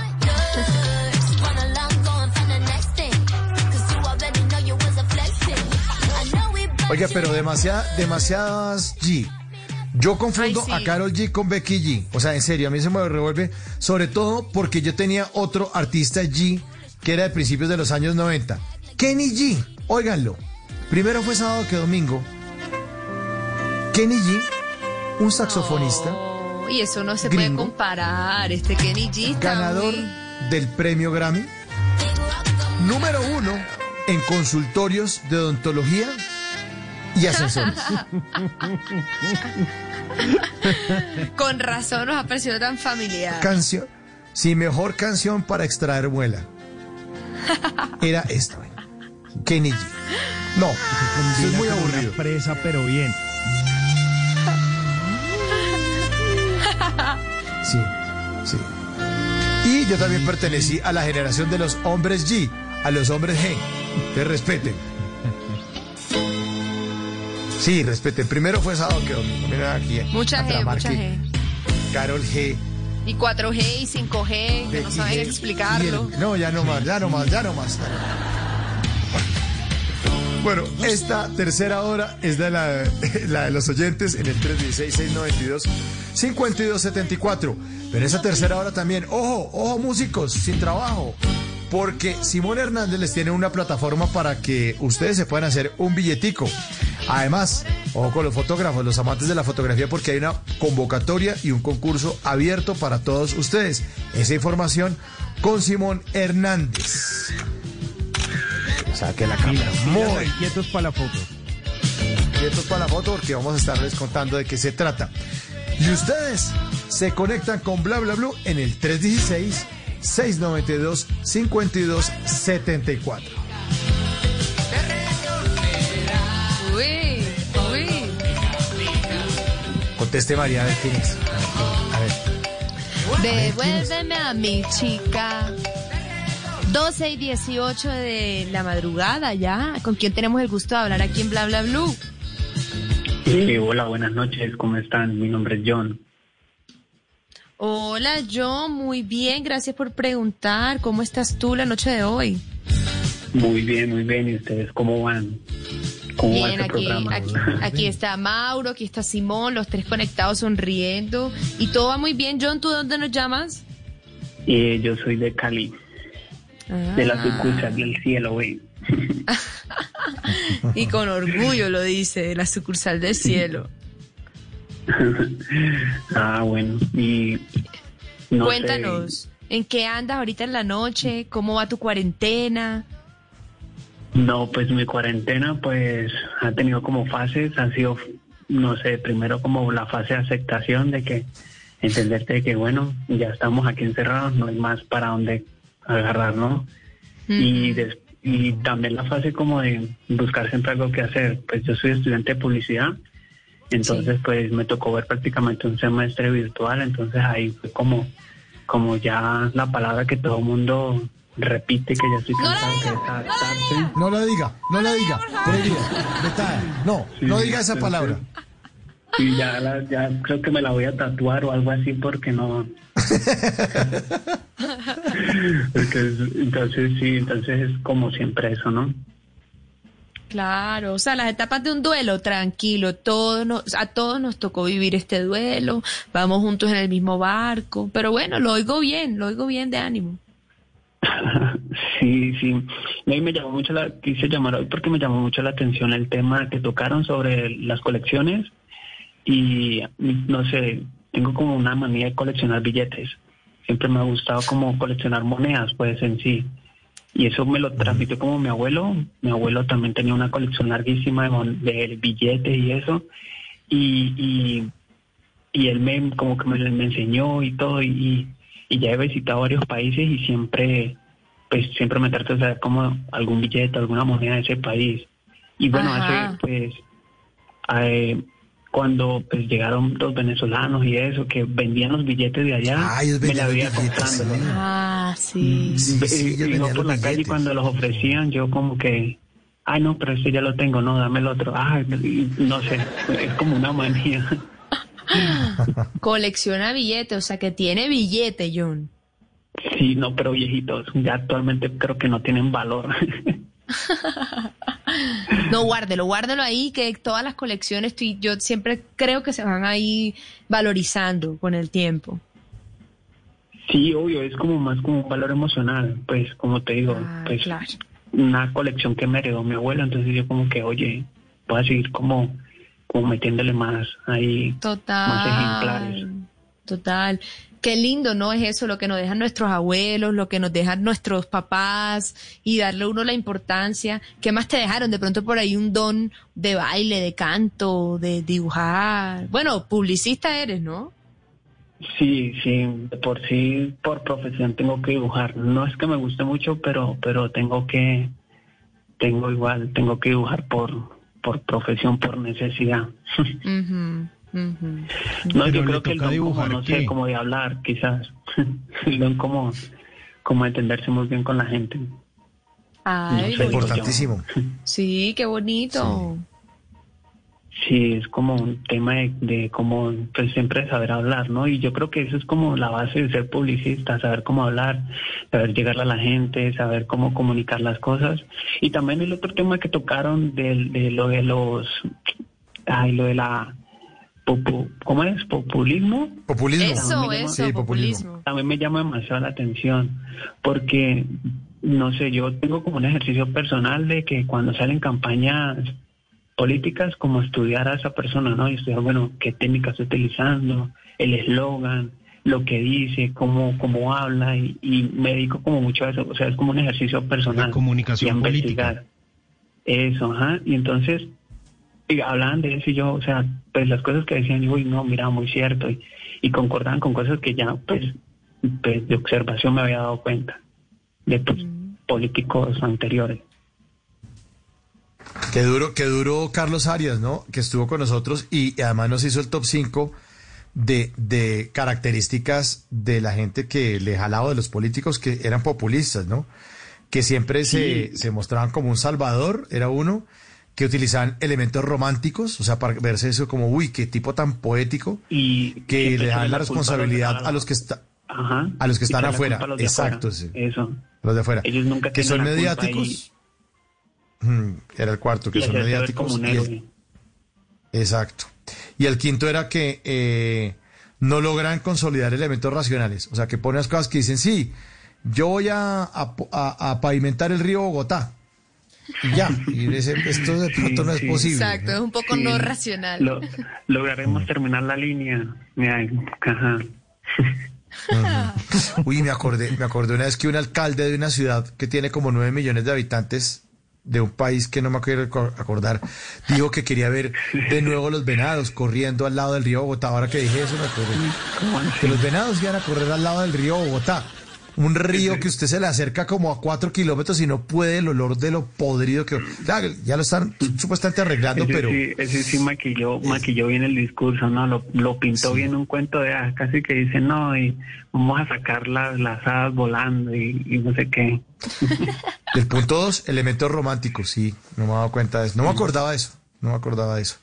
Oiga, pero demasiada, demasiadas G. Yo confundo Ay, sí. a Carol G con Becky G. O sea, en serio, a mí se me revuelve, sobre todo porque yo tenía otro artista G que era de principios de los años 90. Kenny G. Óiganlo. Primero fue sábado que domingo. Kenny G, un saxofonista, Y eso no se puede comparar. Este Kenny G está ganador muy- del premio Grammy. Número uno en consultorios de odontología y ascensores. [laughs] [laughs] Con razón nos ha parecido tan familiar. canción. Sí, mejor canción para extraer muela. Era esta. Kenny G. No, eso es muy aburrido. presa, pero bien. Sí, sí. Y yo también pertenecí a la generación de los hombres G, a los hombres G. Que respeten. Sí, respeten. Primero fue sábado que domingo. Mira aquí. Mucha G, mucha G. Carol G. Y 4G y 5G, que no saben G, explicarlo. el- No, ya no más, ya no más, ya no más. Bueno, esta tercera hora es de la, [laughs] la de los oyentes en el 316-692-5274. Pero esa tercera hora también, ojo, ojo músicos, sin trabajo. Porque Simón Hernández les tiene una plataforma para que ustedes se puedan hacer un billetico. Además, ojo con los fotógrafos, los amantes de la fotografía, porque hay una convocatoria y un concurso abierto para todos ustedes. Esa información con Simón Hernández. Saque la cámara. Muy quietos para la foto. quietos para la foto porque vamos a estarles contando de qué se trata. Y ustedes se conectan con Bla Bla Blue en el 316-692-5274. Uy, uy. Conteste María, a ver quién es. A ver. Devuélveme a mi chica. 12 y 18 de la madrugada ya. ¿Con quién tenemos el gusto de hablar aquí en Bla Bla Blue? Sí, hola, buenas noches, ¿cómo están? Mi nombre es John. Hola, yo muy bien, gracias por preguntar. ¿Cómo estás tú la noche de hoy? Muy bien, muy bien. ¿Y ustedes cómo van? ¿Cómo va Bien, este aquí, programa? aquí, aquí está Mauro, aquí está Simón, los tres conectados sonriendo. Y todo va muy bien. John, ¿tú dónde nos llamas? Eh, yo soy de Cali, de la Ah. sucursal del cielo, güey. [laughs] Y con orgullo lo dice, la sucursal del cielo. [laughs] ah, bueno. Y no sé, Cuéntanos, ¿en qué andas ahorita en la noche? ¿Cómo va tu cuarentena? No, pues mi cuarentena pues ha tenido como fases, ha sido, no sé, primero como la fase de aceptación de que entenderte de que bueno, ya estamos aquí encerrados, no hay más para dónde agarrar, ¿no? Y, des- y también la fase como de buscar siempre algo que hacer, pues yo soy estudiante de publicidad, entonces pues me tocó ver prácticamente un semestre virtual, entonces ahí fue como, como ya la palabra que todo el mundo repite que ya estoy cansado que es adaptarse. No la diga, no la diga. No, no Sí, diga esa entonces- palabra. Y ya, la- ya creo que me la voy a tatuar o algo así porque no. [laughs] [laughs] Porque entonces sí, entonces es como siempre eso, ¿no? Claro, o sea, las etapas de un duelo, tranquilo, todos nos, a todos nos tocó vivir este duelo, vamos juntos en el mismo barco, pero bueno, lo oigo bien, lo oigo bien de ánimo. [laughs] Sí, sí. No, y me llamó mucho la, quise llamar hoy porque me llamó mucho la atención el tema que tocaron sobre las colecciones y no sé, tengo como una manía de coleccionar billetes. Siempre me ha gustado como coleccionar monedas, pues en sí. Y eso me lo transmitió como mi abuelo. Mi abuelo también tenía una colección larguísima de, mon- de billetes y eso. Y, y, y él me como que me, me enseñó y todo. Y, y ya he visitado varios países y siempre, pues siempre me trato de saber como algún billete, alguna moneda de ese país. Y bueno, Ajá. hace pues eh, cuando pues llegaron los venezolanos y eso, que vendían los billetes de allá, Ah, me la veía sí. Ah, sí. Sí, sí, Y- por la calle cuando los ofrecían, yo como que, ay no, pero este ya lo tengo, no, dame el otro. Ay, no sé, es como una manía. [laughs] Colecciona billetes, o sea que tiene billete, John. Sí, no, pero viejitos, ya actualmente creo que no tienen valor. [laughs] No, guárdelo, guárdelo ahí, que todas las colecciones, yo siempre creo que se van ahí valorizando con el tiempo. Sí, obvio, es como más como un valor emocional, pues como te digo, Ah, pues claro. una colección que me heredó mi abuelo, entonces yo como que, oye, voy a seguir como, como metiéndole más ahí, más ejemplares. Total. Qué lindo, ¿no? Es eso lo que nos dejan nuestros abuelos, lo que nos dejan nuestros papás y darle a uno la importancia. ¿Qué más te dejaron? De pronto por ahí un don de baile, de canto, de dibujar. Bueno, publicista eres, ¿no? Sí, sí, de por sí, por profesión tengo que dibujar. No es que me guste mucho, pero, pero tengo que, tengo igual, tengo que dibujar por, por profesión, por necesidad. [laughs] No, Pero yo creo que el don como, no qué? sé, como de hablar, quizás. [laughs] el don como, como entenderse muy bien con la gente. Ay, No sé. Importantísimo. Sí, qué bonito. Sí, es como un tema de, de como pues siempre saber hablar, ¿no? Y yo creo que eso es como la base de ser publicista, saber cómo hablar, saber llegarle a la gente, saber cómo comunicar las cosas. Y también el otro tema que tocaron de, lo de los, ay, lo de la, popu- ¿cómo es? Populismo. Populismo. Eso, llama- eso, Sí, populismo. También me llama demasiado la atención, porque, no sé, yo tengo como un ejercicio personal de que cuando salen campañas políticas, como estudiar a esa persona, ¿no? Y estudiar, bueno, qué técnica está utilizando, el eslogan, lo que dice, cómo, cómo habla, y, y me dedico como mucho a eso, o sea, es como un ejercicio personal. comunicación y a política. investigar. Eso, ajá, y entonces y hablaban de eso y yo, o sea, pues las cosas que decían, yo, uy, no, mira, muy cierto, y, y concordaban con cosas que ya, pues, pues, de observación me había dado cuenta de pues, políticos anteriores. Qué duro, qué duro Carlos Arias, ¿no? Que estuvo con nosotros y además nos hizo el top 5 de, de características de la gente que le jalaba de los políticos que eran populistas, ¿no? Que siempre se, se mostraban como un salvador, era uno, que utilizaban elementos románticos, o sea, para verse eso como, uy, qué tipo tan poético, y que le dan la la culpa a los de responsabilidad a los que está, Ajá. a los que están afuera. los Exacto, afuera. sí. Eso. Los de afuera. Ellos nunca que son mediáticos. Era el cuarto, que Y son mediáticos. y el-. Exacto. Y el quinto era que eh, no logran consolidar elementos racionales. O sea, que ponen las cosas que dicen, sí, yo voy a, a- a- a pavimentar el río Bogotá. Y ya. Y ese- esto de pronto no es posible. Exacto, es un poco Sí. no racional. Lo- lograremos terminar la línea. Ajá. Uy, me acordé, me acordé una vez que un alcalde de una ciudad que tiene como nueve millones de habitantes de un país que no me acuerdo aco- acordar, dijo que quería ver de nuevo los venados corriendo al lado del río Bogotá. Ahora que dije eso, me acordé. Que los venados iban a correr al lado del río Bogotá. Un río que usted se le acerca como a cuatro kilómetros y no puede el olor de lo podrido que... Ya lo están supuestamente arreglando, Ese pero... sí, ese sí maquilló, maquilló bien el discurso, ¿no? Lo, lo pintó bien un cuento de ah, casi que dice, no, y vamos a sacar las, las hadas volando y, y no sé qué. [laughs] El punto dos, elementos románticos, sí, no me he dado cuenta de eso. No me acordaba de eso, no me acordaba de eso.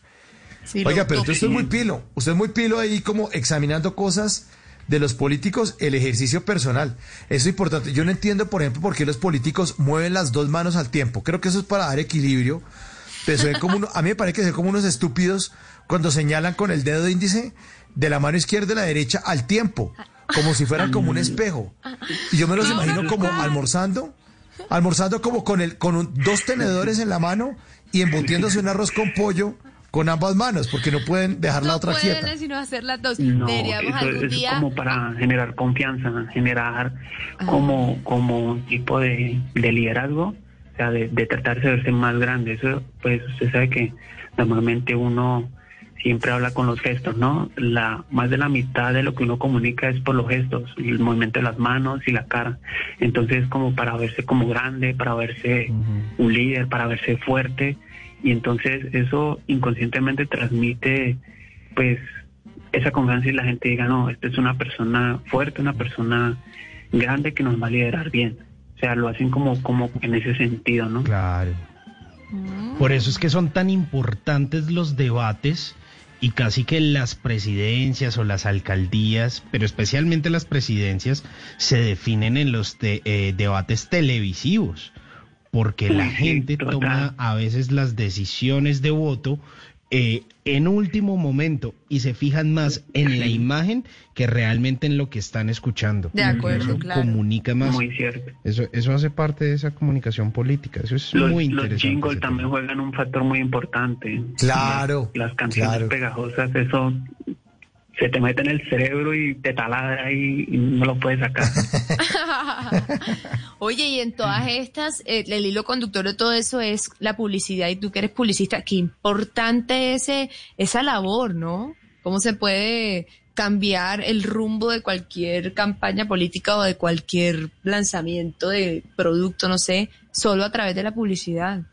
Sí, Oiga, pero usted es muy pilo, usted es muy pilo ahí como examinando cosas de los políticos, el ejercicio personal. Eso es importante. Yo no entiendo, por ejemplo, por qué los políticos mueven las dos manos al tiempo. Creo que eso es para dar equilibrio. Pero se como uno- a mí me parece que ven como unos estúpidos cuando señalan con el dedo índice de la mano izquierda y la derecha al tiempo, como si fueran como un espejo. Y yo me los imagino como almorzando, almorzando como con el con un- dos tenedores en la mano y embutiéndose un arroz con pollo con ambas manos, porque no pueden dejar la no otra pueden quieta. sino hacer las dos. No, eso, algún eso es día. como para generar confianza, generar Ah. como, como un tipo de, de liderazgo, o sea, de, de tratar de verse más grande. Eso, pues usted sabe que normalmente uno siempre habla con los gestos, ¿no? La Más de la mitad de lo que uno comunica es por los gestos, el movimiento de las manos y la cara. Entonces, como para verse como grande, para verse un líder, para verse fuerte. Y entonces eso inconscientemente transmite, pues, esa confianza y la gente diga, no, esta es una persona fuerte, una persona grande que nos va a liderar bien. O sea, lo hacen como, como en ese sentido, ¿no? Claro. Por eso es que son tan importantes los debates y casi que las presidencias o las alcaldías, pero especialmente las presidencias, se definen en los te- eh, debates televisivos, porque la gente total. toma a veces las decisiones de voto eh, en último momento y se fijan más en la imagen que realmente en lo que están escuchando. De acuerdo, Eso claro. comunica más. Muy cierto. Eso, eso hace parte de esa comunicación política. Eso es Los, muy los interesante. jingles ese también juegan un factor muy importante. Claro, Las, las canciones claro. pegajosas, eso se te mete en el cerebro y te taladra y, no lo puedes sacar. [laughs] Oye, y en todas estas, eh, el hilo conductor de todo eso es la publicidad, y tú que eres publicista, qué importante ese, esa labor, ¿no? ¿Cómo se puede cambiar el rumbo de cualquier campaña política o de cualquier lanzamiento de producto, no sé, solo a través de la publicidad?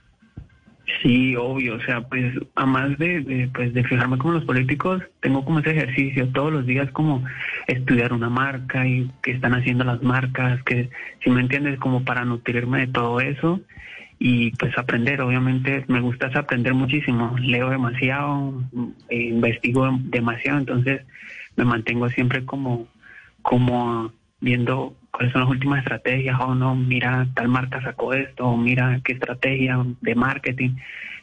Sí, obvio, o sea, pues a más de, pues, de fijarme como los políticos, tengo como ese ejercicio todos los días como estudiar una marca y qué están haciendo las marcas, que si me entiendes, como para nutrirme de todo eso y pues aprender, obviamente me gusta aprender muchísimo, leo demasiado, investigo demasiado, entonces me mantengo siempre como, como viendo cuáles son las últimas estrategias, o no, mira, tal marca sacó esto, o mira qué estrategia de marketing,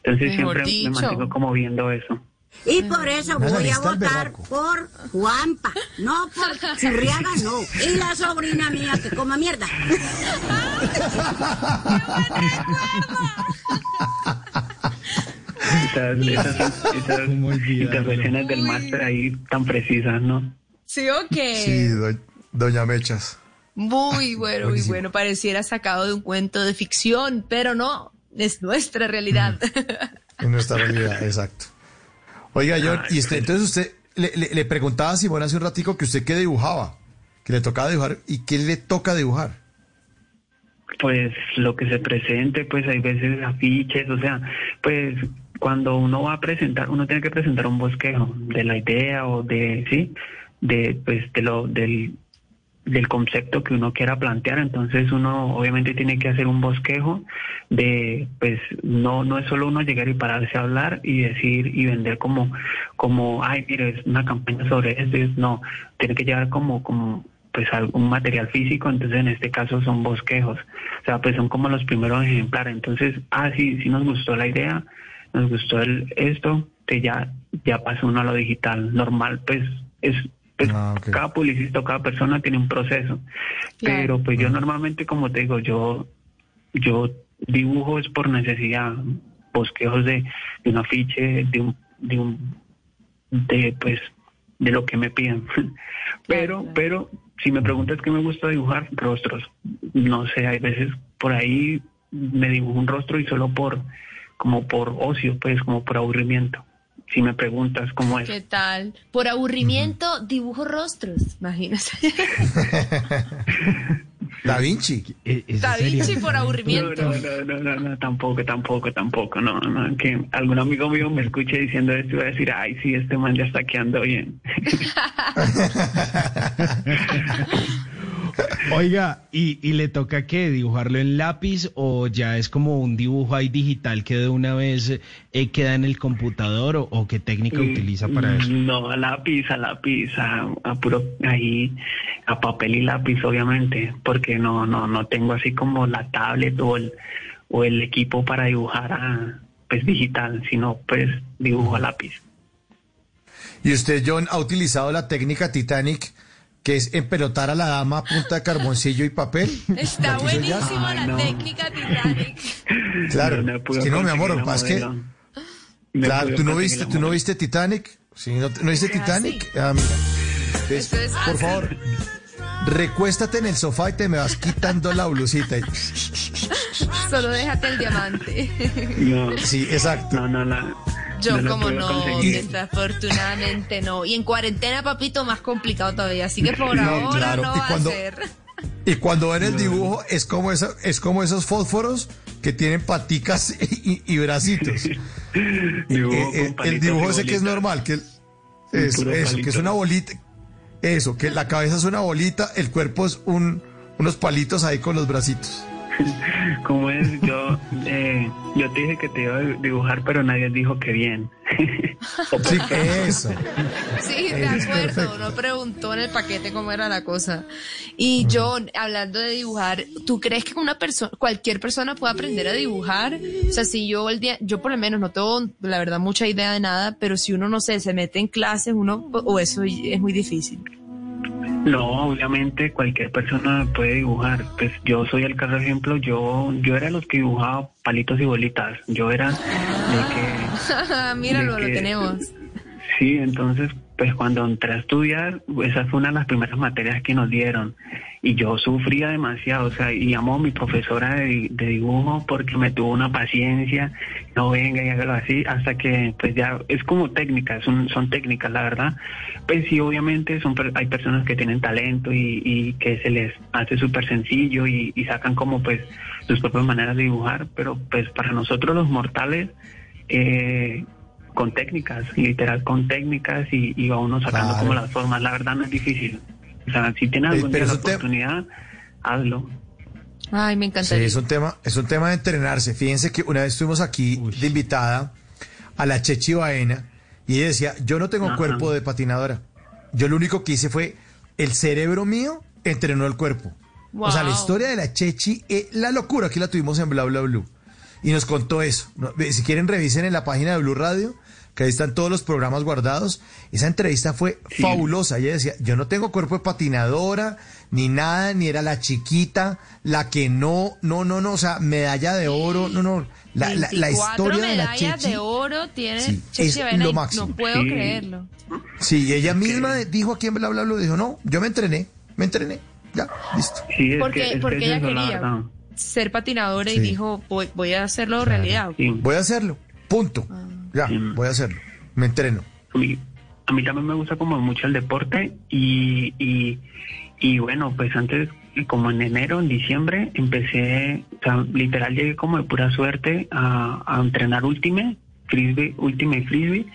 entonces Mejor siempre dicho. me mantengo como viendo eso. Y por eso Nada, voy a votar por Juanpa, no por Churriaga, no. Y la sobrina mía que coma mierda. [laughs] Esas, esas, esas intervenciones del máster ahí tan precisas, ¿no? ¿Sí o qué? Sí, do- doña Mechas. Muy bueno, muy bueno. Pareciera sacado de un cuento de ficción, pero no, es nuestra realidad. [laughs] Nuestra realidad, exacto. Oiga, John, y usted, entonces usted le, le- le preguntaba a Simón hace un ratico que usted qué dibujaba, que le tocaba dibujar y qué le toca dibujar. Pues lo que se presente, pues hay veces afiches, o sea, pues cuando uno va a presentar, uno tiene que presentar un bosquejo de la idea o de, sí, de, pues de lo, del, del concepto que uno quiera plantear, entonces uno obviamente tiene que hacer un bosquejo de, pues no, no es solo uno llegar y pararse a hablar y decir y vender como, como, ay, mire, es una campaña sobre esto, es- no, tiene que llevar como, como, pues algún material físico, entonces en este caso son bosquejos, o sea, pues son como los primeros ejemplares, entonces, ah, sí, sí nos gustó la idea, nos gustó el, esto, que ya, ya pasó uno a lo digital, normal, pues es, pues cada publicista o cada persona tiene un proceso, pero pues yo normalmente, como te digo, yo, yo dibujo es por necesidad, bosquejos de, de un afiche, de un, de un, de pues, de lo que me piden. [laughs] Pero, pero, si me preguntas qué me gusta dibujar, rostros. No sé, hay veces por ahí me dibujo un rostro y solo por, como por ocio, pues, como por aburrimiento. Si me preguntas cómo es. ¿Qué tal? Por aburrimiento, dibujo rostros, imagínate. [laughs] Da Vinci. Da Vinci por aburrimiento. No, no, no, no, no, tampoco, tampoco, tampoco, no, no, que algún amigo mío me escuche diciendo esto y va a decir, ay, sí, este man ya está quedando bien. [laughs] [laughs] Oiga, ¿y, y le toca qué? ¿Dibujarlo en lápiz o ya es como un dibujo ahí digital que de una vez eh, queda en el computador o, o qué técnica utiliza para eso? No, a lápiz, a lápiz, a, a puro ahí, a papel y lápiz, obviamente, porque no, no, no tengo así como la tablet o el, o el equipo para dibujar a, pues digital, sino pues dibujo a lápiz. Y usted, John, ha utilizado la técnica Titanic, que es empelotar a la dama a punta de carboncillo y papel. Está buenísima la técnica Titanic. Claro, No, no es que no, mi amor, lo que la pasa es que... modelo. No Claro, ¿tú no viste, tú no viste Titanic? Sí, ¿no, no viste Es Titanic? Ah, mira. Entonces, Eso es por así. favor, recuéstate en el sofá y te me vas quitando la blusita. y- Solo déjate el diamante. No. Sí, exacto. No, no, la, Yo no como no, conseguir. desafortunadamente no. Y en cuarentena, papito, más complicado todavía. Así que por No, ahora claro, no va cuando- a ser. Y cuando ven el dibujo, es como, esa, es como esos fósforos que tienen paticas [laughs] y, y bracitos. [laughs] Dibujo Eh, eh, el dibujo ese que es normal, que Un eso, que es una bolita. Eso, que la cabeza es una bolita, el cuerpo es un, unos palitos ahí con los bracitos. Como es, yo, eh, yo te dije que te iba a dibujar, pero nadie dijo que bien. [laughs] Sí, eso. Sí, de Es acuerdo. Uno preguntó en el paquete cómo era la cosa. Y John, hablando de dibujar, ¿tú crees que una persona, cualquier persona puede aprender a dibujar? O sea, si yo el día, yo por lo menos no tengo, la verdad, mucha idea de nada, pero si uno, no sé, se mete en clases, uno, o eso es muy difícil. No, obviamente cualquier persona puede dibujar. Pues yo soy el caso ejemplo, yo, yo era los que dibujaba palitos y bolitas. Yo era de que [laughs] Míralo, De lo que- tenemos. Sí, entonces, pues cuando entré a estudiar, esa fue una de las primeras materias que nos dieron. Y yo sufría demasiado, o sea, y amo a mi profesora de, dibujo porque me tuvo una paciencia, no venga y hágalo así, hasta que, pues ya, es como técnicas, son, son técnicas, la verdad. Pues sí, obviamente son, hay personas que tienen talento y, y que se les hace súper sencillo y, y sacan como, pues, sus propias maneras de dibujar, pero pues para nosotros los mortales, eh, con técnicas, literal con técnicas y, y va uno sacando Claro. como las formas. La verdad no es difícil. O sea, si tienes Eh, algún día pero la oportunidad, hazlo. Ay, me Sí, encantaría. es un tema, es un tema de entrenarse. Fíjense que una vez estuvimos aquí de invitada a la Chechi Baena y ella decía, yo no tengo Ajá. cuerpo de patinadora. Yo lo único que hice fue, el cerebro mío entrenó el cuerpo. O sea, la historia de la Chechi es la locura. Aquí la tuvimos en Bla Bla Blue. Y nos contó eso. Si quieren, revisen en la página de Blue Radio, que ahí están todos los programas guardados. Esa entrevista fue fabulosa. Ella decía, yo no tengo cuerpo de patinadora, ni nada, ni era la chiquita, la que no, no, no, no, o sea, medalla de oro, no, no. La, la, la 24 historia de la medallas Chechi. de oro tiene Sí, es lo máximo. No puedo Sí. creerlo. Sí, ella misma dijo aquí en Bla Bla Blue, dijo, no, yo me entrené, me entrené, ya, listo. Sí, Porque, porque ella quería ser patinadora y dijo, voy, voy a hacerlo realidad. Voy a hacerlo, punto. Ya, voy a hacerlo, me entreno. A mí, a mí también me gusta como mucho el deporte y, y, y bueno, pues antes, como en enero, en diciembre, empecé, o sea, literal llegué como de pura suerte a, a entrenar Ultimate, Frisbee, Ultimate Frisbee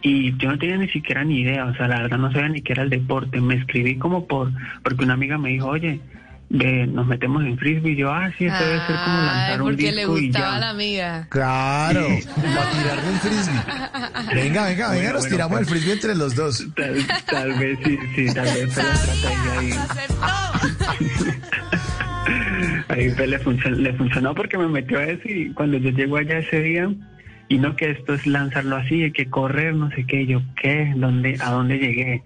y yo no tenía ni siquiera ni idea, o sea, la verdad no sabía ni qué era el deporte. Me escribí como por, porque una amiga me dijo, oye, ve, nos metemos en Frisbee y yo, ah, sí, eso debe ser como Ay, lanzar un porque le disco y gustaba ya. la amiga. Claro, para tirarle el frisbee. Venga, venga, venga, Bueno, nos bueno, tiramos el pues. frisbee entre los dos. Tal, tal vez sí, sí, tal vez fue la estrategia ahí. Ahí fue, le, funcionó, le funcionó porque me metió a eso y cuando yo llego allá ese día, y no que esto es lanzarlo así, hay que correr, no sé qué, yo qué, ¿Dónde, a dónde llegué.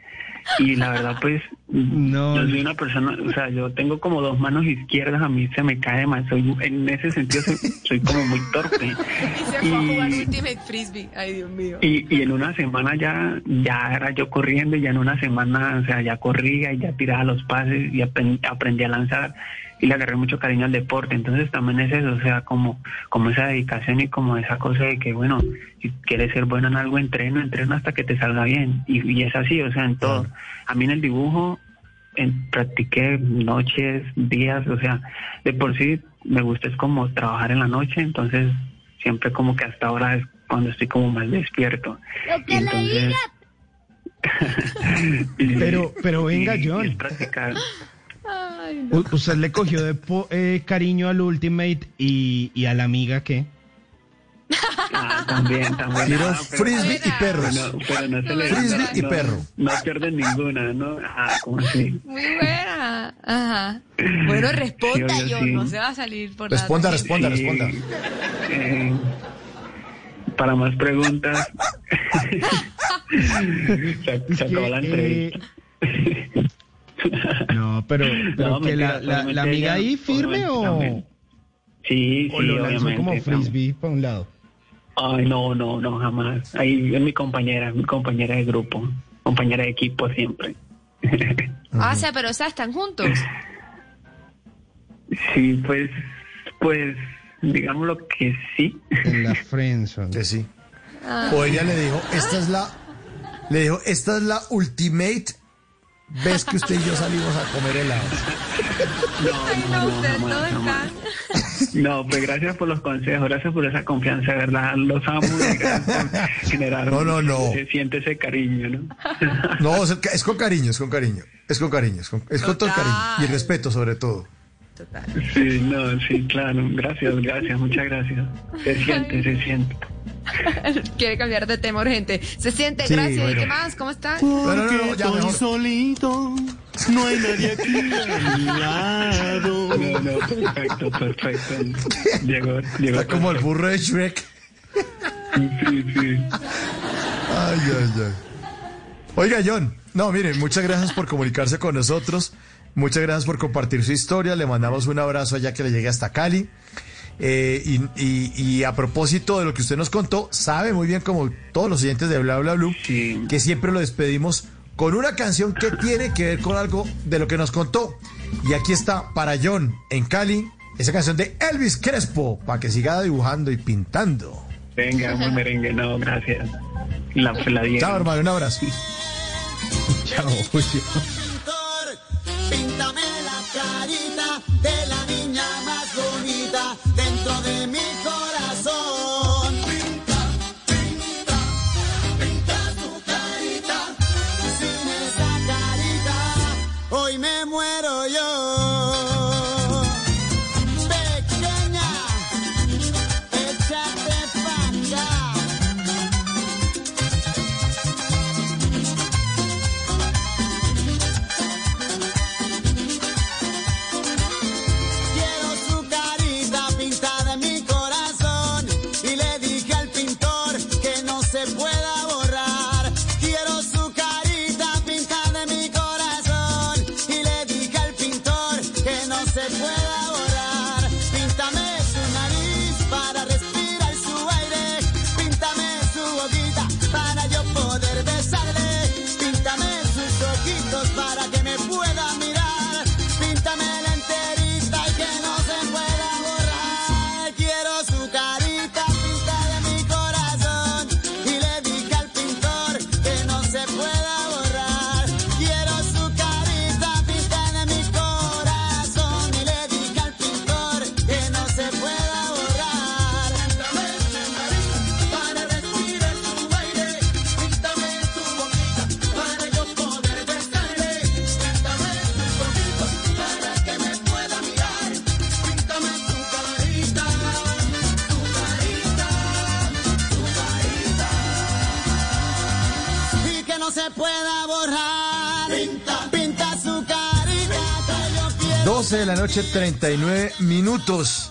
Y la verdad, pues, No. yo soy una persona, o sea, yo tengo como dos manos izquierdas, a mí se me cae más, soy, en ese sentido soy, soy como muy torpe. Y [laughs] se fue a jugar Ultimate Frisbee. Ay, Dios mío. Y, y en una semana ya, ya era yo corriendo y ya en una semana, o sea, ya corría y ya tiraba los pases y apen- aprendí a lanzar y le agarré mucho cariño al deporte. Entonces también es eso, o sea, como, como esa dedicación y como esa cosa de que, bueno, si quieres ser bueno en algo, entreno, entreno hasta que te salga bien. Y, y es así, o sea, en todo. A mí en el dibujo en- practiqué noches, días, o sea, de por sí me gusta es como trabajar en la noche, entonces siempre como que hasta ahora es cuando estoy como más despierto. Lo que Y le entonces- diga. [laughs] y- Pero, pero venga, y- y Practicar. U- ¿Usted le cogió de po- eh, cariño al Ultimate y, y a la amiga qué? Ah, también, también. Ah, pero- frisbee y perros. No, pero no se le Frisbee y no- perro. No pierden ninguna, ¿no? Ah, como así. Muy buena. Ajá. Bueno, responda, Sí, John. sí. No se va a salir por Responda, la... responda, Sí. responda. Eh, para más preguntas. [laughs] se, se acabó la entrevista. [laughs] No, pero, pero No, que la, mentira, la, amiga ahí firme o, obviamente, Sí, o sí, lo lanzó como no. frisbee para un lado. Ay, no, no, no, jamás. Ahí es mi compañera, mi compañera de grupo, compañera de equipo siempre. [laughs] Ah, o sea, pero o sea, están juntos. Sí, pues, pues, digámoslo que sí. En la friendzone. Que sí. Ah. O ella le dijo, esta es la, le dijo, esta es la ultimate vez que usted y yo salimos a comer helado. Ay, [laughs] no, ustedes no están. No, pues gracias por los consejos, gracias por esa confianza, de verdad, los amo y gracias por generar. No, no, no. Se siente ese cariño, ¿no? No, es, es con cariño, es con cariño. Es con cariño, es con, es con todo el cariño. Y el respeto sobre todo. Sí, no, sí, claro, gracias, gracias, muchas gracias. Se siente, se siente. [laughs] Quiere cambiar de tema urgente. Se siente, Sí, gracias. ¿Y bueno. qué más? ¿Cómo están? Porque solito, no hay nadie aquí a mi lado. No, no, perfecto, perfecto. Llegó, llegó. Está como el burro de Shrek. Sí, sí. Ay, ay, ay. Oiga, John, no, miren, muchas gracias por comunicarse con nosotros. Muchas gracias por compartir su historia. Le mandamos un abrazo allá que le llegue hasta Cali. Eh, y, y- y a propósito de lo que usted nos contó, sabe muy bien, como todos los oyentes de Bla Bla Blue, que siempre lo despedimos con una canción que tiene que ver con algo de lo que nos contó. Y aquí está para John en Cali, esa canción de Elvis Crespo, para que siga dibujando y pintando. Venga, muy merengue, no, gracias. La, la. Chao, hermano, un abrazo. [laughs] Chao, carita de la noche, 39 minutos.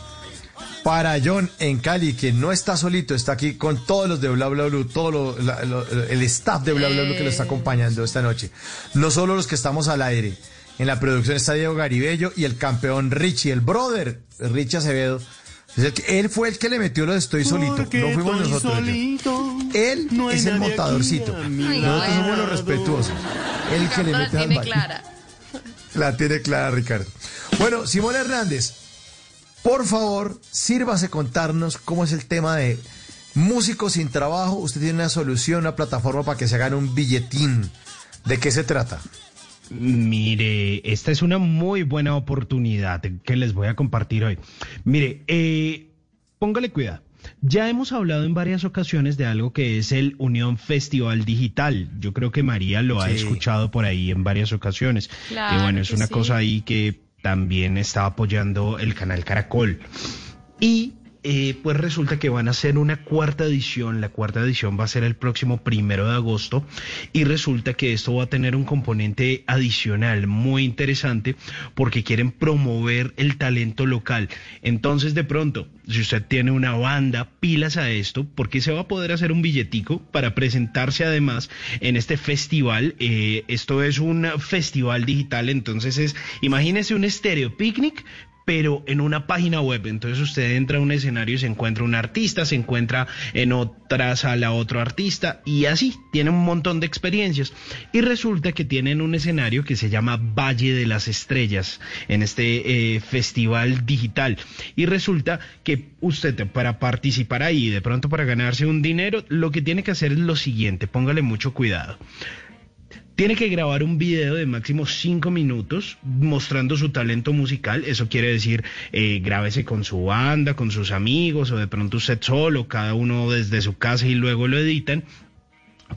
Para John en Cali, que no está solito, está aquí con todos los de Bla Bla Blue, todo lo- la- lo- el staff de Bla Bla Blue que lo está acompañando esta noche. No solo los que estamos al aire. En la producción está Diego Garibello y el campeón Richie, el brother Richie Acevedo. Es el que- él fue el que le metió lo de estoy solito. Porque No fuimos estoy nosotros. Solito, Él no es el montadorcito. Nosotros somos los respetuosos. El que le la mete al tiene clara. La tiene clara, Ricardo. Bueno, Simón Hernández, por favor, sírvase contarnos cómo es el tema de músicos sin trabajo. Usted tiene una solución, una plataforma para que se hagan un billetín. ¿De qué se trata? Mire, esta es una muy buena oportunidad que les voy a compartir hoy. Mire, eh, póngale cuidado. Ya hemos hablado en varias ocasiones de algo que es el Unión Festival Digital. Yo creo que María lo ha escuchado por ahí en varias ocasiones. Claro y bueno, es que una sí. cosa ahí que también está apoyando el canal Caracol. Y eh, pues resulta que van a hacer una cuarta edición. La cuarta edición va a ser el próximo primero de agosto. Y resulta que esto va a tener un componente adicional muy interesante porque quieren promover el talento local. Entonces, de pronto, si usted tiene una banda, pilas a esto, porque se va a poder hacer un billetico para presentarse además en este festival. Eh, esto es un festival digital, entonces es, imagínese un estéreo picnic, pero en una página web. Entonces usted entra a un escenario y se encuentra un artista, se encuentra en otra sala otro artista y así, tiene un montón de experiencias. Y resulta que tienen un escenario que se llama Valle de las Estrellas en este eh, festival digital. Y resulta que usted para participar ahí, de pronto para ganarse un dinero, lo que tiene que hacer es lo siguiente, póngale mucho cuidado. Tiene que grabar un video de máximo cinco minutos mostrando su talento musical. Eso quiere decir, eh, grábese con su banda, con sus amigos o de pronto usted solo, cada uno desde su casa y luego lo editan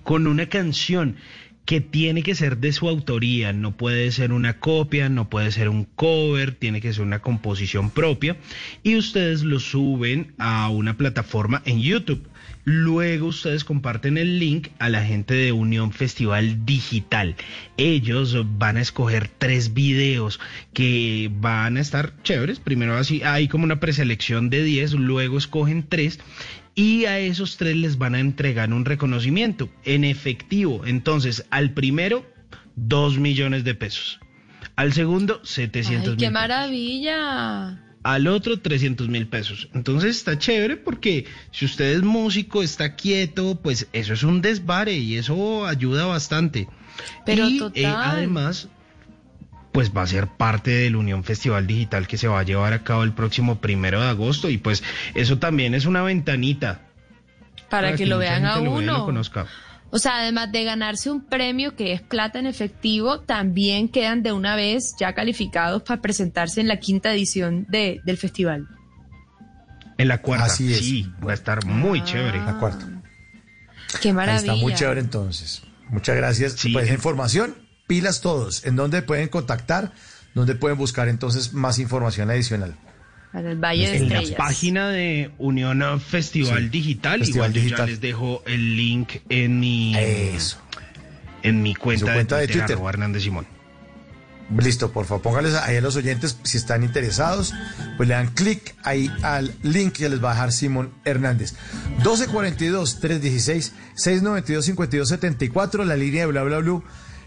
con una canción que tiene que ser de su autoría, no puede ser una copia, no puede ser un cover, tiene que ser una composición propia y ustedes lo suben a una plataforma en YouTube. Luego ustedes comparten el link a la gente de Unión Festival Digital. Ellos van a escoger tres videos que van a estar chéveres. Primero así hay como una preselección de 10, luego escogen tres y a esos tres les van a entregar un reconocimiento en efectivo. Entonces, al primero, dos millones de pesos. Al segundo, 700 Ay, qué mil. maravilla. Al otro, 300 mil pesos. Entonces está chévere porque si usted es músico, está quieto, pues eso es un desvare y eso ayuda bastante. Pero y total. eh, además, pues va a ser parte del Unión Festival Digital que se va a llevar a cabo el próximo primero de agosto y pues eso también es una ventanita. Para que lo vean a gente lo vea y lo uno. conozca. O sea, además de ganarse un premio que es plata en efectivo, también quedan de una vez ya calificados para presentarse en la quinta edición de, del festival. En la cuarta, Así es. sí, va a estar muy chévere. La cuarta. Qué Ahí maravilla. está muy chévere entonces. Muchas gracias. Pues información, pilas todos. ¿En dónde pueden contactar? ¿Dónde pueden buscar entonces más información adicional? Para el Valle de en la Estrellas. página de Unión Festival Sí, Digital, Festival igual yo Digital. ya les dejo el link en mi en mi cuenta, Su cuenta de de Twitter, Hernández Simón. Listo, por favor, póngales ahí a los oyentes si están interesados, pues le dan clic ahí al link que les va a dejar Simón Hernández. 1242-316-692-5274, la línea de bla bla bla,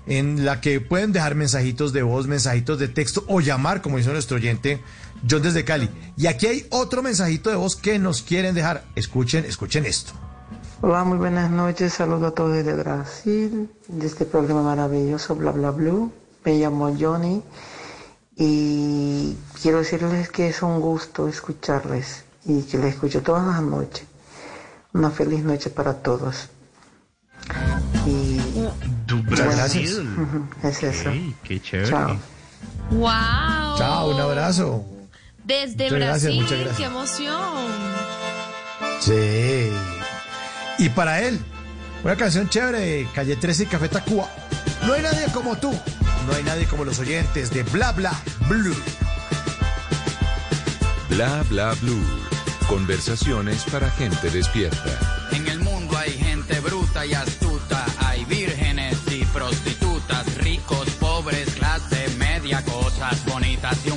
en la que pueden dejar mensajitos de voz, mensajitos de texto o llamar, como hizo nuestro oyente John desde Cali. Y aquí hay otro mensajito de voz que nos quieren dejar. Escuchen, escuchen esto. Hola, muy buenas noches. Saludo a todos desde Brasil, de este programa maravilloso, Bla Bla Blue. Me llamo Johnny y quiero decirles que es un gusto escucharles y que les escucho todas las noches. Una feliz noche para todos. Y Du Brasil. es eso. Ey, qué chévere. Chao. ¡Wow! Chao, un abrazo. Desde Muchas gracias, Brasil, muchas gracias. qué emoción. Sí. Y para él, una canción chévere de Calle 13 y Café Tacuba. No hay nadie como tú. No hay nadie como los oyentes de Bla Bla Blue. Bla bla blue. Conversaciones para gente despierta. En el mundo hay gente bruta y astuta, hay vírgenes y prostitutas, ricos, pobres, clase media, cosas bonitas y un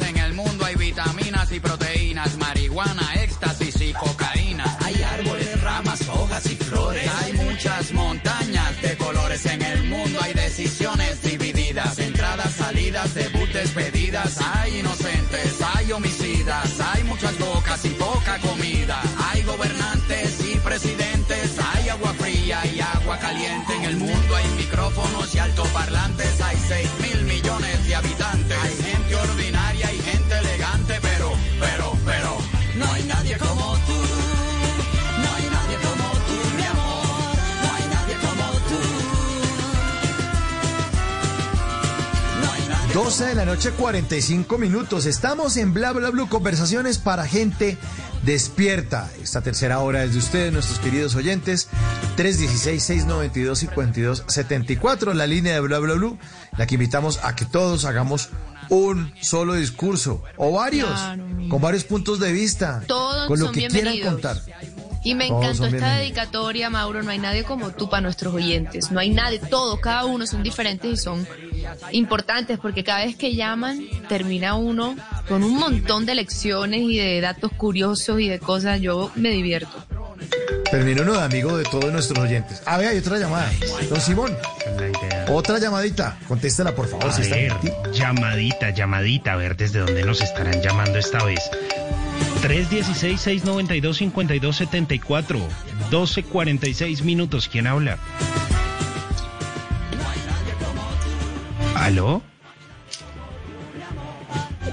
En el mundo hay decisiones divididas, entradas, salidas, debut, despedidas. Hay inocentes, hay homicidas, hay muchas bocas y poca comida. Hay gobernantes y presidentes, hay agua fría y agua caliente. En el mundo hay micrófonos y altoparlantes, hay 6 12 de la noche, 45 minutos. Estamos en Bla Bla Blue, conversaciones para gente despierta. Esta tercera hora es de ustedes, nuestros queridos oyentes. 316-692-5274, la línea de Bla Bla Blue, la que invitamos a que todos hagamos un solo discurso o varios, Claro. con varios puntos de vista, Todos con lo que quieran contar. Y me encantó esta dedicatoria, Mauro. No hay nadie como tú para nuestros oyentes. No hay nadie, todos, cada uno son diferentes y son importantes porque cada vez que llaman termina uno con un montón de lecciones y de datos curiosos y de cosas. Yo me divierto. Termino uno de amigo de todos nuestros oyentes. A ver, hay otra llamada. Don Simón, otra llamadita. Contéstela, por favor, A si está ver, en ti. llamadita, llamadita, a ver desde dónde nos estarán llamando esta vez. 316-692-5274, 1246 minutos, ¿quién habla? ¿Aló?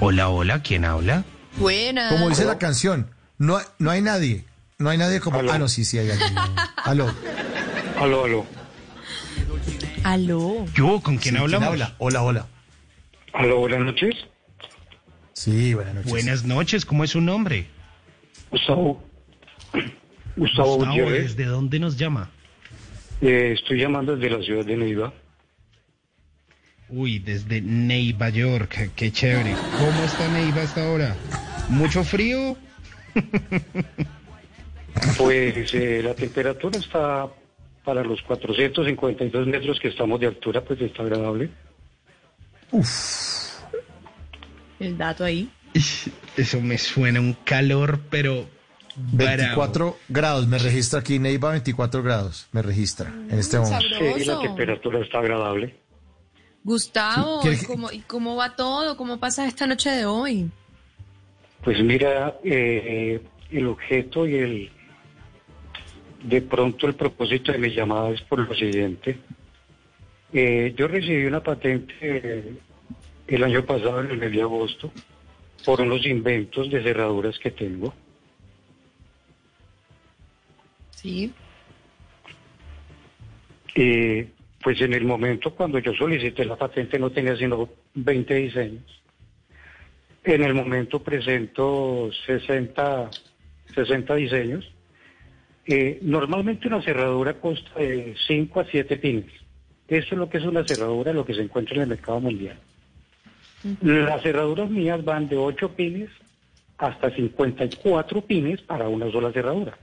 Hola, hola, ¿quién habla? Buena. Como dice la canción, no, hay- no hay nadie. No hay nadie como. Ah, no, sí, sí hay alguien. Aló. Aló, aló. Aló. Yo, ¿con quién Sí, hablamos? habla? Hola, hola. Aló, buenas noches. Sí, buenas noches. Buenas noches, ¿cómo es su nombre? Gustavo. Gustavo. ¿desde dónde nos llama? Eh, estoy llamando desde la ciudad de Neiva. Uy, desde Neiva, York, qué chévere. ¿Cómo está Neiva hasta ahora? ¿Mucho frío? [laughs] Pues eh, la temperatura está para los 452 metros que estamos de altura, pues está agradable. El dato ahí. Eso me suena un calor, pero... bravo. 24 grados, me registra aquí, Neiva 24 grados, me registra en este momento. Sí, la temperatura está agradable. Gustavo, ¿y ¿quiere- cómo, y cómo va todo? ¿Cómo pasa esta noche de hoy? Pues mira, eh, el objeto y el... De pronto el propósito de mi llamada es por lo siguiente. Eh, yo recibí una patente eh, el año pasado, en el mes de agosto, por unos inventos de cerraduras que tengo. Sí. Y pues en el momento cuando yo solicité la patente no tenía sino 20 diseños. En el momento presento 60 60 diseños. Eh, normalmente una cerradura consta de 5 a 7 pines. Eso es lo que es una cerradura, lo que se encuentra en el mercado mundial. Las cerraduras mías van de 8 pines hasta 54 pines para una sola cerradura.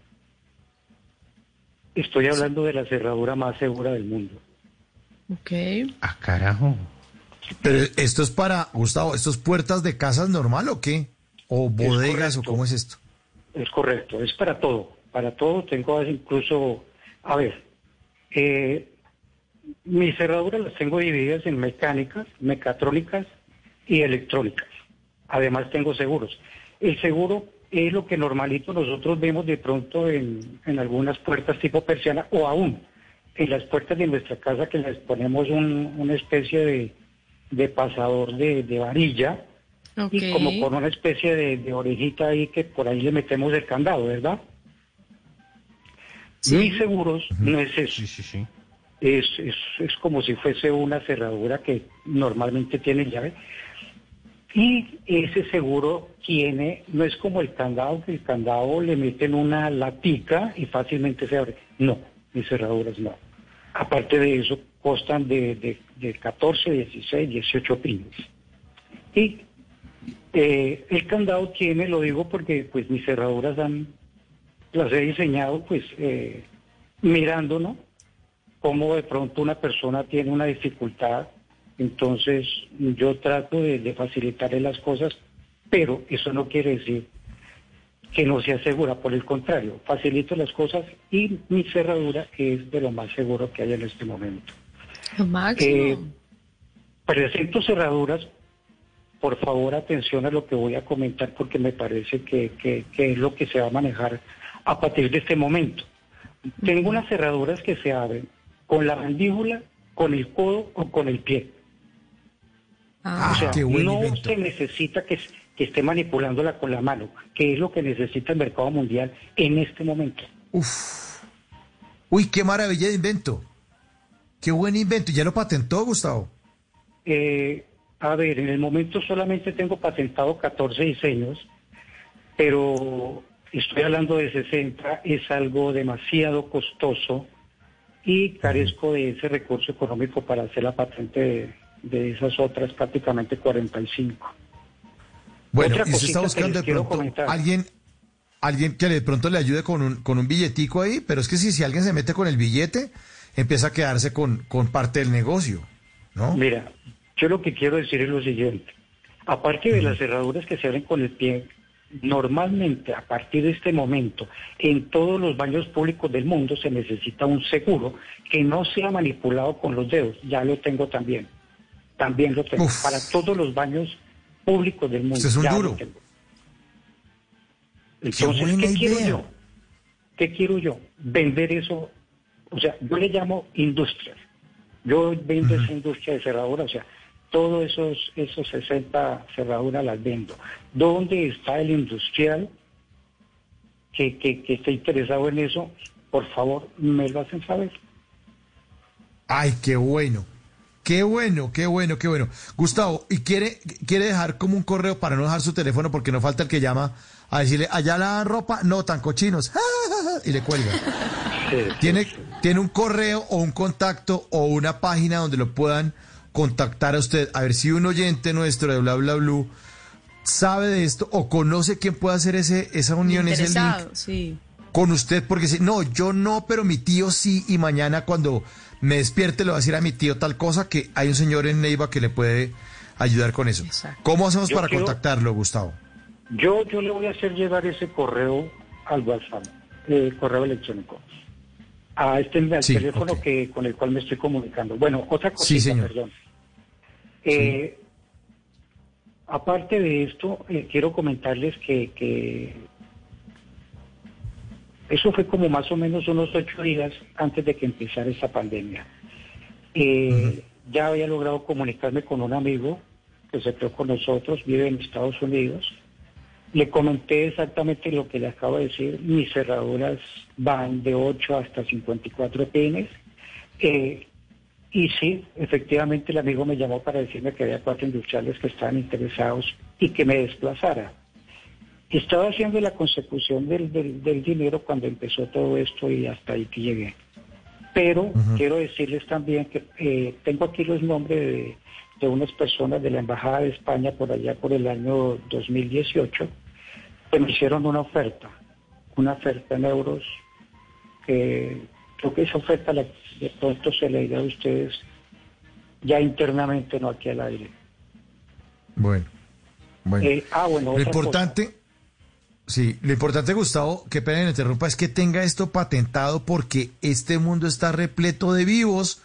Estoy hablando de la cerradura más segura del mundo. Ok. Ah, carajo. Pero esto es para, Gustavo, ¿esto es puertas de casas normal o qué? ¿O bodegas o cómo es esto? Es correcto, es para todo. Para todo tengo incluso, a ver, eh, mis cerraduras las tengo divididas en mecánicas, mecatrónicas y electrónicas. Además tengo seguros. El seguro es lo que normalito nosotros vemos de pronto en, en algunas puertas tipo persiana o aún en las puertas de nuestra casa que les ponemos un- una especie de, de pasador de, de varilla y como con una especie de, de orejita ahí que por ahí le metemos el candado, ¿verdad? Mis seguros no es eso. Es, es, es como si fuese una cerradura que normalmente tiene llave. Y ese seguro tiene, no es como el candado, que el candado le meten una latica y fácilmente se abre. No, mis cerraduras no. Aparte de eso, costan de, de, de 14, 16, 18 pines. Y eh, el candado tiene, lo digo porque pues mis cerraduras han, las he diseñado pues eh, mirando, ¿no? Cómo de pronto una persona tiene una dificultad, entonces yo trato de, de facilitarle las cosas, pero eso no quiere decir que no sea segura, por el contrario, facilito las cosas y mi cerradura es de lo más seguro que hay en este momento. Lo máximo. Eh, presento cerraduras, por favor atención a lo que voy a comentar porque me parece que, que- que es lo que se va a manejar a partir de este momento. Tengo unas cerraduras que se abren con la mandíbula, con el codo o con el pie. Ah, o sea, qué buen no invento. se necesita que, que esté manipulándola con la mano, que es lo que necesita el mercado mundial en este momento. Uy, qué maravilla de invento. Qué buen invento. ¿Ya lo patentó, Gustavo? Eh, a ver, en el momento solamente tengo patentado 14 diseños, pero estoy hablando de 60, es algo demasiado costoso y carezco de ese recurso económico para hacer la patente de, esas otras prácticamente 45. Bueno, Otra y usted está buscando de pronto alguien, alguien que de pronto le ayude con un, con un billetico ahí, pero es que si, si alguien se mete con el billete, empieza a quedarse con, con parte del negocio, ¿no? Mira, yo lo que quiero decir es lo siguiente. Aparte de las cerraduras que se abren con el pie, normalmente a partir de este momento, en todos los baños públicos del mundo se necesita un seguro que no sea manipulado con los dedos. Ya lo tengo también. También lo tengo. Para todos los baños públicos del mundo. Usted es un duro. Entonces, ¿qué quiero yo? ¿Qué quiero yo? Vender eso. O sea, yo le llamo industrias. Yo vendo esa industria de cerradura, o sea, todos esos, esos 60 cerraduras las vendo. ¿Dónde está el industrial que, que, que esté interesado en eso? Por favor, me lo hacen saber. Ay, qué bueno. Qué bueno, qué bueno, qué bueno. Gustavo, ¿y quiere, quiere dejar como un correo para no dejar su teléfono porque no falta el que llama a decirle, allá la ropa, no, tan cochinos, [laughs] y le cuelga? ¿Tiene, ¿Tiene un correo o un contacto o una página donde lo puedan contactar a usted? A ver si un oyente nuestro de Bla Bla Blue sabe de esto o conoce quién puede hacer ese, esa unión, ese link sí. con usted porque si no, yo no, pero mi tío sí y mañana cuando me despierte le voy a decir a mi tío tal cosa que hay un señor en Neiva que le puede ayudar con eso. ¿Cómo hacemos Yo para quiero- contactarlo, Gustavo? Yo, yo le voy a hacer llegar ese correo al WhatsApp, eh, correo electrónico, a este al Sí, teléfono que con el cual me estoy comunicando. Bueno, otra cosita, Sí, señor. perdón. Eh, Aparte de esto, eh, quiero comentarles que, que eso fue como más o menos unos ocho días antes de que empezara esta pandemia. Eh, Ya había logrado comunicarme con un amigo que se quedó con nosotros, vive en Estados Unidos. Le comenté exactamente lo que le acabo de decir. Mis cerraduras van de 8 hasta 54 pines. Eh, y sí, efectivamente el amigo me llamó para decirme que había cuatro industriales que estaban interesados y que me desplazara. Estaba haciendo la consecución del, del, del dinero cuando empezó todo esto y hasta ahí que llegué. Pero quiero decirles también que eh, tengo aquí los nombres de, de unas personas de la Embajada de España por allá por el año 2018 que me hicieron una oferta, una oferta en euros que creo que esa oferta la, de pronto se le dirá a ustedes ya internamente, no aquí al aire. Bueno, bueno. Eh, ah, bueno, lo importante, sí, lo importante, Gustavo, que pena que interrumpa, es que tenga esto patentado porque este mundo está repleto de vivos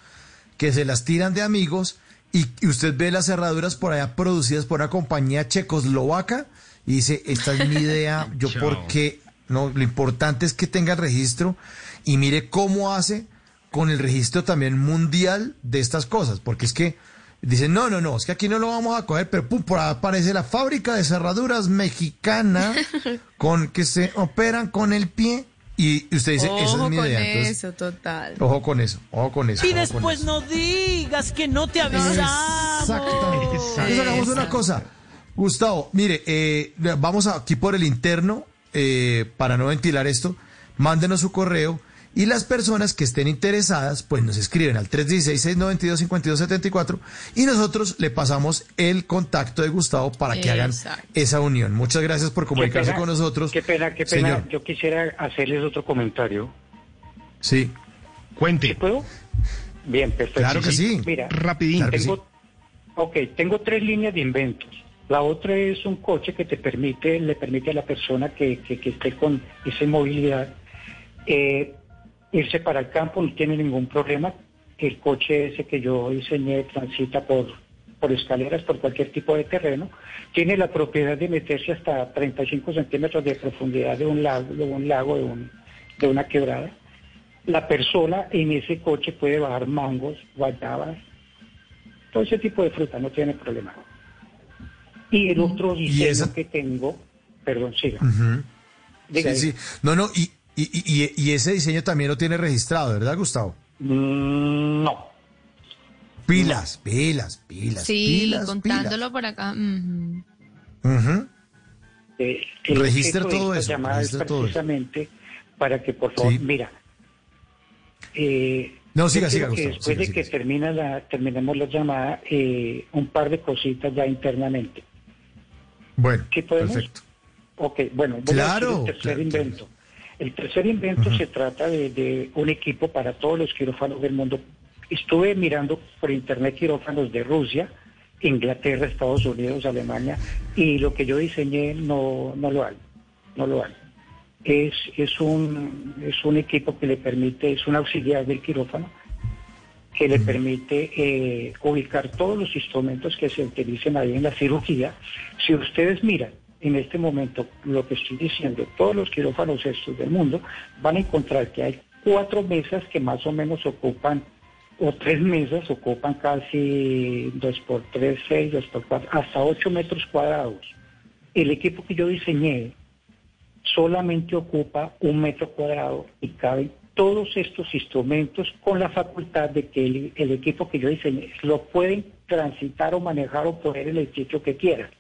que se las tiran de amigos y, y usted ve las cerraduras por allá producidas por una compañía checoslovaca y dice, esta es mi idea, [laughs] yo Chao. por qué, no, lo importante es que tenga el registro y mire cómo hace con el registro también mundial de estas cosas, porque es que dicen, no, no, no, es que aquí no lo vamos a coger, pero pum, por ahí aparece la fábrica de cerraduras mexicana [laughs] con que se operan con el pie y usted dice, esa Ojo es mi con idea. Entonces, eso, total. ojo con eso, ojo con eso. Y ojo con después eso. no digas que no te avisamos. Exactamente. Entonces hagamos una cosa. Gustavo, mire, eh, vamos aquí por el interno, eh, para no ventilar esto, mándenos su correo y las personas que estén interesadas, pues nos escriben al 316-692-5274 y nosotros le pasamos el contacto de Gustavo para que hagan esa unión. Muchas gracias por comunicarse pena, con nosotros. Qué pena, qué pena. Señor. Yo quisiera hacerles otro comentario. Sí. Cuente. ¿Puedo? Bien, perfecto. Claro que sí. Mira, Rapidín. Claro ok, tengo tres líneas de inventos. La otra es un coche que te permite, le permite a la persona que, que, que esté con esa movilidad eh, irse para el campo, no tiene ningún problema. El coche ese que yo diseñé transita por, por escaleras, por cualquier tipo de terreno. Tiene la propiedad de meterse hasta 35 centímetros de profundidad de un lago, de un lago, de, un, de una quebrada. La persona en ese coche puede bajar mangos, guayabas, todo ese tipo de fruta, no tiene problema. Y el otro ¿Y diseño esa- que tengo, perdón, siga. Sí, sí. No, no, y, y, y, y ese diseño también lo tiene registrado, ¿verdad, Gustavo? Mm, no. Pilas, pilas, pilas. Sí, pilas, contándolo por acá. Ujú. Eh, de todo eso, llamada es registre todo eso. precisamente para que, por favor, Sí. mira. eh, No, siga, siga, que Gustavo, Después siga, de que siga. termina la, terminemos la llamada, eh, un par de cositas ya internamente. Bueno, ¿Sí podemos? perfecto. Ok, bueno, voy Claro, a el tercer claro, invento. El tercer invento se trata de, de un equipo para todos los quirófanos del mundo. Estuve mirando por internet quirófanos de Rusia, Inglaterra, Estados Unidos, Alemania, y lo que yo diseñé no, no lo hay, no lo hay. Es, es, un, es un equipo que le permite, es un auxiliar del quirófano, que le permite eh, ubicar todos los instrumentos que se utilicen ahí en la cirugía. Si ustedes miran en este momento lo que estoy diciendo, todos los quirófanos estos del mundo, van a encontrar que hay cuatro mesas que más o menos ocupan, o tres mesas ocupan casi dos por tres, seis, dos por cuatro, hasta ocho metros cuadrados. El equipo que yo diseñé solamente ocupa un metro cuadrado y caben todos estos instrumentos con la facultad de que el, el equipo que yo diseñé lo pueden transitar o manejar o poner el sitio que quieran.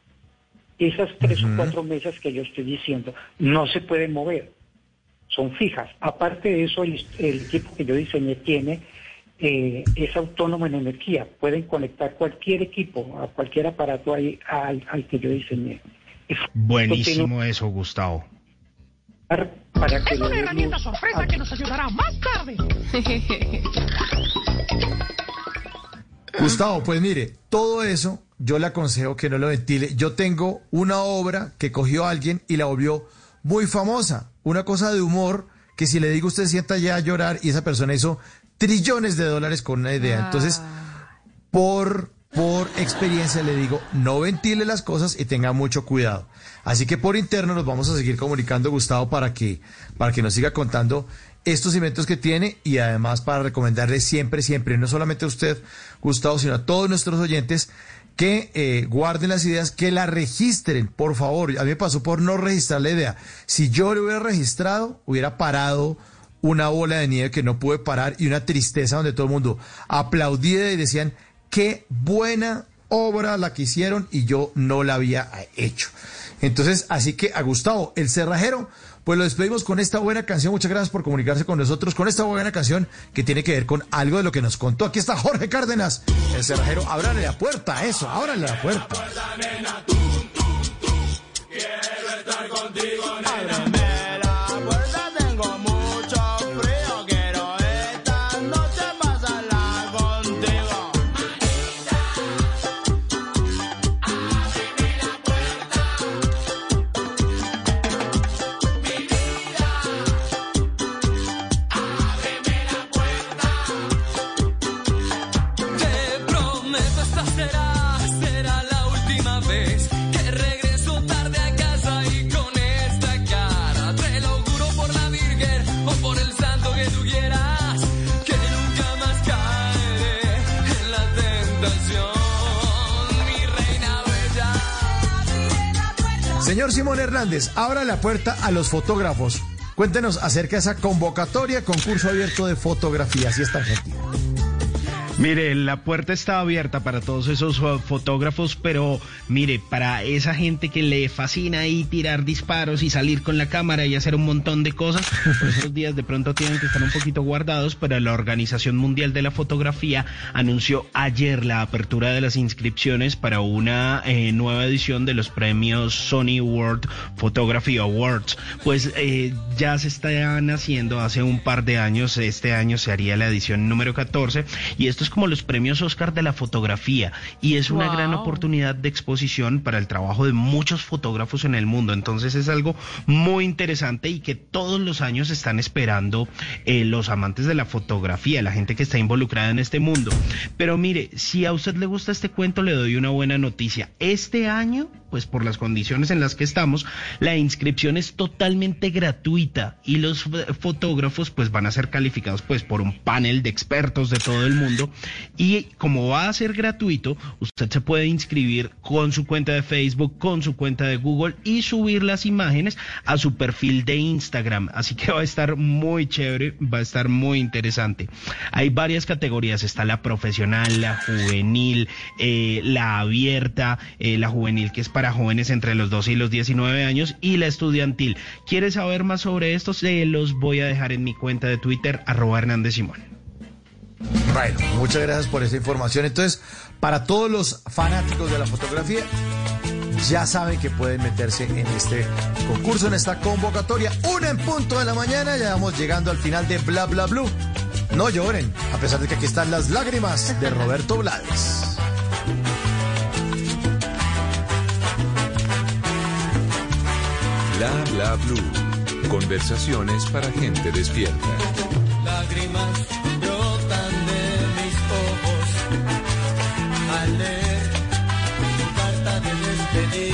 Esas tres o cuatro mesas que yo estoy diciendo no se pueden mover, son fijas. Aparte de eso, el, el equipo que yo diseñé tiene eh, es autónomo en energía. Pueden conectar cualquier equipo, a cualquier aparato ahí, al, al que yo diseñé. Buenísimo eso, Gustavo. Para que Es una herramienta luz sorpresa que nos ayudará más tarde. [laughs] Gustavo, pues mire, todo eso yo le aconsejo que no lo ventile. Yo tengo una obra que cogió alguien y la volvió muy famosa. Una cosa de humor que si le digo usted sienta ya a llorar y esa persona hizo trillones de dólares con una idea. Entonces, por, por experiencia le digo, no ventile las cosas y tenga mucho cuidado. Así que por interno nos vamos a seguir comunicando, Gustavo, para que, para que nos siga contando estos inventos que tiene y además para recomendarle siempre, siempre, no solamente a usted, Gustavo, sino a todos nuestros oyentes que eh, guarden las ideas, que la registren, por favor. A mí me pasó por no registrar la idea. Si yo lo hubiera registrado, hubiera parado una bola de nieve que no pude parar y una tristeza donde todo el mundo aplaudía y decían, qué buena obra la que hicieron y yo no la había hecho. Entonces, así que a Gustavo, el cerrajero, pues lo despedimos con esta buena canción. Muchas gracias por comunicarse con nosotros con esta buena canción que tiene que ver con algo de lo que nos contó. Aquí está Jorge Cárdenas, el cerrajero. Ábrale la puerta, eso, ábrale la puerta. Esta y esta. Señor Simón Hernández, abra la puerta a los fotógrafos. Cuéntenos acerca de esa convocatoria, concurso abierto de fotografía. Así está Argentina. Mire, la puerta está abierta para todos esos uh, fotógrafos, pero mire, para esa gente que le fascina ahí tirar disparos y salir con la cámara y hacer un montón de cosas, pues [laughs] esos días de pronto tienen que estar un poquito guardados, pero la Organización Mundial de la Fotografía anunció ayer la apertura de las inscripciones para una eh, nueva edición de los premios Sony World Photography Awards. Pues eh, ya se están haciendo hace un par de años, este año se haría la edición número 14 y esto es como los premios Oscar de la fotografía y es una Wow. gran oportunidad de exposición para el trabajo de muchos fotógrafos en el mundo. Entonces es algo muy interesante y que todos los años están esperando eh, los amantes de la fotografía, la gente que está involucrada en este mundo. Pero mire, si a usted le gusta este cuento, le doy una buena noticia. Este año, pues por las condiciones en las que estamos, la inscripción es totalmente gratuita y los fotógrafos pues van a ser calificados pues por un panel de expertos de todo el mundo y como va a ser gratuito, usted se puede inscribir con su cuenta de Facebook, con su cuenta de Google y subir las imágenes a su perfil de Instagram. Así que va a estar muy chévere, va a estar muy interesante. Hay varias categorías, está la profesional, la juvenil, eh, la abierta, eh, la juvenil que es para jóvenes entre los 12 y los 19 años y la estudiantil. ¿Quiere saber más sobre esto? Se los voy a dejar en mi cuenta de Twitter, arroba Hernández Simón. Bueno, muchas gracias por esa información. Entonces, para todos los fanáticos de la fotografía, ya saben que pueden meterse en este concurso, en esta convocatoria. Una en punto de la mañana, ya vamos llegando al final de Bla Bla Blue. No lloren, a pesar de que aquí están las lágrimas de Roberto Blades. Bla bla blue. Conversaciones para gente despierta. Lágrimas leer tu carta de despedida.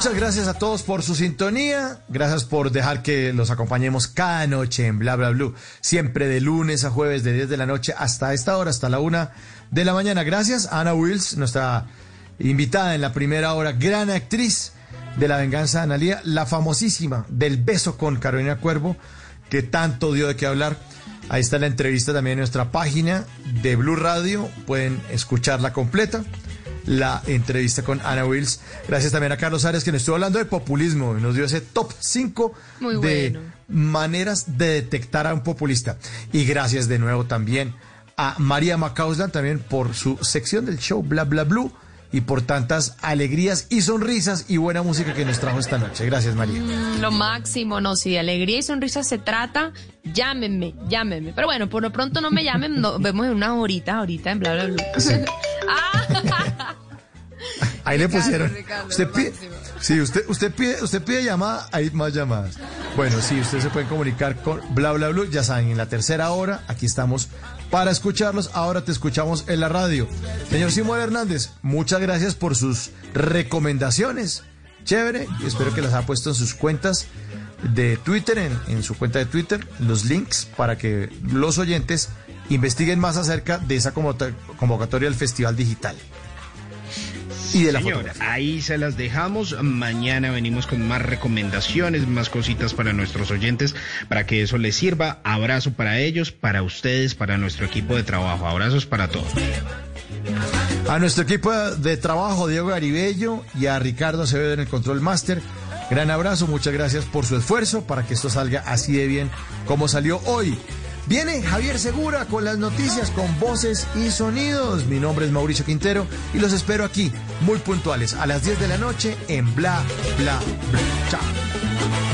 Muchas gracias a todos por su sintonía. Gracias por dejar que los acompañemos cada noche en Bla Bla Blue. Siempre de lunes a jueves, de 10 de la noche hasta esta hora, hasta la una de la mañana. Gracias a Ana Wills, nuestra invitada en la primera hora, gran actriz de La Venganza de Analía, la famosísima del beso con Carolina Cuervo, que tanto dio de qué hablar. Ahí está la entrevista también en nuestra página de Blue Radio. Pueden escucharla completa la entrevista con Ana Wills. Gracias también a Carlos Arias que nos estuvo hablando de populismo y nos dio ese top 5 Muy de maneras de detectar a un populista. Y gracias de nuevo también a María Macauslan también por su sección del show Bla Bla Blue y por tantas alegrías y sonrisas y buena música que nos trajo esta noche. Gracias María. Mm, Lo máximo, no, si de alegría y sonrisa se trata, llámenme, llámenme. Pero bueno, por lo pronto no me llamen, nos [laughs] vemos en unas horitas ahorita en bla bla bla. [laughs] [laughs] Ahí le pusieron. Ricardo, usted pide, sí, usted, usted pide, usted pide llamada, hay más llamadas. Bueno, sí, ustedes se pueden comunicar con Bla Bla Blue, ya saben, en la tercera hora, aquí estamos para escucharlos. Ahora te escuchamos en la radio. Señor Simón Hernández, muchas gracias por sus recomendaciones. Chévere, espero que las ha puesto en sus cuentas de Twitter, en, su cuenta de Twitter, los links para que los oyentes investiguen más acerca de esa convocatoria del Festival Digital. Y de la Señor, ahí se las dejamos. Mañana venimos con más recomendaciones, más cositas para nuestros oyentes, para que eso les sirva. Abrazo para ellos, para ustedes, para nuestro equipo de trabajo. Abrazos para todos. A nuestro equipo de trabajo, Diego Garibello y a Ricardo Acevedo en el Control Master. Gran abrazo, muchas gracias por su esfuerzo para que esto salga así de bien como salió hoy. Viene Javier Segura con las noticias, con voces y sonidos. Mi nombre es Mauricio Quintero y los espero aquí, muy puntuales, a las 10 de la noche en Bla, Bla, Bla. Chao.